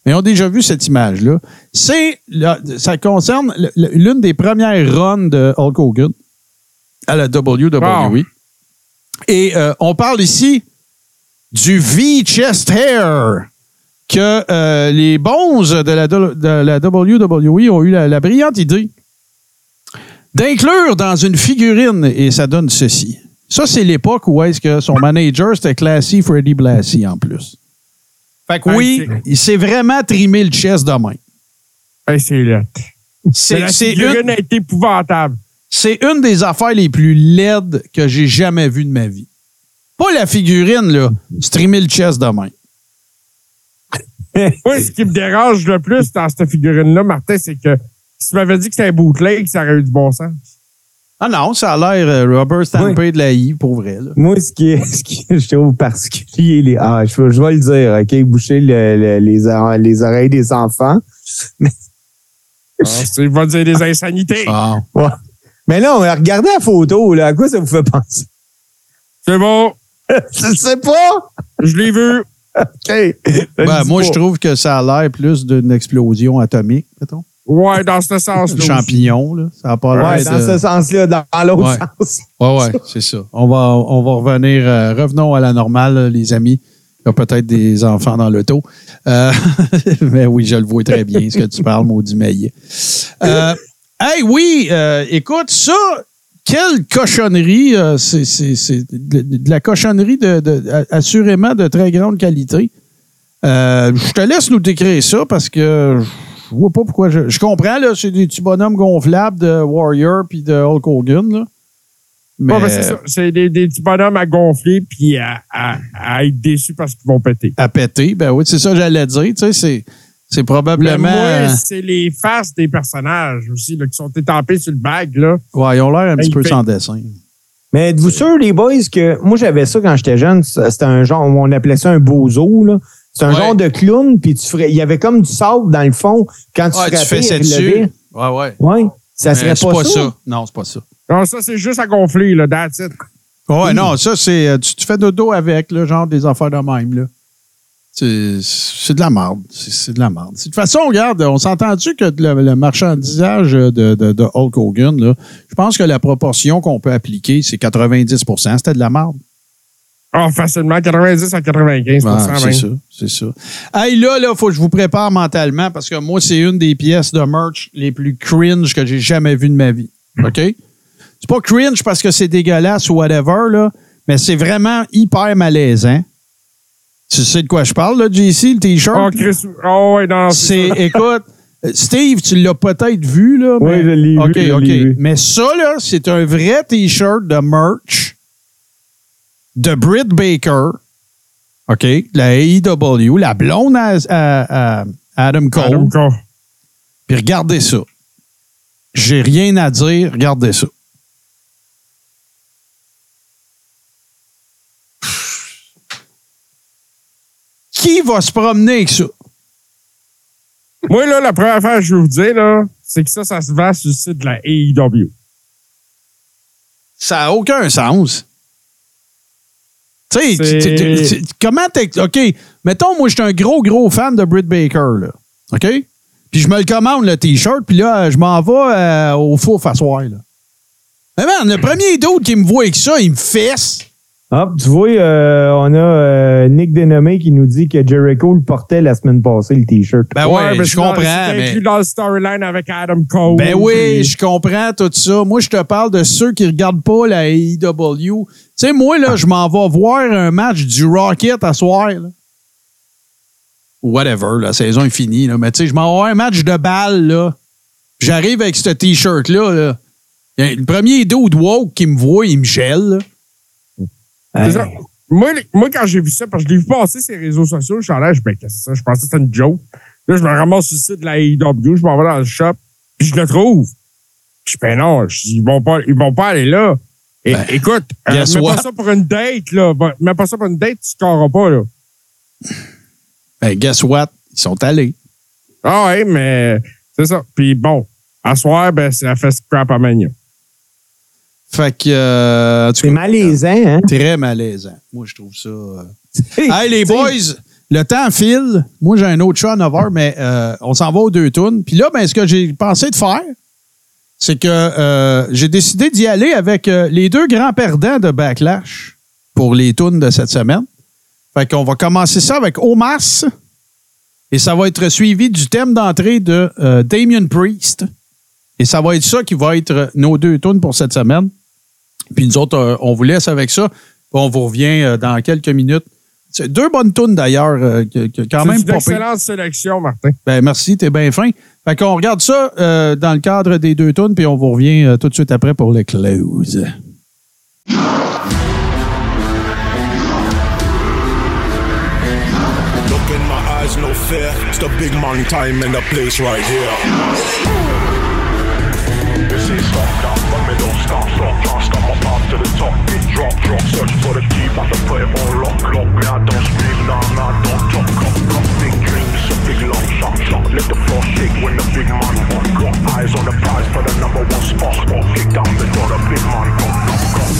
mais ils ont déjà vu cette image-là. C'est là, ça concerne l'une des premières runs de Hulk Hogan à la WWE. Wow. Et euh, on parle ici du V-Chest Hair que euh, les bons de la, de la WWE ont eu la, la brillante idée d'inclure dans une figurine et ça donne ceci. Ça, c'est l'époque où est-ce que son manager, c'était Classy Freddy Blassie en plus. Fait que Ouais, oui, il s'est vraiment trimé le chest de main. Hey, c'est là. C'est la c'est figurine une, a été épouvantable. c'est une des affaires les plus laides que j'ai jamais vues de ma vie. Pas la figurine, là. Se trimer le chest de main. [LAUGHS] Moi, ce qui me dérange le plus dans cette figurine-là, Martin, c'est que si tu m'avais dit que c'était un bootleg, ça aurait eu du bon sens. Ah non, ça a l'air euh, Robert Stampede de la I, pour vrai. Là. Moi, ce qui, est, [LAUGHS] ce qui je trouve particulier, les, ah, je, je vais le dire, OK, boucher le- le- les, les oreilles des enfants. [LAUGHS] Ah, il va dire des insanités. Ah. Ouais. Mais là, regardé la photo, là, à quoi ça vous fait penser? C'est bon, Je sais pas! je l'ai vu. [LAUGHS] OK. Ben, moi, je trouve que ça a l'air plus d'une explosion atomique, mettons. Ouais, dans ce sens-là. Le champignon, là. Ça a pas l'air Ouais, dans de- ce sens-là, dans, l'autre Ouais. sens. Ouais, ouais, c'est ça. On va, on va revenir, euh, revenons à la normale, les amis. Il y a peut-être des enfants dans l'auto. Euh, [LAUGHS] mais oui, je le vois très bien, ce que tu parles, maudit maillet. Euh, hey, oui, euh, écoute, ça, quelle cochonnerie. euh, c'est, de, de la cochonnerie de, assurément de très grande qualité. Euh, je te laisse nous décrire ça parce que je vois pas pourquoi. Je, je comprends, là, c'est des petits bonhommes gonflables de Warrior puis de Hulk Hogan, là. Mais, Ouais, ben, c'est ça. C'est des, des petits bonhommes à gonfler puis à, à- à être déçus parce qu'ils vont péter. à péter, ben oui, c'est ça que j'allais dire. Tu sais, c'est, c'est probablement. c'est les faces des personnages aussi là, qui sont étampés sur le bag. Là. ouais, ils ont l'air un petit il peu fait- sans dessin. Mais êtes-vous sûr, les boys, que moi, j'avais ça quand j'étais jeune. C'était un genre, on appelait ça un bozo, là. C'est un Ouais. genre de clown, puis tu ferais, il y avait comme du sable dans le fond. Quand tu Ouais, tu fais ça dessus. Ouais, ouais. Ouais. Ça serait pas, pas ça. ça. Non, c'est pas ça. Non, ça, c'est juste à gonfler, là, that's it. Ouais, non, ça, c'est. euh, Tu, tu fais de dos avec, là, genre des affaires de même, là. C'est, de la merde. C'est, de la merde. De toute façon, regarde, on s'entend-tu que le, le marchandisage de, de, de Hulk Hogan, là, je pense que la proportion qu'on peut appliquer, c'est 90% C'était de la merde. Ah, facilement, 90 à 95 Ah, c'est ça, c'est ça. Hey, là, là, faut que je vous prépare mentalement parce que moi, c'est une des pièces de merch les plus cringe que j'ai jamais vues de ma vie. OK? C'est pas cringe parce que c'est dégueulasse ou whatever, là, mais c'est vraiment hyper malaisant. Tu sais de quoi je parle, là, JC, le T-shirt? Oh, Chris. Oh, ouais, non, c'est, écoute, Steve, tu l'as peut-être vu, là. Oui, mais- je l'ai vu, OK, OK. Mais ça, là, c'est un vrai T-shirt de merch de Britt Baker. OK? La AEW, la blonde à, à- à Adam Cole. Adam Cole. Puis regardez ça. J'ai rien à dire, regardez ça. Qui va se promener avec ça? Moi, là, la première affaire que je veux vous dire, là, c'est que ça, ça se vend sur le site de la AEW. Ça n'a aucun sens. Tu sais, comment t'es. OK, mettons, moi, je suis un gros, gros fan de Britt Baker, là. OK? Puis je me le commande, le T-shirt, puis là, je m'en vais euh, au four s'asseoir, là. Mais man, le premier doute qui me voit avec ça, il me fesse. Hop, tu vois, euh, on a Nick Dénommé qui nous dit que Jericho le portait la semaine passée, le T-shirt. Ben ouais, mais je comprends. mais- dans le storyline avec Adam Cole. Ben oui, puis- je comprends tout ça. Moi, je te parle de ceux qui regardent pas la AEW. Tu sais, moi, là, je m'en vais voir un match du Rocket à soir. là. Whatever, la saison est finie. Là. Mais tu sais, je m'en vais voir un match de balle, là. J'arrive avec ce T-shirt-là. Là. Le premier dude woke qui me voit, il me gèle. là. C'est ça. Moi, moi, quand j'ai vu ça, parce que je l'ai vu passer les réseaux sociaux, je suis allé, je ben, qu'est-ce que c'est ça? Je pensais que c'était une joke. Là, je me ramasse sur le site de la AEW, je m'en vais dans le shop, puis je le trouve. Je dis, ben non, je dis, ils vont pas, ils vont pas aller là. Et, écoute, euh, mets what? pas ça pour une date, là. Mets pas ça pour une date, tu scoreras pas, là. Ben, guess what? Ils sont allés. Ah ouais, mais c'est ça. Puis bon, à soir, ben, c'est la fest crap à Mania. Fait que, euh, C'est malaisant, hein? très malaisant. Moi, je trouve ça. euh, Hey, les boys, le temps file. Moi, j'ai un autre show à 9 h, mais euh, on s'en va aux deux tunes. Puis là, ben, ce que j'ai pensé de faire, c'est que j'ai décidé d'y aller avec les deux grands perdants de Backlash pour les tunes de cette semaine. Fait qu'on va commencer ça avec Omas. Et ça va être suivi du thème d'entrée de Damien Priest. Et ça va être ça qui va être nos deux tunes pour cette semaine. Puis nous autres, euh, on vous laisse avec ça. On vous revient euh, dans quelques minutes. C'est deux bonnes tunes d'ailleurs, euh, que, que quand C'est même une pas pire. excellente sélection, Martin. Ben merci, t'es bien fin. Fait qu'on regarde ça euh, dans le cadre des deux tunes, puis on vous revient euh, tout de suite après pour le close. Look in my eyes, no fear. It's the big man time in the place right here. This is stop down, but me don't stop, stop, stop path to the top. Big drop, drop, search for the key, have to put it on lock, lock. Me, I don't scream, nah, nah, don't talk. Big dreams, a big long shot, shot. Let the floor shake when the big man walk, walk. Eyes on the prize for the number one spot, spot. Kick down before the big man come, come, come.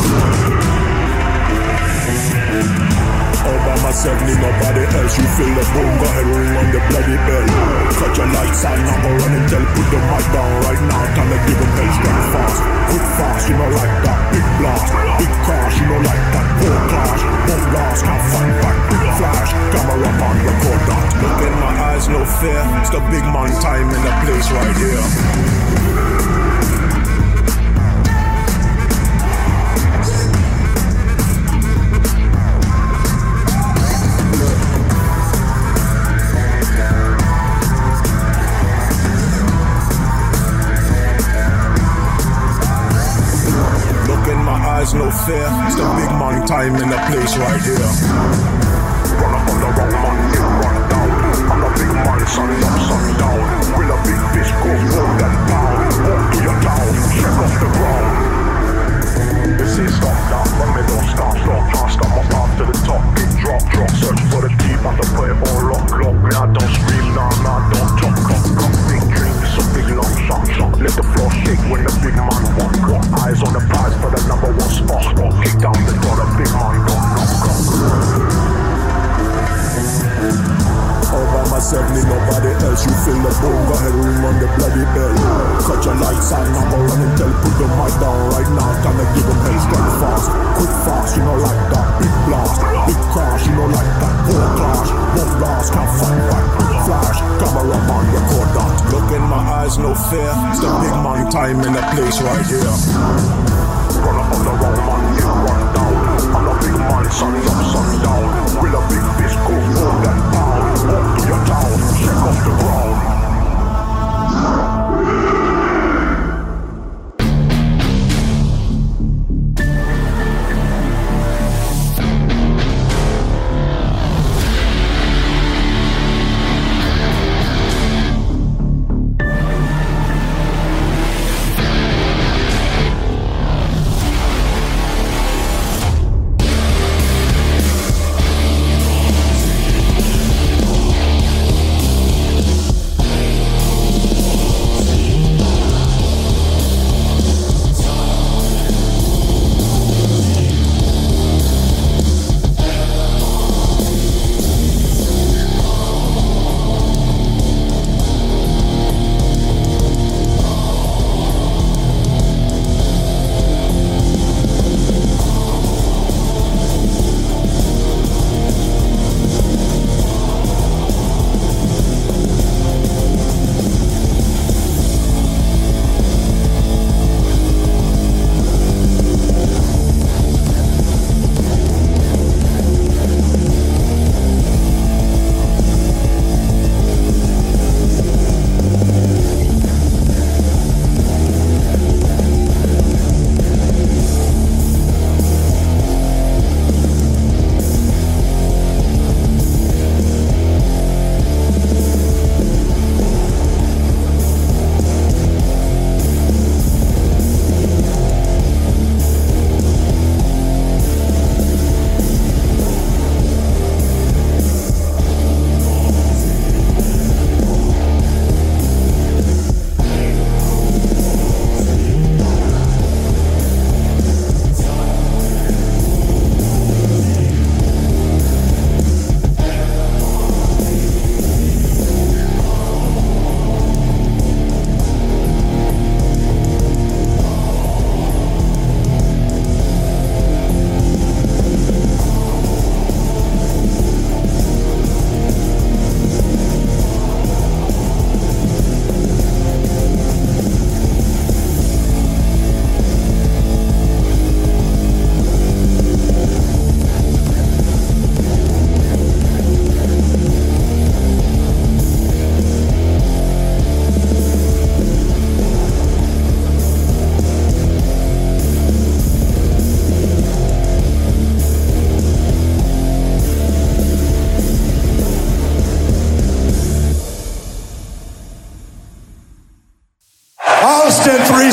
All by myself, need nobody else. You feel the boom, go ahead, ring on the bloody bell. Cut your lights on, now go run and tell. Put the mic down right now, time to give them hell fast. Quick fast, you know like that. Big blast, big crash, you know like that. Poor clash, boom blast, can't find back. Big flash, camera on, record that. Look in my eyes, no fear. It's the big man time in the place right here. Eyes, no fear. It's the big man time in the place right here. Run up on the wrong man, get run down. I'm the big man, sun up, sun down. Will a big fish go more than pound? Walk to your town, check off the ground. This is stop down, but me don't stop, stop, can't stop my path to the top. Big drop, drop, search for the deep, have to put it on lock, lock. Me, I don't scream, nah, nah, don't talk, talk, talk. Big dreams, a big long shot, shot. Let the floor shake when the big man walk, walk. Eyes on the prize for the number one spot. Kick down before the big man come, come, come. Myself, need nobody else. You feel the boom, go ahead, ring on the bloody bell. Cut your lights on, now go run and tell. Put the mic down right now, time to give them hell straight fast. Quick fast, you know like that. Big blast, big crash, you know like that. Poor clash, one blast, can't find back. Flash, camera on, record that. Look in my eyes, no fear. It's the big man time in the place right here. Run up on the wrong man, get run down. I'm the big man, sun up, sun down. Will a big fish go more than Walk to your town, check off the ground.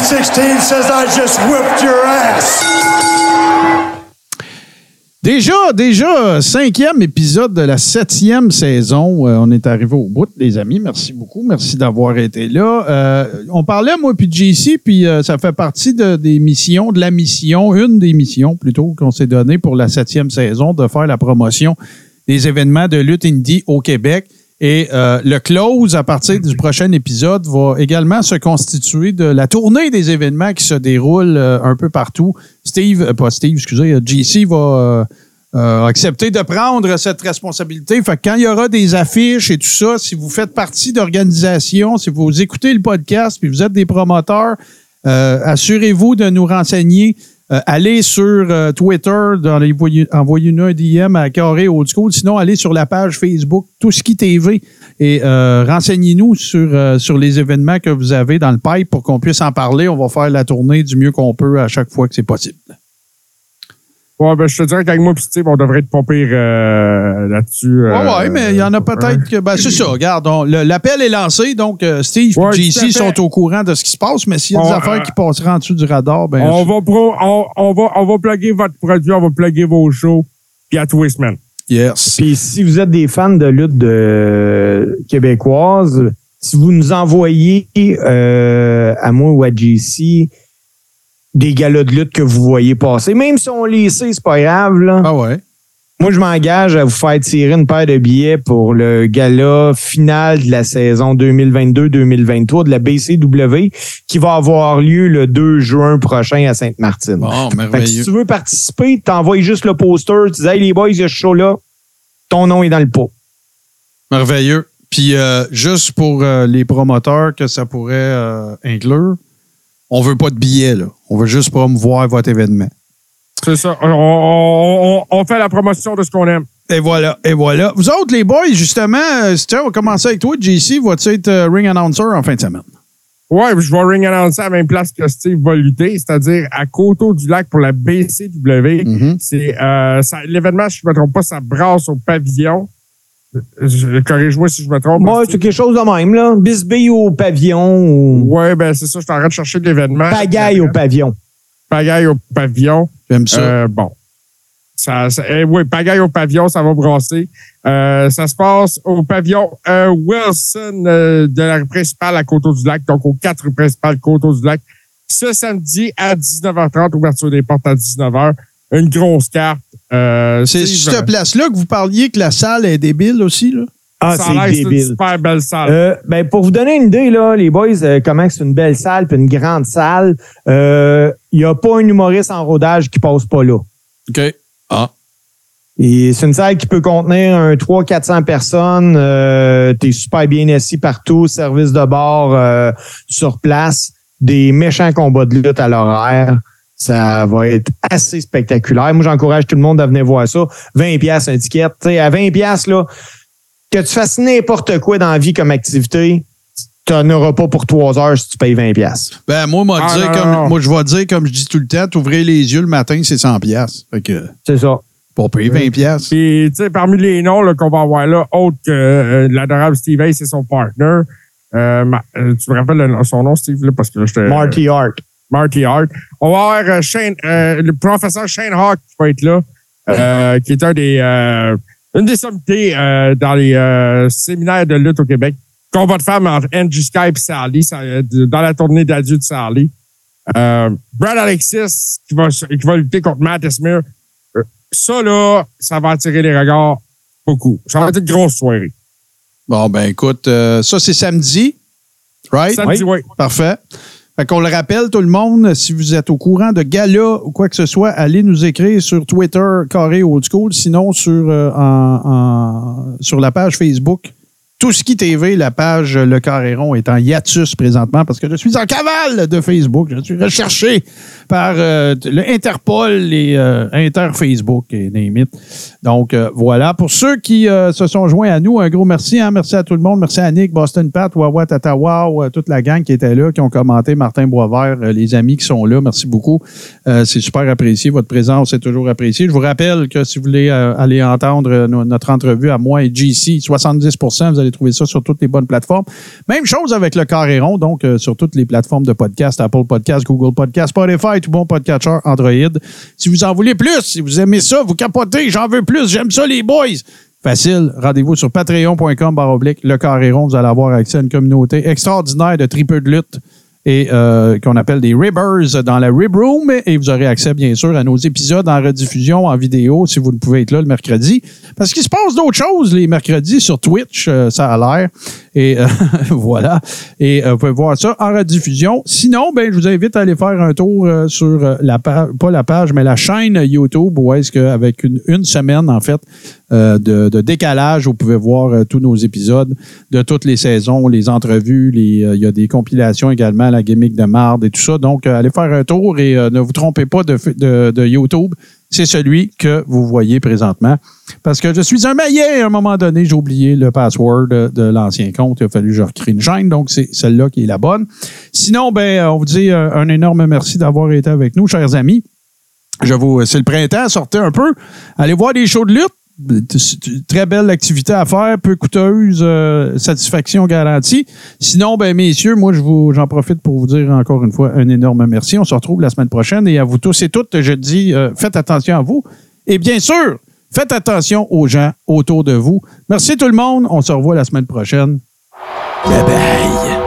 Austin 316 says I just whipped your ass. Déjà, déjà, cinquième épisode de la septième saison. Euh, on est arrivé au bout, les amis. Merci beaucoup. Merci d'avoir été là. Euh, on parlait, moi, puis JC, puis euh, ça fait partie de- des missions, de la mission, une des missions plutôt qu'on s'est donnée pour la septième saison, de faire la promotion des événements de lutte indie au Québec. Et euh, le close, à partir du prochain épisode, va également se constituer de la tournée des événements qui se déroulent euh, un peu partout. Steve, euh, pas Steve, excusez, JC va accepter de prendre cette responsabilité. Fait que quand il y aura des affiches et tout ça, si vous faites partie d'organisations, si vous écoutez le podcast puis vous êtes des promoteurs, assurez-vous de nous renseigner. Euh, allez sur euh, Twitter, envoyez-nous un DM à Carré Old School. Sinon, allez sur la page Facebook Tout ce qui TV et euh, renseignez-nous sur, euh, sur les événements que vous avez dans le pipe pour qu'on puisse en parler. On va faire la tournée du mieux qu'on peut à chaque fois que c'est possible. Ouais, ben, je te dirais qu'avec moi et Steve, on devrait être pas pire euh, là-dessus. Ouais, euh, ouais, mais il y en a peut-être que. Ben, c'est ça, regarde. on- le- L'appel est lancé, donc euh, Steve et Ouais, JC sont au courant de ce qui se passe, mais s'il y a des On, affaires euh, qui passeraient en dessous du radar, ben. on, va pro, on, on va, on va plugger votre produit, on va plugger vos shows, puis à tous les semaines. yes. Puis si vous êtes des fans de lutte de québécoise, si vous nous envoyez euh, à moi ou à JC des galas de lutte que vous voyez passer, même si on les sait, c'est pas grave. Là. Ah ouais. Moi, je m'engage à vous faire tirer une paire de billets pour le gala final de la saison 2022-2023 de la BCW qui va avoir lieu le 2 juin prochain à Sainte-Martine. Bon, si tu veux participer, t'envoies juste le poster, tu dis Hey les boys, il y a ce show-là, ton nom est dans le pot. Merveilleux. Puis, euh, juste pour euh, les promoteurs que ça pourrait euh, inclure, on veut pas de billets, là. On veut juste promouvoir votre événement. C'est ça. On, on, on- on fait la promotion de ce qu'on aime. Et voilà, et voilà. Vous autres, les boys, justement, euh, tiens, on va commencer avec toi. JC, vas-tu être euh, ring announcer en fin de semaine? Ouais, je vais ring annoncer à la même place que Steve va lutter, c'est-à-dire à Coteau du Lac pour la BCW. Mhm. C'est euh, l'événement, si je ne me trompe pas, ça brasse au pavillon. Je- Corrige-moi si je me trompe. Moi, c'est quelque chose de même, là. Bisbee au pavillon ou Ouais, ben c'est ça, je suis en train de chercher de l'événement. pagaille au pavillon. Pagaille au pavillon. J'aime ça. Euh, bon. Ça, ça- eh oui, pagaille au pavillon, ça va brasser. Euh, ça se passe au pavillon euh, Wilson euh, de la rue principale à Coteau-du-Lac, donc aux quatre principales Coteau-du-Lac. Ce samedi à 19h30, ouverture des portes à 19h. Une grosse carte. Euh, c'est Steve, cette place-là que vous parliez que la salle est débile aussi, là? Ah, c'est c'est une débile. super belle salle. Euh, ben, pour vous donner une idée, là, les boys, euh, comment c'est une belle salle puis une grande salle, euh, il n'y a pas un humoriste en rodage qui passe pas là. OK. Ah. Et c'est une salle qui peut contenir un 300-400 personnes. Euh, T'es super bien assis partout, service de bord euh, sur place, des méchants combats de lutte à l'horaire. Ça va être assez spectaculaire. Moi, j'encourage tout le monde à venir voir ça. 20 pièces un ticket. T'sais, à 20 pièces là, que tu fasses n'importe quoi dans la vie comme activité, tu n'en auras pas pour trois heures si tu payes 20 pièces. Ben, moi, moi, Ah, dire non, comme, non. moi, je vais dire, comme je dis tout le temps, t'ouvrir les yeux le matin, c'est 100 pièces. C'est ça. pour payer 20 pièces. Puis, tu sais, parmi les noms qu'on va avoir là, autre que euh, l'adorable Steve Hayes et son partner, euh, ma- euh, tu me rappelles le- son nom, Steve, là, parce que là, je te... Marty Hart. Marty Hart. On va avoir euh, Shane, euh, le professeur Shane Hawk qui va être là, euh, qui est un des, euh, une des sommités euh, dans les euh, séminaires de lutte au Québec. Combat de femmes entre Angie Sky et Sally, dans la tournée d'adieu de Sally. Euh, Brad Alexis qui va, qui va lutter contre Matt Esmir. Ça, là, ça va attirer les regards beaucoup. Ça va être une grosse soirée. Bon, ben, écoute, euh, ça, c'est samedi. Right? Samedi, oui. Parfait. Fait qu'on le rappelle, tout le monde, si vous êtes au courant de gala ou quoi que ce soit, allez nous écrire sur Twitter, Carré Old School, sinon sur, euh, en- en- sur la page Facebook. Tout ce qui TV, la page Le Carré est en hiatus présentement parce que je suis en cavale de Facebook. Je suis recherché par euh, le Interpol et euh, Inter-Facebook et name it. Donc, euh, voilà. Pour ceux qui euh, se sont joints à nous, un gros merci. hein. Merci à tout le monde. Merci à Nick, Boston Pat, Wawa, Tata Wow, euh, toute la gang qui était là, qui ont commenté, Martin Boisvert, les amis qui sont là. Merci beaucoup. C'est super apprécié. Votre présence est toujours appréciée. Je vous rappelle que si vous voulez aller entendre no- notre entrevue à moi et GC, 70 vous allez allez trouver ça sur toutes les bonnes plateformes. Même chose avec le Carré rond, donc euh, sur toutes les plateformes de podcast, Apple Podcast, Google Podcast, Spotify, tout bon podcatcher, Android. Si vous en voulez plus, si vous aimez ça, vous capotez, j'en veux plus, j'aime ça les boys. Facile, rendez-vous sur patreon.com le carré rond. Vous allez avoir accès à une communauté extraordinaire de tripeux de lutte et euh, qu'on appelle des ribbers dans la Rib Room. Et vous aurez accès, bien sûr, à nos épisodes en rediffusion, en vidéo, si vous ne pouvez être là le mercredi. Parce qu'il se passe d'autres choses les mercredis sur Twitch, euh, ça a l'air. Et euh, [LAUGHS] voilà. Et euh, vous pouvez voir ça en rediffusion. Sinon, ben, je vous invite à aller faire un tour euh, sur la page, pas la page, mais la chaîne YouTube, où est-ce qu'avec une semaine, en fait, euh, de, décalage, vous pouvez voir euh, tous nos épisodes de toutes les saisons, les entrevues, euh, il y a des compilations également, la gimmick de marde et tout ça. Donc, allez faire un tour et ne vous trompez pas de, YouTube. C'est celui que vous voyez présentement. Parce que je suis un maillet. À un moment donné, j'ai oublié le password de, l'ancien compte. Il a fallu que je recrée une chaîne. Donc, c'est celle-là qui est la bonne. Sinon, ben, on vous dit un énorme merci d'avoir été avec nous, chers amis. Je vous, c'est le printemps, sortez un peu. Allez voir des shows de lutte. Très belle activité à faire, peu coûteuse, euh, satisfaction garantie. Sinon, ben messieurs, moi je vous j'en profite pour vous dire encore une fois un énorme merci. On se retrouve la semaine prochaine et à vous tous et toutes, je dis euh, faites attention à vous et bien sûr, faites attention aux gens autour de vous. Merci tout le monde. On se revoit la semaine prochaine. Bye bye.